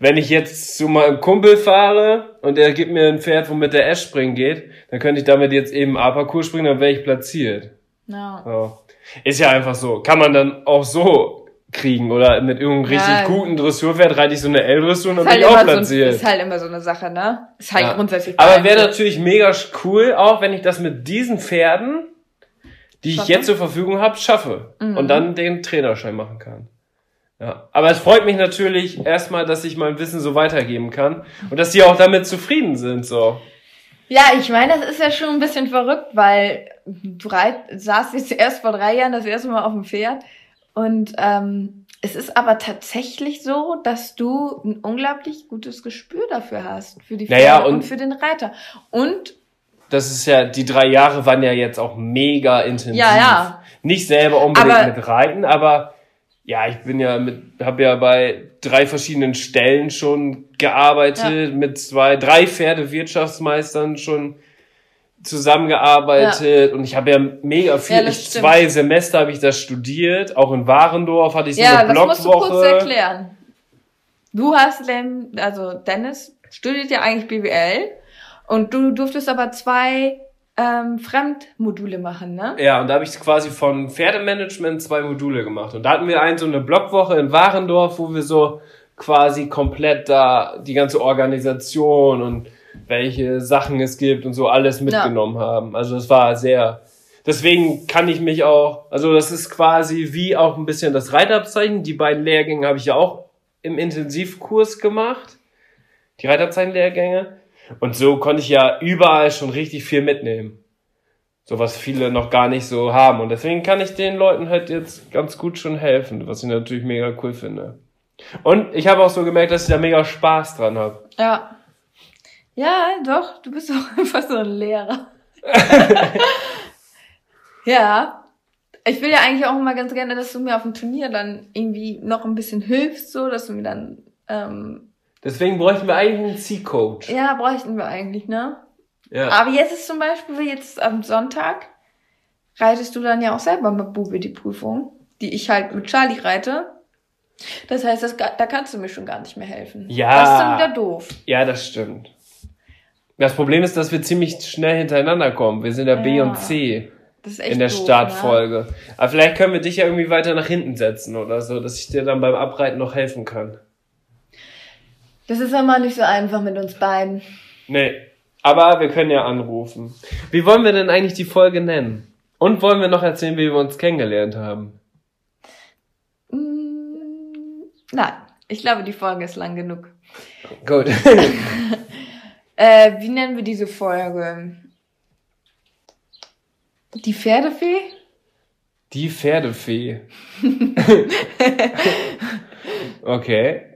[SPEAKER 4] Wenn ich jetzt zu meinem Kumpel fahre und er gibt mir ein Pferd, womit der S springen geht, dann könnte ich damit jetzt eben A-Parcours springen, dann wäre ich platziert.
[SPEAKER 3] Ja.
[SPEAKER 4] So. Ist ja einfach so. Kann man dann auch so kriegen oder mit irgendeinem richtig
[SPEAKER 3] Ja.
[SPEAKER 4] guten Dressurpferd reite ich so eine L-Dressur und dann
[SPEAKER 3] Ist
[SPEAKER 4] bin
[SPEAKER 3] halt,
[SPEAKER 4] ich auch
[SPEAKER 3] immer so,
[SPEAKER 4] platziert.
[SPEAKER 3] ist halt immer so eine Sache, ne? Ist halt
[SPEAKER 4] Ja.
[SPEAKER 3] grundsätzlich.
[SPEAKER 4] Aber wäre natürlich mega cool, auch wenn ich das mit diesen Pferden, die ich
[SPEAKER 3] Schaffe?
[SPEAKER 4] jetzt zur Verfügung habe, schaffe
[SPEAKER 3] Mhm.
[SPEAKER 4] und dann den Trainerschein machen kann. Ja. Aber es freut mich natürlich erstmal, dass ich mein Wissen so weitergeben kann und dass die auch damit zufrieden sind, so.
[SPEAKER 3] Ja, ich meine, das ist ja schon ein bisschen verrückt, weil du reit, saßt jetzt erst vor drei Jahren das erste Mal auf dem Pferd und ähm, es ist aber tatsächlich so, dass du ein unglaublich gutes Gespür dafür hast, für die Pferde
[SPEAKER 4] Naja, und-
[SPEAKER 3] und für den Reiter. Und
[SPEAKER 4] Das ist ja, die drei Jahre waren ja jetzt auch mega intensiv.
[SPEAKER 3] Ja, ja.
[SPEAKER 4] Nicht selber unbedingt
[SPEAKER 3] Aber-
[SPEAKER 4] mit Reiten, aber ja, ich bin ja mit, habe ja bei drei verschiedenen Stellen schon gearbeitet, mit zwei, drei Pferdewirtschaftsmeistern schon zusammengearbeitet. Und ich habe ja mega viel,
[SPEAKER 3] Ja,
[SPEAKER 4] ich, zwei Semester habe ich das studiert, auch in Warendorf hatte ich so
[SPEAKER 3] ja,
[SPEAKER 4] eine
[SPEAKER 3] das musst du kurz erklären. Du hast denn, also Dennis studiert ja eigentlich BWL und du durftest aber zwei ähm, Fremdmodule machen, ne?
[SPEAKER 4] Ja, und da habe ich quasi von Pferdemanagement zwei Module gemacht. Und da hatten wir ein so eine Blockwoche in Warendorf, wo wir so quasi komplett da die ganze Organisation und welche Sachen es gibt und so alles mitgenommen haben. Also das war sehr. Deswegen kann ich mich auch, also das ist quasi wie auch ein bisschen das Reitabzeichen. Die beiden Lehrgänge habe ich ja auch im Intensivkurs gemacht. Die Reitabzeichenlehrgänge. Und so konnte ich ja überall schon richtig viel mitnehmen. So was viele noch gar nicht so haben. Und deswegen kann ich den Leuten halt jetzt ganz gut schon helfen, was ich natürlich mega cool finde. Und ich habe auch so gemerkt, dass ich da mega Spaß dran habe.
[SPEAKER 3] Ja. Ja, doch, du bist doch einfach so ein Lehrer. ja. Ich will ja eigentlich auch immer ganz gerne, dass du mir auf dem Turnier dann irgendwie noch ein bisschen hilfst, so, dass du mir dann, ähm,
[SPEAKER 4] Deswegen bräuchten wir eigentlich einen C-Coach.
[SPEAKER 3] ja, bräuchten wir eigentlich, ne?
[SPEAKER 4] Ja.
[SPEAKER 3] Aber jetzt ist zum Beispiel jetzt am Sonntag, reitest du dann ja auch selber mit Bube die Prüfung, die ich halt mit Charlie reite. Das heißt, das, da kannst du mir schon gar nicht mehr helfen.
[SPEAKER 4] Ja.
[SPEAKER 3] Das ist dann wieder doof.
[SPEAKER 4] ja, das stimmt. Das Problem ist, dass wir ziemlich schnell hintereinander kommen. Wir sind ja B
[SPEAKER 3] Ja.
[SPEAKER 4] und C
[SPEAKER 3] Das ist echt
[SPEAKER 4] in der
[SPEAKER 3] doof, Ne?
[SPEAKER 4] Startfolge. Aber vielleicht können wir dich ja irgendwie weiter nach hinten setzen oder so, dass ich dir dann beim Abreiten noch helfen kann.
[SPEAKER 3] Das ist immer nicht so einfach mit uns beiden.
[SPEAKER 4] Nee. Aber wir können ja anrufen. Wie wollen wir denn eigentlich die Folge nennen? Und wollen wir noch erzählen, wie wir uns kennengelernt haben?
[SPEAKER 3] Mm, Nein, ich glaube, die Folge ist lang genug.
[SPEAKER 4] Gut.
[SPEAKER 3] Äh, wie nennen wir diese Folge? Die Pferdefee?
[SPEAKER 4] Die Pferdefee. okay.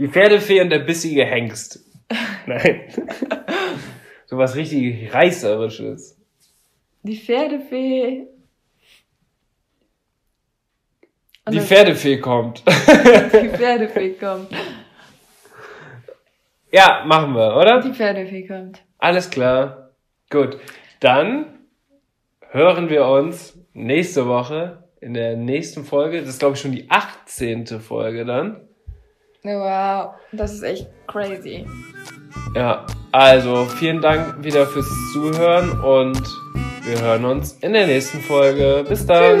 [SPEAKER 4] Die Pferdefee und der bissige Hengst. Nein. So was richtig reißerisches.
[SPEAKER 3] Die Pferdefee. Und
[SPEAKER 4] Die
[SPEAKER 3] das-
[SPEAKER 4] Pferdefee kommt.
[SPEAKER 3] die Pferdefee kommt.
[SPEAKER 4] ja, machen wir, oder?
[SPEAKER 3] Die Pferdefee kommt.
[SPEAKER 4] Alles klar. Gut. Dann hören wir uns nächste Woche in der nächsten Folge. Das ist, glaube ich, schon die 18. Folge dann.
[SPEAKER 3] Wow, das ist echt crazy.
[SPEAKER 4] Ja, also vielen Dank wieder fürs Zuhören und wir hören uns in der nächsten Folge. Bis dann.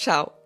[SPEAKER 3] ciao.